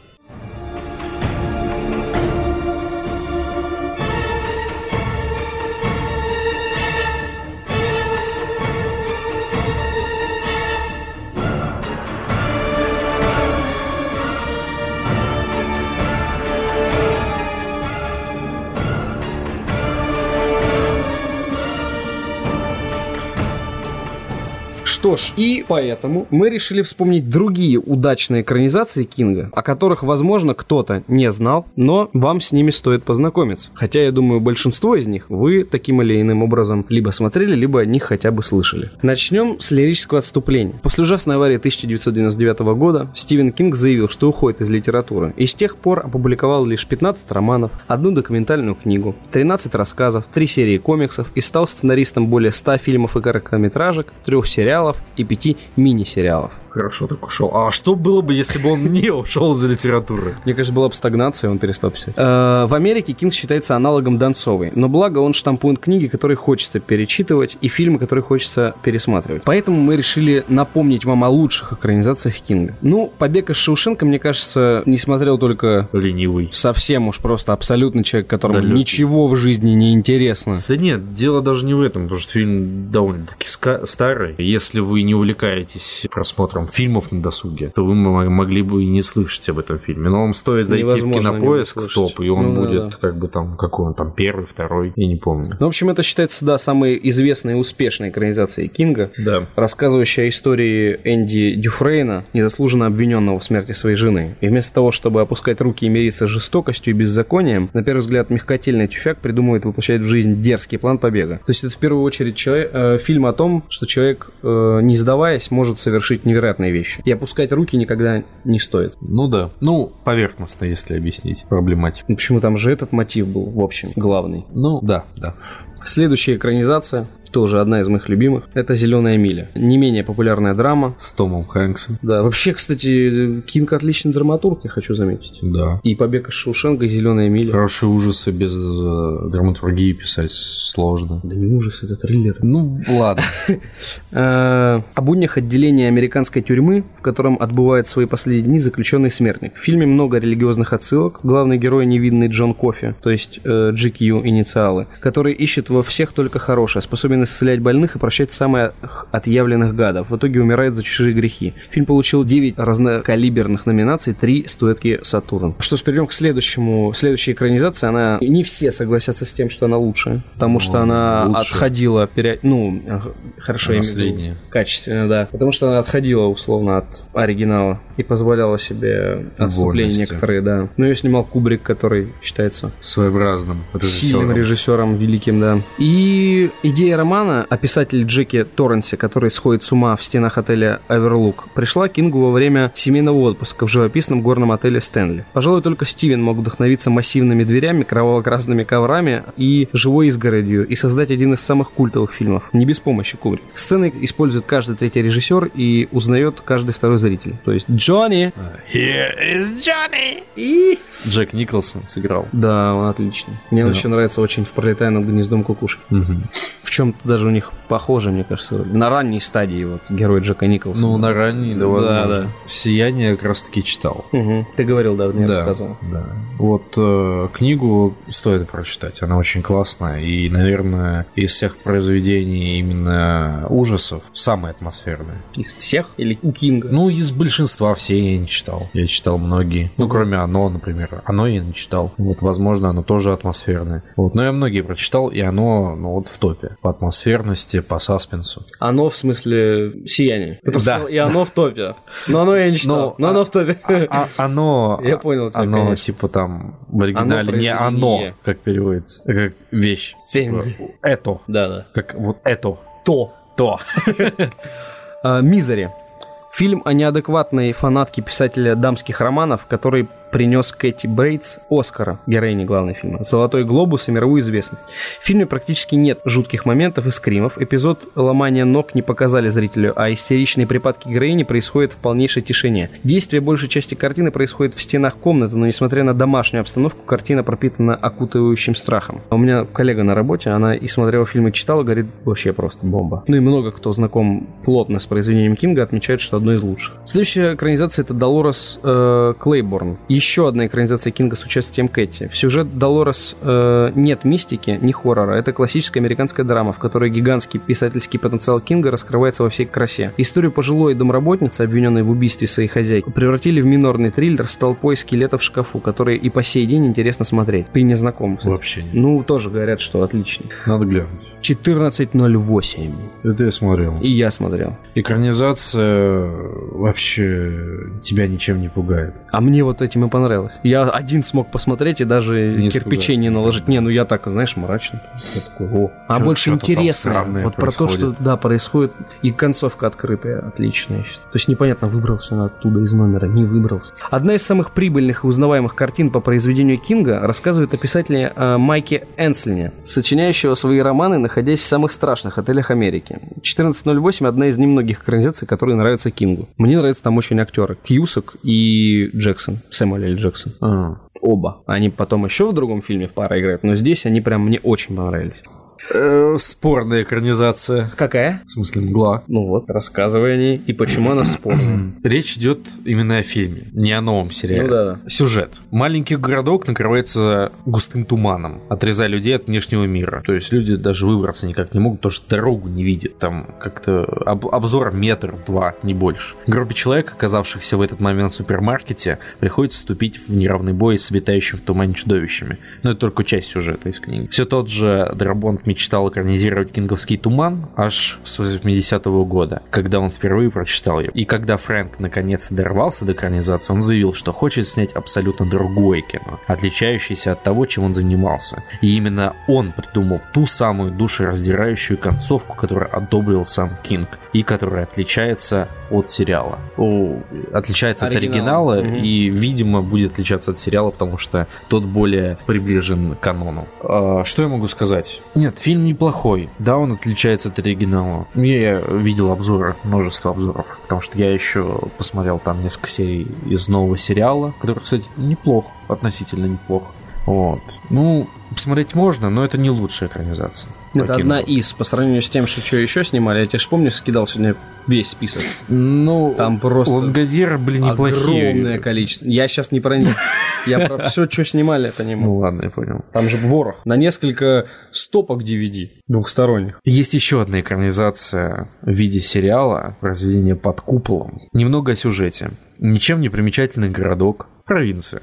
Что ж, и поэтому мы решили вспомнить другие удачные экранизации Кинга, о которых, возможно, кто-то не знал, но вам с ними стоит познакомиться. Хотя, я думаю, большинство из них вы таким или иным образом либо смотрели, либо о них хотя бы слышали. Начнем с лирического отступления. После ужасной аварии 1999 года Стивен Кинг заявил, что уходит из литературы, и с тех пор опубликовал лишь 15 романов, одну документальную книгу, 13 рассказов, 3 серии комиксов и стал сценаристом более 100 фильмов и короткометражек, 3 сериалов и 5 мини-сериалов. Хорошо так ушел. А что было бы, если бы он не ушел из литературы? Мне кажется, была бы стагнация, он перестал писать. Э, В Америке Кинг считается аналогом Донцовой, но благо он штампует книги, которые хочется перечитывать, и фильмы, которые хочется пересматривать. Поэтому мы решили напомнить вам о лучших экранизациях Кинга. Ну, «Побег из Шоушенка», мне кажется, не смотрел только Ленивый. совсем уж просто абсолютно человек, которому Далёкий. ничего в жизни не интересно. Да нет, дело даже не в этом, потому что фильм довольно-таки ска- старый. Если вы не увлекаетесь просмотром фильмов на досуге, то вы могли бы и не слышать об этом фильме. Но вам стоит зайти Невозможно в кинопоиск услышать. топ, и он Ну будет да. как бы там, какой он там, первый, второй, я не помню. Ну, в общем, это считается, да, самой известной и успешной экранизацией Кинга. Да. рассказывающая о истории Энди Дюфрейна, незаслуженно обвиненного в смерти своей жены. И вместо того, чтобы опускать руки и мириться с жестокостью и беззаконием, на первый взгляд мягкотельный тюфяк придумывает воплощать в жизнь дерзкий план побега. То есть это в первую очередь человек- э, фильм о том, что человек, э, не сдаваясь, может совершить невероятные вещи. И опускать руки никогда не стоит. Ну да. Ну, поверхностно, если объяснить проблематику. Ну, Почему там же этот мотив был, в общем, главный. Ну, да, да. Следующая экранизация тоже одна из моих любимых. Это «Зеленая миля». Не менее популярная драма. С Томом Хэнксом. Да, вообще, кстати, Кинг отличный драматург, я хочу заметить. Да. И «Побег из Шоушенка», и «Зеленая миля». Хорошие ужасы без э, драматургии писать сложно. Да не ужас, это триллер. Ну, ладно. Э, О буднях отделения американской тюрьмы, в котором отбывает свои последние дни заключенный смертник. В фильме много религиозных отсылок. Главный герой невинный Джон Кофи, то есть э, GQ инициалы, который ищет во всех только хорошее, способен исцелять больных и прощать самых отъявленных гадов. В итоге умирает за чужие грехи. Фильм получил 9 разнокалиберных номинаций, 3 статуэтки Сатурн. Что ж, перейдем к следующему. Следующая экранизация, она... Не все согласятся с тем, что она лучшая, потому что Ну, она лучше. отходила... пере- Ну, хорошо, Последняя. Качественно, да. Потому что она отходила условно от оригинала и позволяла себе отступления некоторые, да. Ну, ее снимал Кубрик, который считается Своеобразным сильным режиссером. режиссером великим, да. И идея романа о писателе Джеки Торренсе, который сходит с ума в стенах отеля Оверлук, пришла Кингу во время семейного отпуска в живописном горном отеле Стэнли. Пожалуй, только Стивен мог вдохновиться массивными дверями, кроваво-красными коврами и живой изгородью и создать один из самых культовых фильмов. Не без помощи Кубрик. Сцены использует каждый третий режиссер и узнает каждый второй зритель. То есть Джонни Here is Johnny! и... Джек Николсон сыграл. Да, он отличный. Мне он Да. еще нравится очень в «Пролетая над гнездом кукушки». В чем-то даже у них похоже, мне кажется, на ранней стадии вот герой Джека Николсона. Ну, на ранней, да, Да, возможно. да. Сияние как раз таки читал. Мгм. Ты говорил, да, мне да, рассказывал. да. Вот э, книгу стоит прочитать, она очень классная. И, наверное, из всех произведений именно ужасов самая атмосферная. Из всех или у Кинга? Ну, из большинства все я не читал. Я читал многие. Ну, кроме оно, например. Оно я не читал. Вот, возможно, оно тоже атмосферное. Вот, но я многие прочитал, и оно, ну, вот в топе. По атмосферности, по саспенсу. Оно в смысле сияние. Да. сказал, и оно в топе. Но оно я не читал. Ну, Но оно в топе. А, оно... Я понял тебя, Оно, конечно. типа, там, в оригинале не оно, как переводится, а как вещь. Типа, Тень. это. Да, да. Как вот это. То. То. А, Мизери. Фильм о неадекватной фанатке писателя дамских романов, который принес Кэти Бейтс Оскара, героине главной фильма, Золотой глобус и мировую известность. В фильме практически нет жутких моментов и скримов. Эпизод ломания ног не показали зрителю, а истеричные припадки героини происходят в полнейшей тишине. Действие большей части картины происходит в стенах комнаты, но несмотря на домашнюю обстановку, картина пропитана окутывающим страхом. У меня коллега на работе, она и смотрела фильм и читала, говорит, вообще просто бомба. Ну и много кто знаком плотно с произведением Кинга отмечает, что одно из лучших. Следующая экранизация это Долорес э, Клейборн. Еще одна экранизация Кинга с участием Кэти. В сюжет Долорес э, нет мистики, ни хоррора. Это классическая американская драма, в которой гигантский писательский потенциал Кинга раскрывается во всей красе. Историю пожилой домработницы, обвиненной в убийстве своей хозяйки, превратили в минорный триллер с толпой скелетов в шкафу, который и по сей день интересно смотреть. Ты не знаком этим? Вообще нет. Ну, тоже говорят, что отлично. Надо глянуть. 14.08. Это я смотрел. И я смотрел. Экранизация вообще тебя ничем не пугает. А мне вот этим и понравилось. Я один смог посмотреть и даже Не кирпичей не наложить. Не, ну я так, знаешь, мрачно. Я такой, о. А больше интересно. Вот про то, что да, происходит. И концовка открытая, отличная. То есть непонятно, выбрался он оттуда из номера, не выбрался. Одна из самых прибыльных и узнаваемых картин по произведению Кинга рассказывает о писателе э, Майке Энслине, сочиняющего свои романы, находясь в самых страшных отелях Америки. 14.08 одна из немногих экранизаций, которые нравятся Кингу. Мне нравятся там очень актеры. Кьюсак и Джексон, Сэмюэль. Джексон. Оба. Они потом еще в другом фильме в пара играют, но здесь они прям мне очень понравились. Э, спорная экранизация. Какая? В смысле, мгла. Ну вот, рассказывай о ней и почему она спорная. Речь идет именно о фильме, не о новом сериале. Ну да, Сюжет. Маленький городок накрывается густым туманом, отрезая людей от внешнего мира. То есть люди даже выбраться никак не могут, потому что дорогу не видят. Там как-то об- обзор метр-два, не больше. Группе человек, оказавшихся в этот момент в супермаркете, приходится вступить в неравный бой с обитающими в тумане чудовищами. Но это только часть сюжета из книги. Все тот же Драбонт мечтал экранизировать «Кинговский туман» аж с 80-го года, когда он впервые прочитал его. И когда Фрэнк наконец дорвался до экранизации, он заявил, что хочет снять абсолютно другое кино, отличающееся от того, чем он занимался. И именно он придумал ту самую душераздирающую концовку, которую одобрил сам Кинг, и которая отличается от сериала. О, отличается от Оригинала. Мгм. и, видимо, будет отличаться от сериала, потому что тот более приближен к канону. А, Что я могу сказать? Нет, фильм неплохой. Да, он отличается от оригинала. Я видел обзоры, множество обзоров. Потому что я еще посмотрел там несколько серий из нового сериала, который, кстати, неплох, относительно неплох. Вот. Ну, посмотреть можно, но это не лучшая экранизация. Это Про одна из, по сравнению с тем, что, что еще снимали. Я тебе ж помню, скидал сегодня весь список. Ну, Там просто Лангольеры были неплохие. огромное количество. Я сейчас не про них. Я про все, что снимали по Ну нему. ладно, я понял. Там же ворох. На несколько стопок DVD двухсторонних. Есть еще одна экранизация в виде сериала «Разведение под куполом». Немного о сюжете. Ничем не примечательный городок, провинция.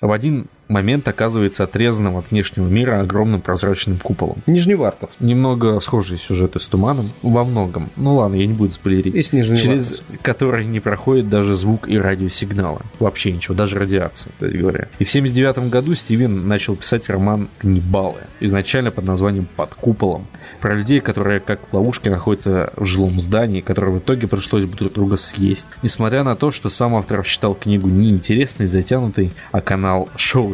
В один момент оказывается отрезанным от внешнего мира огромным прозрачным куполом. Нижневартов. Немного схожие сюжеты с туманом, во многом. Ну ладно, я не буду спойлерить. Есть. Через который не проходит даже звук и радиосигналы. Вообще ничего, даже радиация, кстати говоря. И в 79 году Стивен начал писать роман «Каннибалы», изначально под названием «Под куполом», про людей, которые как в ловушке находятся в жилом здании, которые в итоге пришлось бы друг друга съесть. Несмотря на то, что сам автор считал книгу неинтересной, затянутой, а канал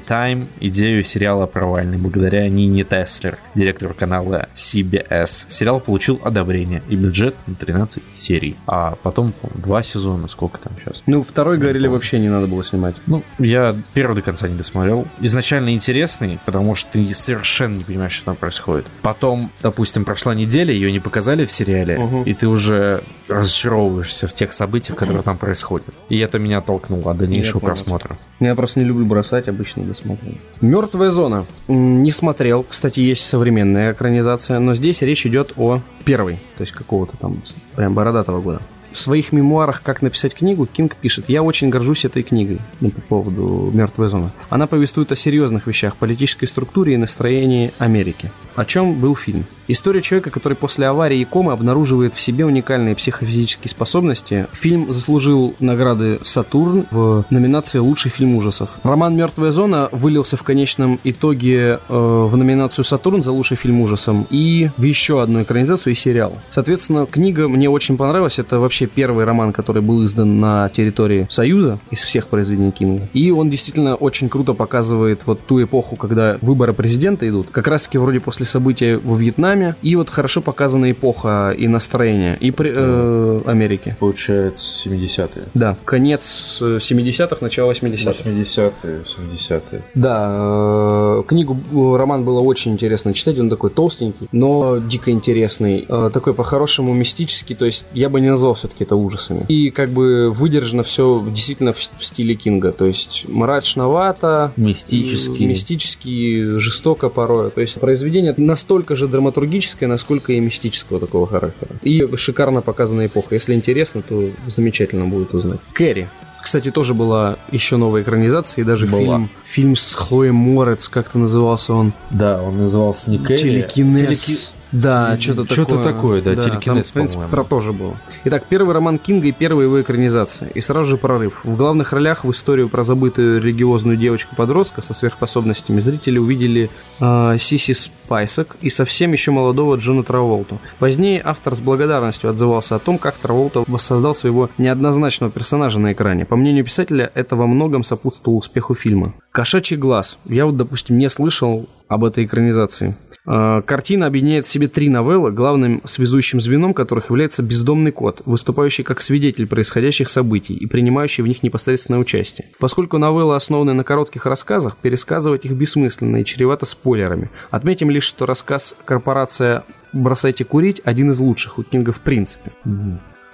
Showtime идею сериала провальной благодаря Нине Теслер, директору канала CBS. Сериал получил одобрение и бюджет на 13 серий. А потом, два сезона, сколько там сейчас? Ну, второй говорили, вообще не надо было снимать. Ну, я первый до конца не досмотрел. Изначально интересный, потому что ты совершенно не понимаешь, что там происходит. Потом, допустим, прошла неделя, ее не показали в сериале, Мгм. и ты уже разочаровываешься в тех событиях, которые там происходят. И это меня толкнуло от дальнейшего просмотра. Я просто не люблю бросать, обычно досмотрю. Мертвая зона. Не смотрел. Кстати, есть современная экранизация, но здесь речь идет о первой, то есть какого-то там прям бородатого года. В своих мемуарах «Как написать книгу» Кинг пишет «Я очень горжусь этой книгой» ну, по поводу «Мертвая зона». Она повествует о серьезных вещах, политической структуре и настроении Америки. О чем был фильм? История человека, который после аварии и комы обнаруживает в себе уникальные психофизические способности. Фильм заслужил награды «Сатурн» в номинации «Лучший фильм ужасов». Роман «Мертвая зона» вылился в конечном итоге э, в номинацию «Сатурн» за лучший фильм ужасом и в еще одну экранизацию и сериал. Соответственно, книга мне очень понравилась. Это вообще первый роман, который был издан на территории Союза из всех произведений Кинга. И он действительно очень круто показывает вот ту эпоху, когда выборы президента идут. Как раз таки вроде после события во Вьетнаме. И вот хорошо показана эпоха и настроение и при- э, Америки. Получается, 70-е. Да, конец э, 70-х, начало 80-х. 80-е, 70-е. Да, э, книгу, э, роман было очень интересно читать, он такой толстенький, но дико интересный, Э, такой по-хорошему мистический, то есть я бы не назвал все-таки это ужасами. И как бы выдержано все действительно в, в стиле Кинга, то есть мрачновато, Мистический. э, мистически, жестоко порой. То есть произведение настолько же драматургическое, насколько и мистического такого характера. И шикарно показана эпоха. Если интересно, то замечательно будет узнать. Кэрри. Кстати, тоже была еще новая экранизация, и даже Была. фильм, фильм с Хлоей Морец, как-то назывался он. Да, он назывался не Кэрри. Телекинез. Телеки- Да, что-то такое. Что-то такое, да, там, телекинез, в принципе, про тоже было. Итак, первый роман Кинга и первая его экранизация. И сразу же прорыв. В главных ролях в историю про забытую религиозную девочку-подростка со сверхспособностями зрители увидели э, Сиси Спайсок и совсем еще молодого Джона Траволту. Позднее автор с благодарностью отзывался о том, как Траволта воссоздал своего неоднозначного персонажа на экране. По мнению писателя, это во многом сопутствовало успеху фильма. «Кошачий глаз». Я вот, допустим, не слышал об этой экранизации. Э, Картина объединяет в себе три новеллы, главным связующим звеном которых является бездомный кот, выступающий как свидетель происходящих событий и принимающий в них непосредственное участие. Поскольку новеллы основаны на коротких рассказах, пересказывать их бессмысленно и чревато спойлерами. Отметим лишь, что рассказ «Корпорация бросайте курить» один из лучших у Кинга в принципе.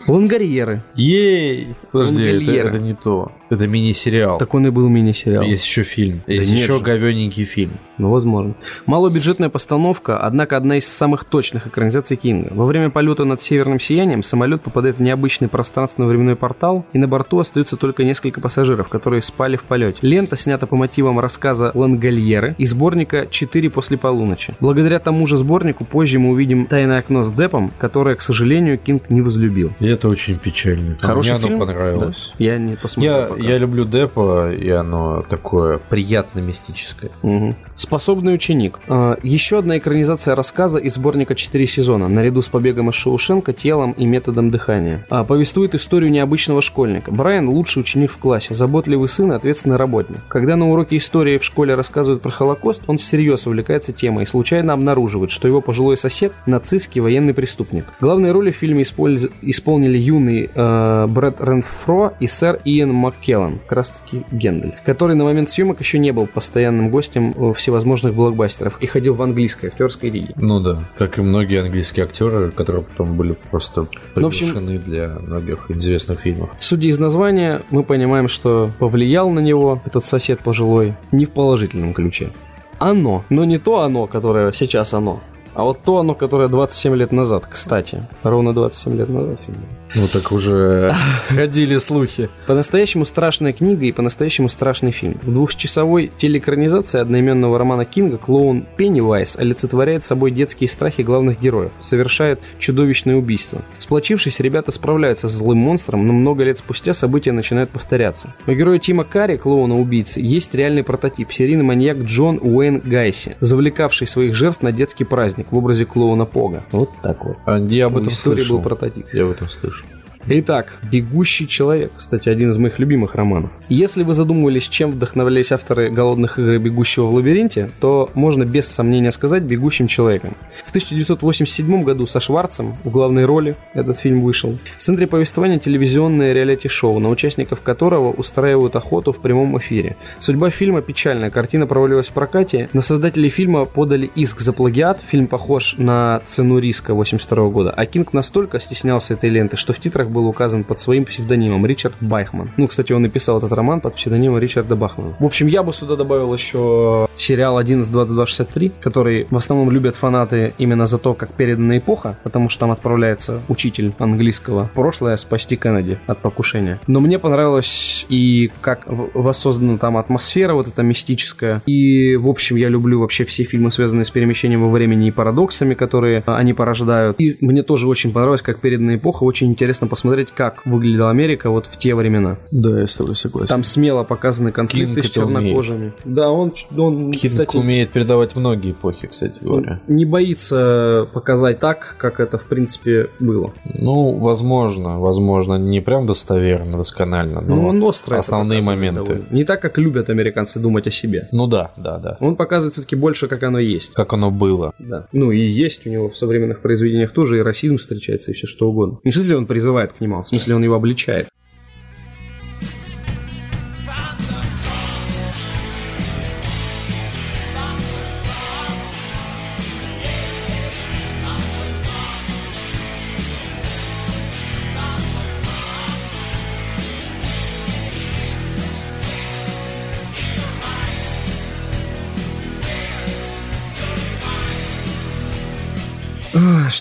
Лангарьеры. Ей! Подожди, это, это не то. Это мини-сериал. Так он и был мини-сериал. Есть еще фильм. Да Есть нет еще же. говененький фильм. Ну, возможно. Малобюджетная постановка, однако одна из самых точных экранизаций Кинга. Во время полета над Северным Сиянием самолет попадает в необычный пространственно-временной портал, и на борту остаются только несколько пассажиров, которые спали в полете. Лента снята по мотивам рассказа Лангольеры и сборника «Четыре после полуночи». Благодаря тому же сборнику позже мы увидим «Тайное окно с Депом», которое, к сожалению, Кинг не возлюбил. Я это очень печально. Хороший Мне оно фильм? понравилось. Да. Я не посмотрел Я, пока. я люблю Деппа, и оно такое приятно-мистическое. Мгм. Способный ученик. А, Еще одна экранизация рассказа из сборника «Четыре сезона», наряду с побегом из Шоушенка, телом и методом дыхания. А, Повествует историю необычного школьника. Брайан – лучший ученик в классе, заботливый сын и ответственный работник. Когда на уроке истории в школе рассказывают про Холокост, он всерьез увлекается темой и случайно обнаруживает, что его пожилой сосед – нацистский военный преступник. Главные роли в фильме использ- исполнили юный э, Брэд Ренфро и сэр Иэн Маккеллан, как раз таки Гендель, который на момент съемок еще не был постоянным гостем э, всевозможных блокбастеров и ходил в английской актерской лиге. Ну да, как и многие английские актеры, которые потом были просто Ну, в общем- приглашены для многих известных фильмов. Судя из названия, мы понимаем, что повлиял на него этот сосед пожилой не в положительном ключе. Оно, но не то оно, которое сейчас оно, а вот то оно, которое 27 лет назад, кстати. Ровно 27 лет назад фильм. Ну так уже ходили слухи. По-настоящему страшная книга и по-настоящему страшный фильм. В двухчасовой телеэкранизации одноименного романа Кинга клоун Пеннивайз олицетворяет собой детские страхи главных героев, совершает чудовищное убийство. Сплочившись, ребята справляются с злым монстром, но много лет спустя события начинают повторяться. У героя Тима Карри, клоуна-убийцы, есть реальный прототип, серийный маньяк Джон Уэйн Гайси, завлекавший своих жертв на детский праздник в образе клоуна Пога. Вот так вот. А Я об этом слышал. был прототип. Я об этом слышал. Итак, «Бегущий человек», кстати, один из моих любимых романов. Если вы задумывались, чем вдохновлялись авторы «Голодных игр» и «Бегущего в лабиринте», то можно без сомнения сказать «Бегущим человеком». В 1987 году со Шварцем в главной роли этот фильм вышел. В центре повествования телевизионное реалити-шоу, на участников которого устраивают охоту в прямом эфире. Судьба фильма печальная, картина провалилась в прокате. На создателей фильма подали иск за плагиат, фильм похож на «Цену риска» 82 года, а Кинг настолько стеснялся этой ленты, что в титрах был указан под своим псевдонимом Ричард Байхман. Ну, кстати, он написал этот роман под псевдонимом Ричарда Бахмана. В общем, я бы сюда добавил еще сериал 11.22.63, который в основном любят фанаты именно за то, как передана эпоха, потому что там отправляется учитель английского прошлое спасти Кеннеди от покушения. Но мне понравилось и как воссоздана там атмосфера вот эта мистическая. И, в общем, я люблю вообще все фильмы, связанные с перемещением во времени и парадоксами, которые а, они порождают. И мне тоже очень понравилось, как передана эпоха. Очень интересно посмотреть, как выглядела Америка вот в те времена. Да, я с тобой согласен. Там смело показаны конфликты Кинг с чернокожими. Да, он, он Кинг кстати, умеет передавать многие эпохи, кстати говоря. не боится показать так, как это в принципе было. Ну, возможно, возможно, не прям достоверно, досконально, но Ну, он остро это основные моменты. довольно. Не так, как любят американцы думать о себе. Ну да, да, да. Он показывает все-таки больше, как оно есть. Как оно было. Да. Ну и есть у него в современных произведениях тоже и расизм встречается, и все что угодно. Не он призывает к нему, в смысле он его обличает.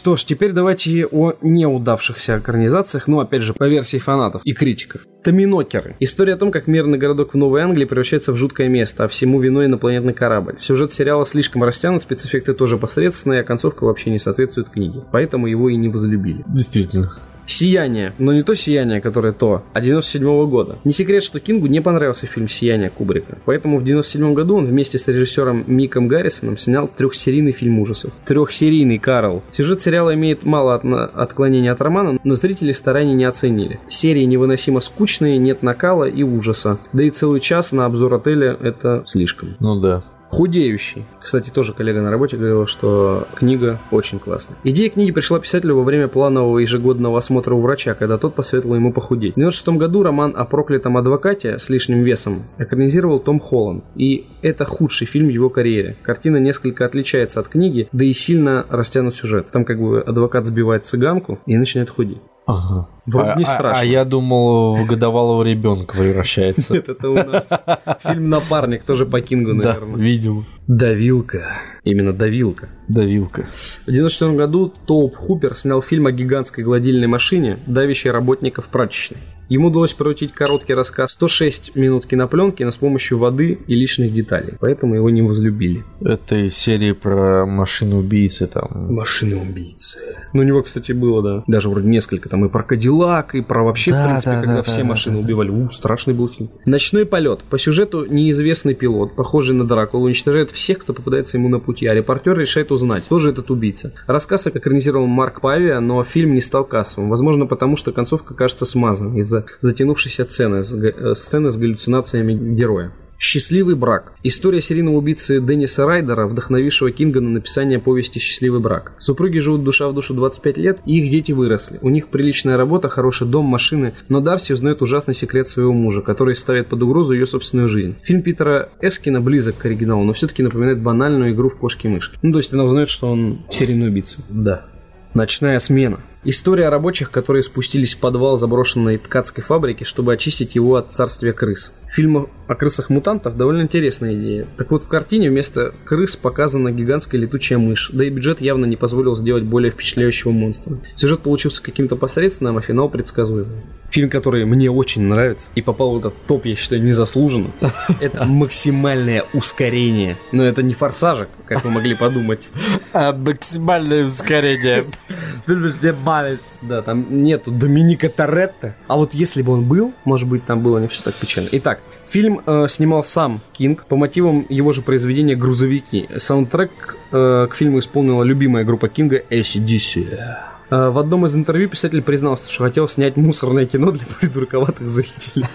Что ж, теперь давайте о неудавшихся экранизациях, ну, опять же, по версии фанатов и критиков. Томинокеры. История о том, как мирный городок в Новой Англии превращается в жуткое место, а всему виной инопланетный корабль. Сюжет сериала слишком растянут, спецэффекты тоже посредственные, а концовка вообще не соответствует книге. Поэтому его и не возлюбили. Действительно. «Сияние», но не то «Сияние», которое то, а 97 года. Не секрет, что Кингу не понравился фильм «Сияние» Кубрика, поэтому в 97 году он вместе с режиссером Миком Гаррисоном снял трехсерийный фильм ужасов. Трехсерийный, Карл. Сюжет сериала имеет мало отна- отклонений от романа, но зрители стараний не оценили. Серии невыносимо скучные, нет накала и ужаса. Да и целый час на обзор отеля это слишком. Ну да. Худеющий. Кстати, тоже коллега на работе говорила, что книга очень классная. Идея книги пришла писателю во время планового ежегодного осмотра у врача, когда тот посоветовал ему похудеть. В 1996 году роман о проклятом адвокате с лишним весом экранизировал Том Холланд. И это худший фильм в его карьере. Картина несколько отличается от книги, да и сильно растянут сюжет. Там как бы адвокат сбивает цыганку и начинает худеть. Ага. Вроде а, не а- страшно. А, я думал, в годовалого ребенка превращается. Нет, это у нас фильм «Напарник», тоже по Кингу, Да, наверное. видимо. Давилка. Именно давилка. Давилка. В 1994 году Тоуп Хупер снял фильм о гигантской гладильной машине, давящей работников прачечной. Ему удалось превратить короткий рассказ в 106 минут кинопленки, но с помощью воды и личных деталей. Поэтому его не возлюбили. Это из серии про машины-убийцы там. Машины-убийцы. Ну, у него, кстати, было, да. Даже вроде несколько. Там и про Кадиллак, и про вообще, Да, в принципе, да, когда да, все да, машины убивали. У, страшный был фильм. Ночной полет. По сюжету неизвестный пилот, похожий на Дракулу, уничтожает всех, кто попадается ему на пути, а репортер решает узнать, кто же этот убийца. Рассказ экранизировал Марк Павия, но фильм не стал кассовым. Возможно, потому что концовка кажется смазанной из-за затянувшейся сцены с, га- э, сцены с галлюцинациями героя. Счастливый брак. История серийного убийцы Денниса Райдера, вдохновившего Кинга на написание повести «Счастливый брак». Супруги живут душа в душу 25 лет, и их дети выросли. У них приличная работа, хороший дом, машины, но Дарси узнает ужасный секрет своего мужа, который ставит под угрозу ее собственную жизнь. Фильм Питера Эскина близок к оригиналу, но все-таки напоминает банальную игру в кошки-мышки. Ну, то есть она узнает, что он серийный убийца. Да. Ночная смена. История рабочих, которые спустились в подвал заброшенной ткацкой фабрики, чтобы очистить его от царствия крыс. Фильм о крысах-мутантах довольно интересная идея. Так вот, в картине вместо крыс показана гигантская летучая мышь, да и бюджет явно не позволил сделать более впечатляющего монстра. Сюжет получился каким-то посредственным, а финал предсказуемым. Фильм, который мне очень нравится и попал в этот топ, я считаю, незаслуженно, это максимальное ускорение. Но это не форсажик, как вы могли подумать. А максимальное ускорение. Да, там нету Доминика Торетто. А вот если бы он был, может быть, там было не все так печально. Итак, фильм э, снимал сам Кинг по мотивам его же произведения «Грузовики». Саундтрек э, к фильму исполнила любимая группа Кинга ACDC. Э, В одном из интервью писатель признался, что хотел снять мусорное кино для придурковатых зрителей.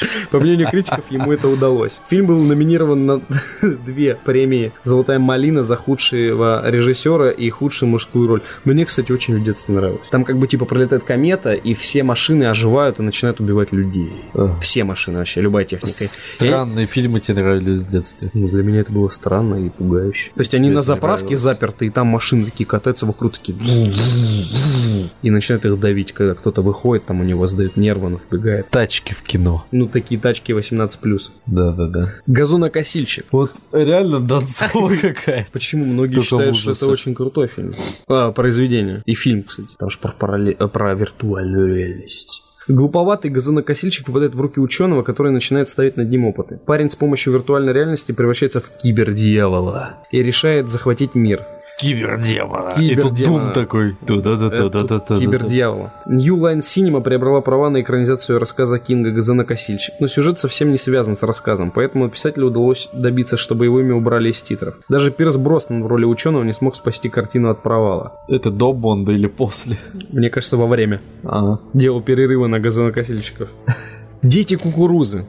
По мнению критиков, ему это удалось. Фильм был номинирован на две премии «Золотая малина» за худшего режиссера и худшую мужскую роль. Мне, кстати, очень в детстве нравилось. Там как бы типа пролетает комета, и все машины оживают и начинают убивать людей. Все машины вообще, любая техника. Странные фильмы тебе нравились в детстве. ну, для меня это было странно и пугающе. То есть они на заправке заперты, и там машины такие катаются вокруг, такие... И начинают их давить, когда кто-то выходит, там у него сдают нервы, он вбегает. Тачки в кино. Ну, такие тачки 18+. Да-да-да. Газонокосильщик. Вот реально Донцова какая. Почему многие считают, что это очень крутой фильм? А, произведение. И фильм, кстати. Там же про, э, про виртуальную реальность. Глуповатый газонокосильщик попадает в руки ученого, который начинает ставить над ним опыты. Парень с помощью виртуальной реальности превращается в кибердьявола и решает захватить мир. В кибердемона. И тут. Дум такой. Туда-да-да-да-да-да. Кибердьявола. New Line Cinema приобрела права на экранизацию рассказа Кинга «Газонокосильщик», но сюжет совсем не связан с рассказом, поэтому писателю удалось добиться, чтобы его имя убрали из титров. Даже Пирс Броснан в роли ученого не смог спасти картину от провала. Это до Бонда или после? Мне кажется, во время. Ага. Делал перерывы на газонокосильщиков. Дети кукурузы.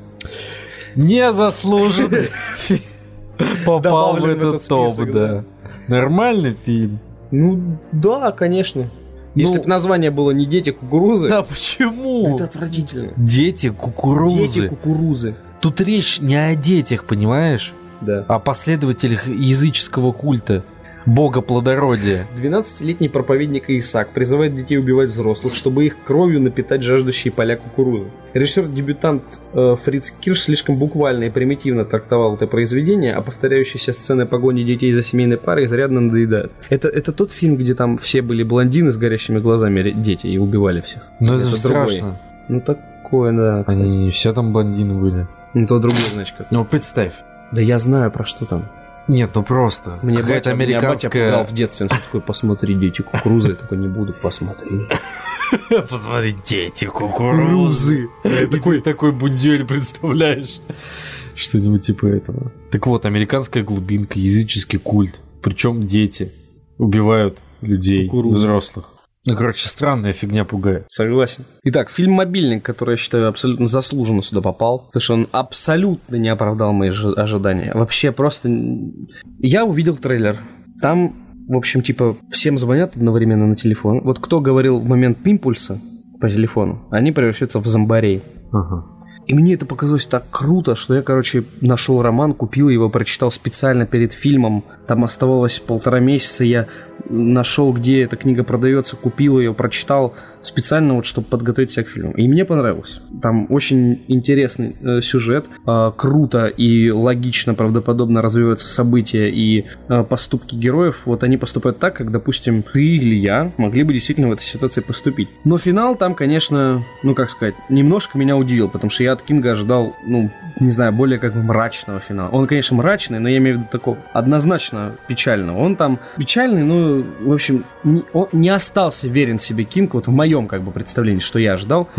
Незаслуженно. Попал в этот топ, да. Нормальный фильм. Ну, да, конечно. Если Ну- бы название было не «Дети кукурузы», Да почему? это отвратительно. Дети кукурузы. Дети кукурузы. Тут речь не о детях, понимаешь? Да. О последователях языческого культа. Бога плодородия. 12-летний проповедник Исаак призывает детей убивать взрослых, чтобы их кровью напитать жаждущие поля кукурузы. Режиссер-дебютант э, Фриц Кирш слишком буквально и примитивно трактовал это произведение, а повторяющиеся сцены погони детей за семейной парой изрядно надоедают. Это, это тот фильм, где там все были блондины с горящими глазами дети и убивали всех. Ну это, же другой. страшно. Ну такое, да. кстати. Они не все там блондины были. Ну то другое, значит, как. Ну представь. Да я знаю, про что там. Нет, ну просто. Мне Какая-то батя, меня батя американская... пугал в детстве, он такой, посмотри, дети кукурузы, я такой, не буду, посмотри. Посмотри, дети кукурузы. Такой такой бундюль представляешь. Что-нибудь типа этого. Так вот, американская глубинка, языческий культ. Причем дети убивают людей, взрослых. Ну, короче, странная фигня пугает. Согласен. Итак, фильм «Мобильник», который, я считаю, абсолютно заслуженно сюда попал, потому что он абсолютно не оправдал мои жи- ожидания. Вообще просто... Я увидел трейлер. Там, в общем, типа, всем звонят одновременно на телефон. Вот кто говорил в момент импульса по телефону, они превращаются в зомбарей. Ага. И мне это показалось так круто, что я, короче, нашел роман, купил его, прочитал специально перед фильмом. Там оставалось полтора месяца, я нашел, где эта книга продается, купил ее, прочитал специально вот, чтобы подготовить себя к фильму. И мне понравилось. Там очень интересный э, сюжет, э, круто и логично, правдоподобно развиваются события и э, поступки героев. Вот они поступают так, как, допустим, ты или я могли бы действительно в этой ситуации поступить. Но финал там, конечно, ну как сказать, немножко меня удивил, потому что я от Кинга ожидал, ну, не знаю, более как бы мрачного финала. Он, конечно, мрачный, но я имею в виду такого однозначно печального. Он там печальный, ну, в общем, не, он не остался верен себе Кинг, вот в моем как бы представлении, что я ожидал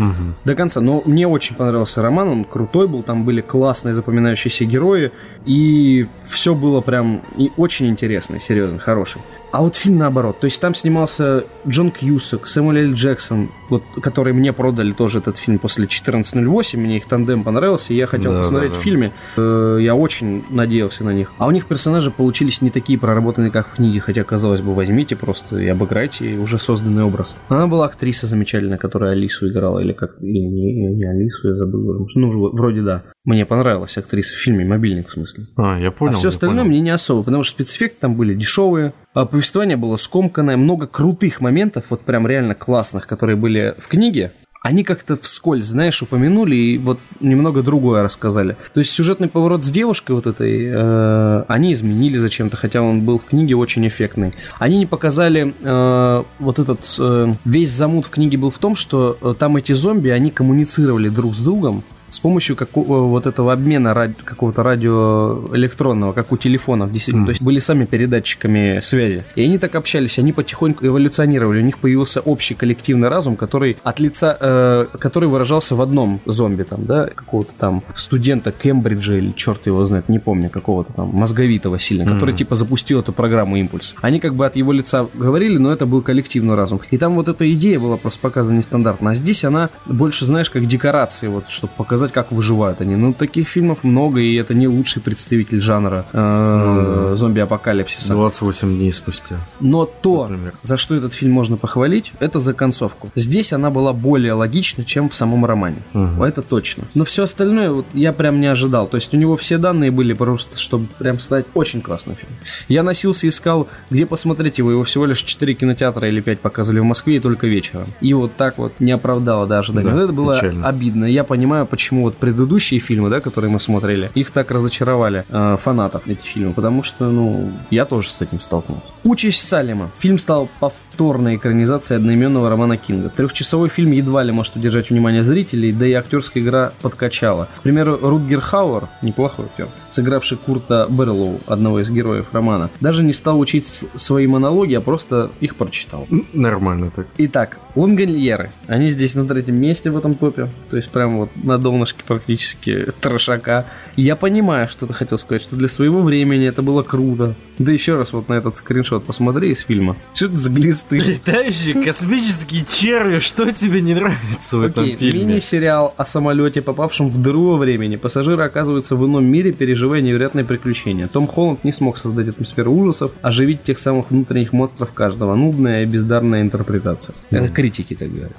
до конца. Но мне очень понравился роман, он крутой был, там были классные запоминающиеся герои, и все было прям и очень интересно, серьезно, хороший. А вот фильм наоборот. То есть там снимался Джон Кьюсак, Сэмюэл Л. Джексон, вот, которые мне продали тоже этот фильм после 14.08. Мне их тандем понравился, и я хотел Да, посмотреть да, да. в фильме. Э, Я очень надеялся на них. А у них персонажи получились не такие проработанные, как в книге. Хотя, казалось бы, возьмите просто и обыграйте уже созданный образ. Она была актриса замечательная, которая Алису играла. Или как... Или не, не Алису, я забыл. Ну, вроде да. Мне понравилась актриса в фильме «Мобильник» в смысле. А, я понял. а все остальное понял. мне не особо, потому что спецэффекты там были дешевые, а повествование было скомканное, много крутых моментов, вот прям реально классных, которые были в книге. Они как-то вскользь, знаешь, упомянули и вот немного другое рассказали. То есть сюжетный поворот с девушкой вот этой, э, они изменили зачем-то, хотя он был в книге очень эффектный. Они не показали э, вот этот э, весь замут в книге был в том, что э, там эти зомби, они коммуницировали друг с другом, с помощью какого, вот этого обмена ради- какого-то радиоэлектронного, как у телефонов, действительно. То есть были сами передатчиками связи. И они так общались, они потихоньку эволюционировали. У них появился общий коллективный разум, который от лица, э, который выражался в одном зомби, там, да, какого-то там студента Кембриджа или черт его знает, не помню, какого-то там мозговитого сильно, который типа запустил эту программу импульс. Они как бы от его лица говорили, но это был коллективный разум. И там вот эта идея была просто показана нестандартно. А здесь она больше, знаешь, как декорации, вот, чтобы показать, как выживают они. Ну, таких фильмов много, и это не лучший представитель жанра э, зомби-апокалипсиса. 28 дней спустя. Но то, Например. за что этот фильм можно похвалить, это за концовку. Здесь она была более логична, чем в самом романе. Мгм. Это точно. Но все остальное вот я прям не ожидал. То есть у него все данные были просто, чтобы прям стать очень классным фильмом. Я носился, искал, где посмотреть его. Его всего лишь 4 кинотеатра или 5 показывали в Москве и только вечером. И вот так вот не оправдало до ожидания. Да, Вот это было печально. обидно. Я понимаю, почему вот предыдущие фильмы, да, которые мы смотрели, их так разочаровали э, фанатов эти фильмы, потому что, ну, я тоже с этим столкнулся. Участь Салема. Фильм стал повторной экранизацией одноименного романа Кинга. Трехчасовой фильм едва ли может удержать внимание зрителей, да и актерская игра подкачала. К примеру, Рутгер Хауэр, неплохой актер, сыгравший Курта Берлоу, одного из героев романа, даже не стал учить свои монологи, а просто их прочитал. Нормально так. Итак, лонгольеры. Они здесь на третьем месте в этом топе. То есть прям вот на донышке практически трошака. Я понимаю, что ты хотел сказать, что для своего времени это было круто. Да еще раз вот на этот скриншот посмотри из фильма. Что это за глисты? Летающие космические черви, что тебе не нравится в этом Окей, фильме? мини-сериал о самолете, попавшем в дыру во времени. Пассажиры оказываются в ином мире, переживая невероятные приключения. Том Холланд не смог создать атмосферу ужасов, оживить тех самых внутренних монстров каждого. Нудная и бездарная интерпретация. Это критики так говорят.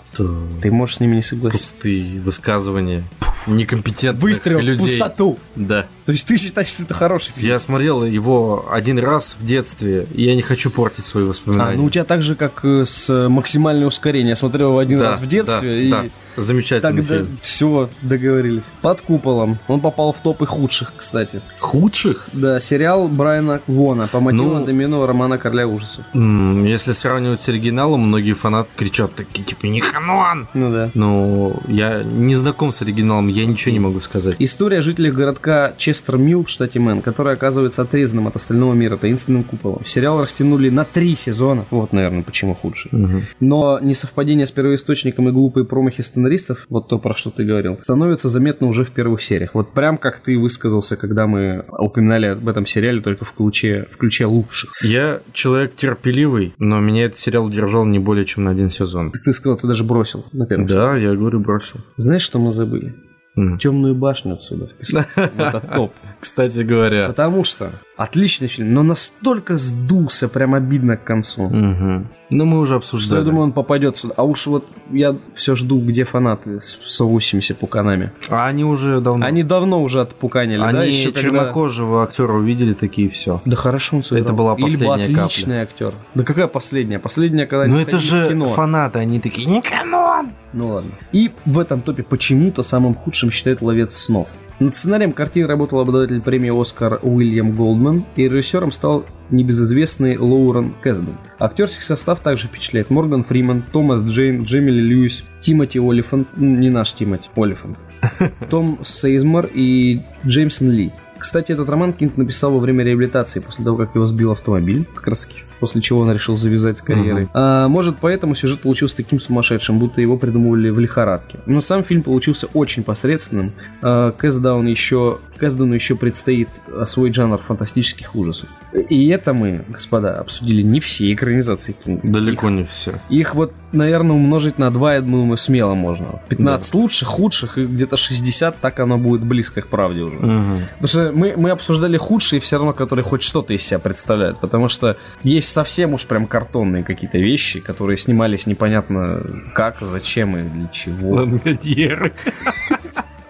Ты можешь с ними не согласиться. Пустые высказывания некомпетентных Выстрел в людей. пустоту. Да. То есть ты считаешь, что это хороший фильм? Я смотрел его один раз в детстве, и я не хочу портить свои А, воспоминания. ну у тебя так же, как э, с э, максимальное ускорение. Я смотрел его один Да, раз в детстве, да, и да. Замечательный тогда фильм. все, договорились. Под куполом. Он попал в топы худших, кстати. Худших? Да, сериал Брайана Вона по мотивам Ну- одноименного романа «Короля ужасов». Если сравнивать с оригиналом, многие фанаты кричат такие, типа, не канон! Ну да. Но я не знаком с оригиналом, я ничего не могу сказать. История жителей городка Честер-Милл в штате Мэн, который оказывается отрезанным от остального мира таинственным куполом. Сериал растянули на три сезона. Вот, наверное, почему худший. Мгм. Но несовпадение с первоисточником и глупые промахи сценаристов, вот то, про что ты говорил, становится заметно уже в первых сериях. Вот прям как ты высказался, когда мы упоминали об этом сериале только в ключе, в ключе лучших. Я человек терпеливый, но меня этот сериал удержал не более чем на один сезон. Так ты сказал, ты даже бросил на первом Да, я говорю, бросил. Знаешь, что мы забыли? Темную башню отсюда. вписать. В этот топ. Кстати говоря. Потому что отличный фильм, но настолько сдулся, прям обидно к концу. Мгм. Ну, мы уже Что обсуждали. я думаю, он попадет сюда. А уж вот я все жду, где фанаты с с 80 пуканами. А они уже давно... Они давно уже отпуканили, да, Они еще когда... чернокожего актера увидели, такие все. Да хорошо он сыграл. Это была Или был последняя отличный актер. Да какая последняя? Последняя, когда они Ну это же кино. фанаты, они такие, не канон! Ну ладно. И в этом топе почему-то самым худшим считает «Ловец снов». Над сценарием картины работал обладатель премии «Оскар» Уильям Голдман, и режиссером стал небезызвестный Лоурен Кэсден. Актерский состав также впечатляет Морган Фриман, Томас Джейн, Джемили Льюис, Тимоти Олифант, не наш Тимоти, Олифант, том Сейзмар и Джеймсон Ли. Кстати, этот роман Кинг написал во время реабилитации, после того, как его сбил автомобиль, как раз таки, после чего он решил завязать с карьерой. А, может, поэтому сюжет получился таким сумасшедшим, будто его придумывали в лихорадке. Но сам фильм получился очень посредственным. А, Кэсдаун еще, Кэсдауну еще предстоит освоить жанр фантастических ужасов. И это мы, господа, обсудили не все экранизации Кинга. Далеко не все. Их вот, наверное, умножить на 2, я думаю, смело можно. 15 лучших, худших и где-то 60, так оно будет близко к правде уже. Потому что мы, мы обсуждали худшие, все равно, которые хоть что-то из себя представляют. Потому что есть совсем уж прям картонные какие-то вещи, которые снимались непонятно как, зачем и для чего. Ламгадьеры.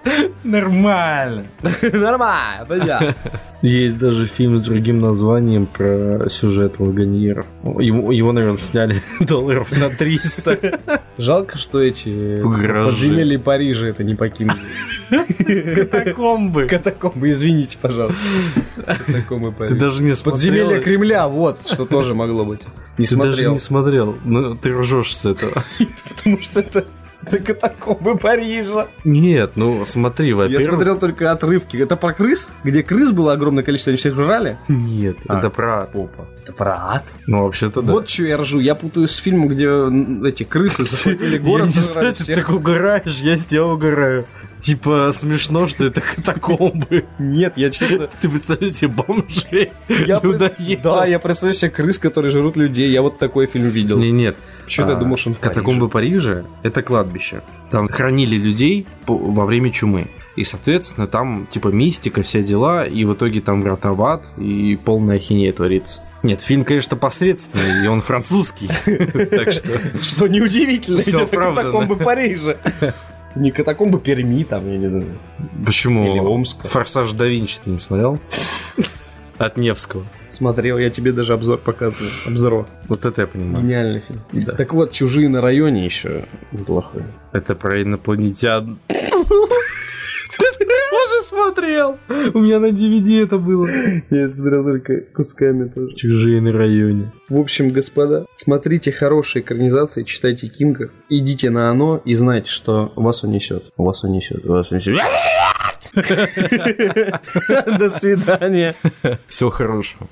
Нормально. Нормально, да. Есть даже фильм с другим названием про сюжет лаганьеров. Его, его, наверное, сняли долларов на 300. Жалко, что эти подземелья Парижа это не покинули. Катакомбы. Катакомбы, извините, пожалуйста. Катакомбы Ты Парижа. даже не смотрел. Подземелье Кремля, вот, что тоже могло быть. Не Ты даже смотрел. не смотрел. Ну, ты ржешь с этого. Потому что это, это катакомбы Парижа. Нет, ну смотри, Я во-первых... смотрел только отрывки. Это про крыс? Где крыс было огромное количество, они всех жрали? Нет, А. это про попа. Это про ад. Ну, вообще-то да. Вот что я ржу. Я путаю с фильмом, где эти крысы захватили город, я не ты так угораешь, я с тебя угораю. Типа, смешно, что это катакомбы. Нет, я честно... Ты представляешь себе бомжей? Я? Да, я представляю себе крыс, которые жрут людей. Я вот такой фильм видел. Не, нет. Ты А, думал, что он в Катакомбы Парижа – это кладбище. Там хранили людей по- во время чумы. И, соответственно, там, типа, мистика, все дела, и в итоге там врата в ад, и полная ахинея творится. Нет, фильм, конечно, посредственный, и он французский. Так что... Что неудивительно, ведь это катакомбы Парижа. Не катакомбы Перми там, я не знаю. Почему? Или Омска. Форсаж да Винчи ты не смотрел? От Невского. Смотрел, я тебе даже обзор показываю. Обзор. Вот это я понимаю. Гениальный фильм. Да. Так вот, «Чужие на районе» еще неплохой. Это про инопланетян. Тоже смотрел. У меня на DVD это было. Я смотрел только кусками тоже. Чужие на районе. В общем, господа, смотрите хорошие экранизации, читайте Кинга, идите на оно и знайте, что вас унесет. Вас унесет. Вас унесет. До свидания. Всего хорошего.